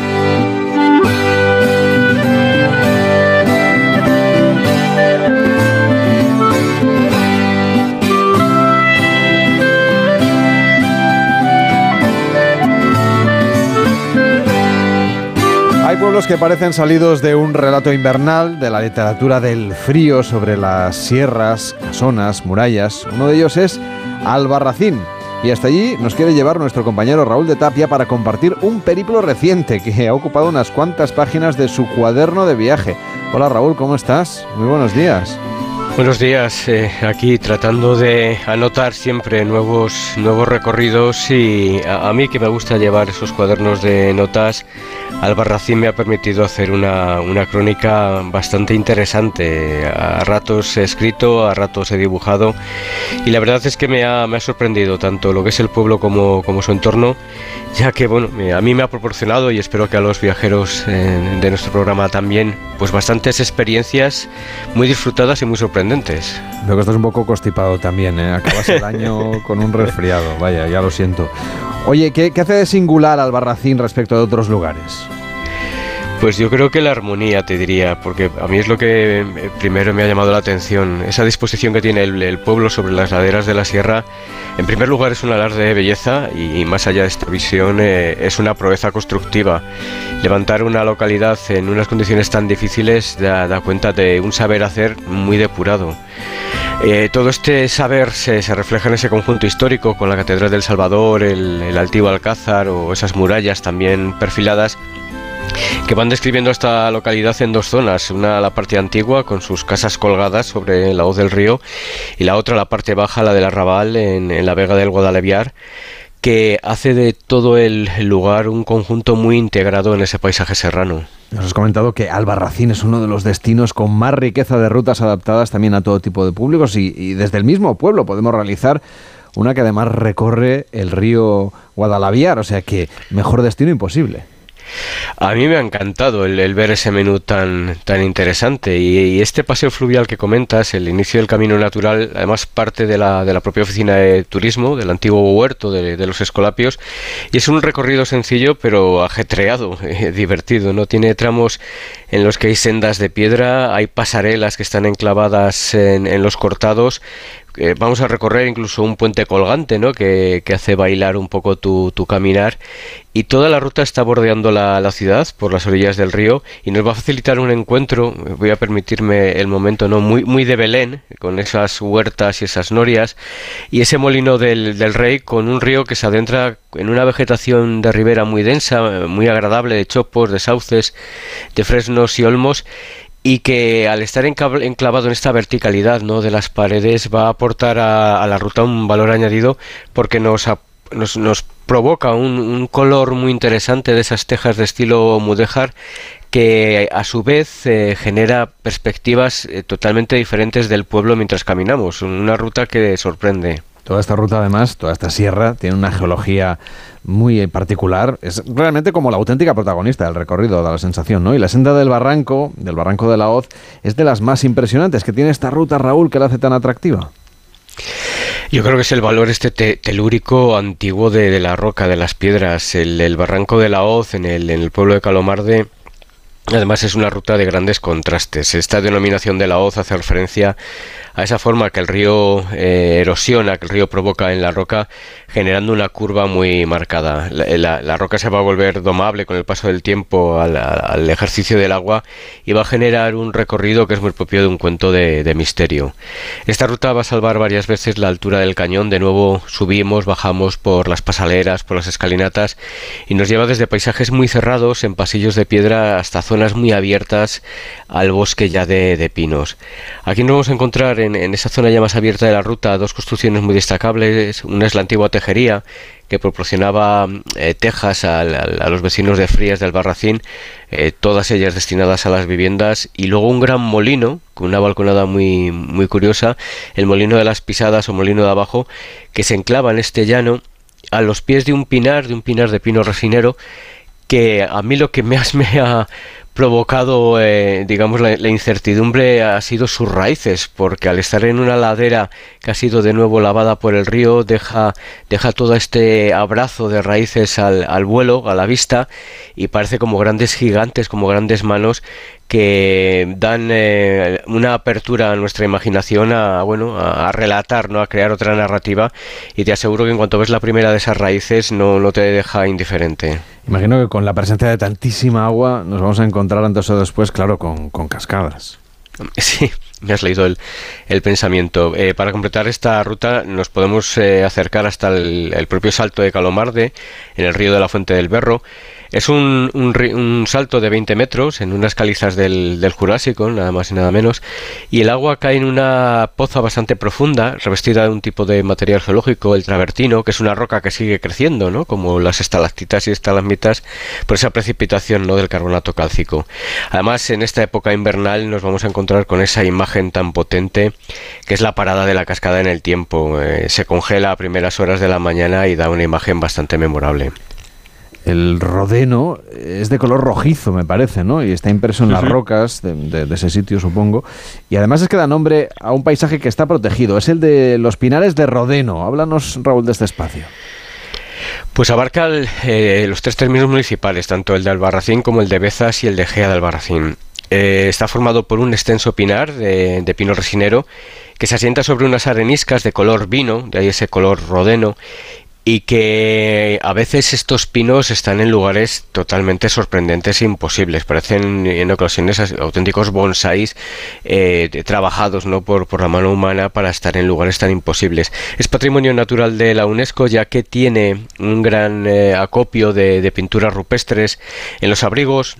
Hay pueblos que parecen salidos de un relato invernal, de la literatura del frío sobre las sierras, casonas, murallas. Uno de ellos es Albarracín. Y hasta allí nos quiere llevar nuestro compañero Raúl de Tapia para compartir un periplo reciente que ha ocupado unas cuantas páginas de su cuaderno de viaje. Hola Raúl, ¿cómo estás? Muy buenos días. Buenos días, eh, aquí tratando de anotar siempre nuevos, nuevos recorridos y a, a mí que me gusta llevar esos cuadernos de notas, Albarracín me ha permitido hacer una, una crónica bastante interesante. A ratos he escrito, a ratos he dibujado y la verdad es que me ha, me ha sorprendido tanto lo que es el pueblo como, como su entorno, ya que bueno, a mí me ha proporcionado y espero que a los viajeros eh, de nuestro programa también, pues bastantes experiencias muy disfrutadas y muy sorprendentes. Veo que estás un poco constipado también, ¿eh? Acabas el año *laughs* con un resfriado, vaya, ya lo siento. Oye, ¿qué, qué hace de singular Albarracín respecto de otros lugares? Pues yo creo que la armonía, te diría, porque a mí es lo que eh, primero me ha llamado la atención. Esa disposición que tiene el, pueblo sobre las laderas de la sierra, en primer lugar es un alarde de belleza y, más allá de esta visión eh, es una proeza constructiva. Levantar una localidad en unas condiciones tan difíciles da, cuenta de un saber hacer muy depurado. Eh, todo este saber se, refleja en ese conjunto histórico con la Catedral del Salvador, el Altivo Alcázar o esas murallas también perfiladas que van describiendo esta localidad en dos zonas, una la parte antigua con sus casas colgadas sobre la hoz del río y la otra la parte baja, la del arrabal en, en la vega del Guadaleviar que hace de todo el lugar un conjunto muy integrado en ese paisaje serrano. Nos has comentado que Albarracín es uno de los destinos con más riqueza de rutas adaptadas también a todo tipo de públicos y, y desde el mismo pueblo podemos realizar una que además recorre el río Guadalaviar, o sea que mejor destino imposible. A mí me ha encantado el, ver ese menú tan, tan interesante y, y este paseo fluvial que comentas, el inicio del camino natural, además parte de la, de la propia oficina de turismo, del antiguo huerto de, de los Escolapios, y es un recorrido sencillo pero ajetreado, *laughs* eh, divertido, ¿no? Tiene tramos en los que hay sendas de piedra, hay pasarelas que están enclavadas en, en los cortados, eh, vamos a recorrer incluso un puente colgante, ¿no? Que, que hace bailar un poco tu, tu, caminar. Y toda la ruta está bordeando la, la, ciudad por las orillas del río y nos va a facilitar un encuentro, voy a permitirme el momento, ¿no? Muy, muy de Belén, con esas huertas y esas norias, y ese molino del, del rey con un río que se adentra en una vegetación de ribera muy densa, muy agradable, de chopos, de sauces, de fresnos y olmos, y que al estar enclavado en esta verticalidad ¿no? de las paredes va a aportar a, a la ruta un valor añadido porque nos, nos, nos provoca un, un, color muy interesante de esas tejas de estilo mudéjar que a su vez eh, genera perspectivas eh, totalmente diferentes del pueblo mientras caminamos, una ruta que sorprende. Toda esta ruta, además, toda esta sierra, tiene una geología muy particular. Es realmente como la auténtica protagonista del recorrido, da la sensación, ¿no? Y la senda del barranco, del barranco de la Hoz, es de las más impresionantes que tiene esta ruta, Raúl, que la hace tan atractiva. Yo creo que es el valor este te telúrico antiguo de, la roca, de las piedras. El, el barranco de la Hoz, en el, en el pueblo de Calomarde, Además es una ruta de grandes contrastes. Esta denominación de la hoz hace referencia a esa forma que el río eh, erosiona, que el río provoca en la roca, generando una curva muy marcada. La, la roca se va a volver domable con el paso del tiempo al, ejercicio del agua y va a generar un recorrido que es muy propio de un cuento de, misterio. Esta ruta va a salvar varias veces la altura del cañón. De nuevo subimos, bajamos por las pasaleras, por las escalinatas y nos lleva desde paisajes muy cerrados en pasillos de piedra hasta zonas muy abiertas al bosque ya de, de pinos. Aquí nos vamos a encontrar en, esa zona ya más abierta de la ruta dos construcciones muy destacables. Una es la antigua tejería que proporcionaba eh, tejas a, los vecinos de Frías del Barracín, eh, todas ellas destinadas a las viviendas, y luego un gran molino con una balconada muy, muy curiosa, el molino de las pisadas o molino de abajo, que se enclava en este llano a los pies de un pinar, de un pinar de pino resinero, que a mí lo que más me ha provocado, eh, digamos, la, la, incertidumbre ha sido sus raíces, porque al estar en una ladera que ha sido de nuevo lavada por el río, deja, deja todo este abrazo de raíces al, al vuelo, a la vista, y parece como grandes gigantes, como grandes manos que dan eh, una apertura a nuestra imaginación a bueno a, a, relatar no a crear otra narrativa y te aseguro que en cuanto ves la primera de esas raíces no, no te deja indiferente imagino que con la presencia de tantísima agua nos vamos a encontrar antes o después claro con, con cascadas *laughs* Sí, me has leído el, el pensamiento. Eh, para completar esta ruta nos podemos eh, acercar hasta el, el, propio salto de Calomarde, en el río de la Fuente del Berro. Es un, un, salto de 20 metros en unas calizas del, del, Jurásico, nada más y nada menos, y el agua cae en una poza bastante profunda, revestida de un tipo de material geológico, el travertino, que es una roca que sigue creciendo, ¿no? como las estalactitas y estalagmitas, por esa precipitación ¿no? del carbonato cálcico. Además, en esta época invernal nos vamos a encontrar con esa imagen tan potente que es la parada de la cascada en el tiempo. Eh, se congela a primeras horas de la mañana y da una imagen bastante memorable. El rodeno es de color rojizo, me parece, ¿no? Y está impreso en las rocas de, de, de, ese sitio, supongo. Y además es que da nombre a un paisaje que está protegido. Es el de los pinares de Rodeno. Háblanos, Raúl, de este espacio. Pues abarca el, eh, los tres términos municipales, tanto el de Albarracín como el de Bezas y el de Gea de Albarracín. Eh, está formado por un extenso pinar de, de, pino resinero que se asienta sobre unas areniscas de color vino, de ahí ese color rodeno, y que a veces estos pinos están en lugares totalmente sorprendentes e imposibles. Parecen en ocasiones auténticos bonsáis eh, trabajados ¿no? por, por la mano humana para estar en lugares tan imposibles. Es patrimonio natural de la UNESCO ya que tiene un gran eh, acopio de, de pinturas rupestres en los abrigos,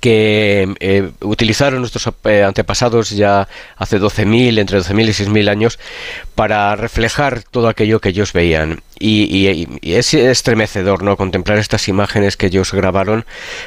que eh, utilizaron nuestros eh, antepasados ya hace 12.000, entre 12.000 y 6.000 años, para reflejar todo aquello que ellos veían. Y, es estremecedor ¿no? contemplar estas imágenes que ellos grabaron,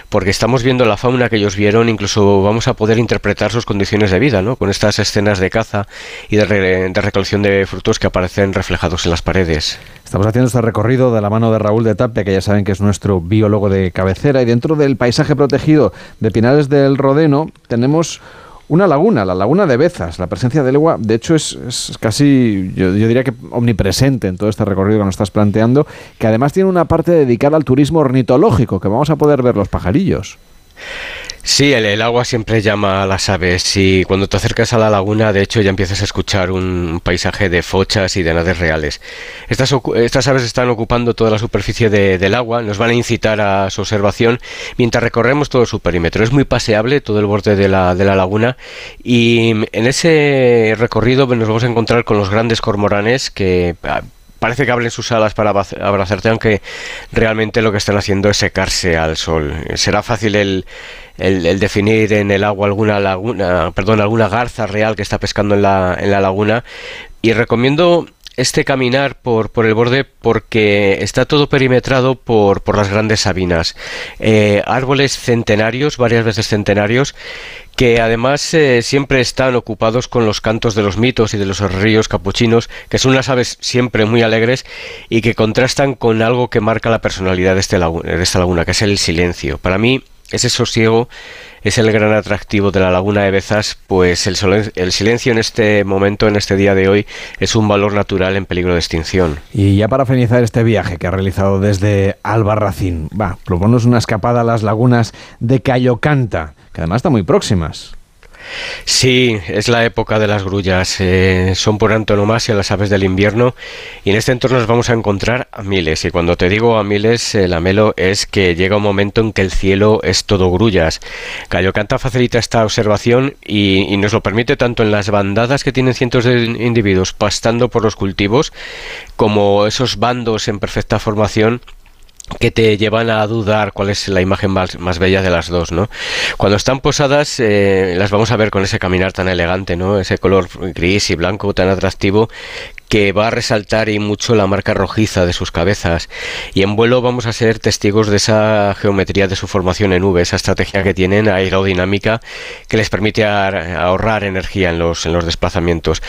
porque estamos viendo la fauna que ellos vieron, incluso vamos a poder interpretar sus condiciones de vida, ¿no? con estas escenas de caza y de recolección de frutos que aparecen reflejados en las paredes. Estamos haciendo este recorrido de la mano de Raúl de Tapia, que ya saben que es nuestro biólogo de cabecera, y dentro del paisaje protegido de Pinares del Rodeno tenemos una laguna, la laguna de Bezas. La presencia del agua, de hecho, es, casi, yo, yo, diría que omnipresente en todo este recorrido que nos estás planteando, que además tiene una parte dedicada al turismo ornitológico, que vamos a poder ver los pajarillos. Sí, el, agua siempre llama a las aves y cuando te acercas a la laguna, de hecho, ya empiezas a escuchar un paisaje de fochas y de nades reales. Estas, aves están ocupando toda la superficie de, del agua, nos van a incitar a su observación mientras recorremos todo su perímetro. Es muy paseable todo el borde de la, de la laguna y en ese recorrido nos vamos a encontrar con los grandes cormoranes que ah, parece que abren sus alas para abrazarte, aunque realmente lo que están haciendo es secarse al sol. Será fácil el, el, definir en el agua alguna laguna, perdón, alguna garza real que está pescando en la, en la laguna. Y recomiendo este caminar por, por el borde porque está todo perimetrado por, por las grandes sabinas. Eh, árboles centenarios, varias veces centenarios, que además eh, siempre están ocupados con los cantos de los mitos y de los ríos capuchinos, que son unas aves siempre muy alegres y que contrastan con algo que marca la personalidad de, este de esta laguna, que es el silencio. Para mí, ese sosiego es el gran atractivo de la laguna de Bezas, pues el, silencio en este momento, en este día de hoy, es un valor natural en peligro de extinción. Y ya para finalizar este viaje que ha realizado desde Albarracín, va, proponos una escapada a las lagunas de Cayocanta, que además están muy próximas. Sí, es la época de las grullas. Eh, son por antonomasia las aves del invierno y en este entorno nos vamos a encontrar a miles. Y cuando te digo a miles, el amelo es que llega un momento en que el cielo es todo grullas. Cayocanta facilita esta observación y, y nos lo permite tanto en las bandadas que tienen cientos de individuos pastando por los cultivos como esos bandos en perfecta formación que te llevan a dudar cuál es la imagen más, más bella de las dos, ¿no? Cuando están posadas, eh, las vamos a ver con ese caminar tan elegante, ¿no? Ese color gris y blanco tan atractivo que va a resaltar y mucho la marca rojiza de sus cabezas. Y en vuelo vamos a ser testigos de esa geometría de su formación en V, esa estrategia que tienen aerodinámica que les permite ahorrar energía en los, en los desplazamientos.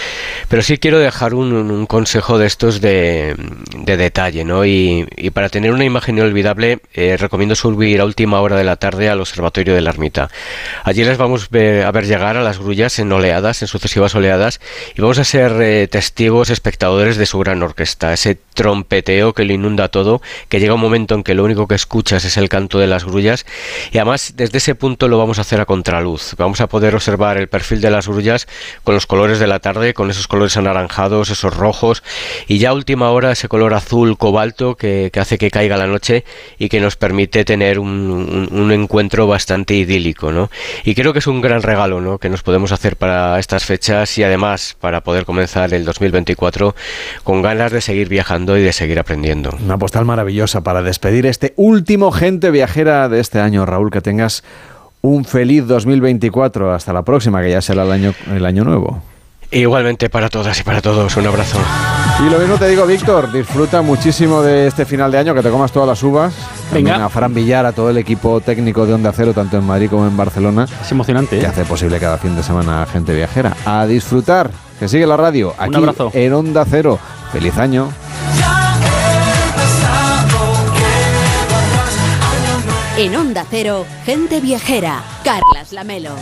Pero sí quiero dejar un, un consejo de estos de, de detalle, ¿no? Y, y, para tener una imagen inolvidable, eh, recomiendo subir a última hora de la tarde al Observatorio de la Ermita. Allí les vamos a ver llegar a las grullas en oleadas, en sucesivas oleadas, y vamos a ser eh, testigos espectadores de su gran orquesta, ese trompeteo que lo inunda todo, que llega un momento en que lo único que escuchas es el canto de las grullas y además desde ese punto lo vamos a hacer a contraluz. Vamos a poder observar el perfil de las grullas con los colores de la tarde, con esos colores anaranjados, esos rojos y ya a última hora ese color azul cobalto que, que hace que caiga la noche y que nos permite tener un, un, un encuentro bastante idílico. ¿no? Y creo que es un gran regalo ¿no? que nos podemos hacer para estas fechas y además para poder comenzar el 2024 con ganas de seguir viajando y de seguir aprendiendo. Una postal maravillosa para despedir este último gente viajera de este año, Raúl, que tengas un feliz 2024. Hasta la próxima, que ya será el año, el año nuevo. Igualmente para todas y para todos, un abrazo. Y lo mismo te digo, Víctor, disfruta muchísimo de este final de año, que te comas todas las uvas. También Venga. a Fran Villar, a todo el equipo técnico de Onda Cero, tanto en Madrid como en Barcelona. Es emocionante. Que ¿eh? hace posible cada fin de semana gente viajera. A disfrutar, que sigue la radio, aquí abrazo. en Onda Cero. Feliz año. En Onda Cero, gente viajera. Carlas Lamelo.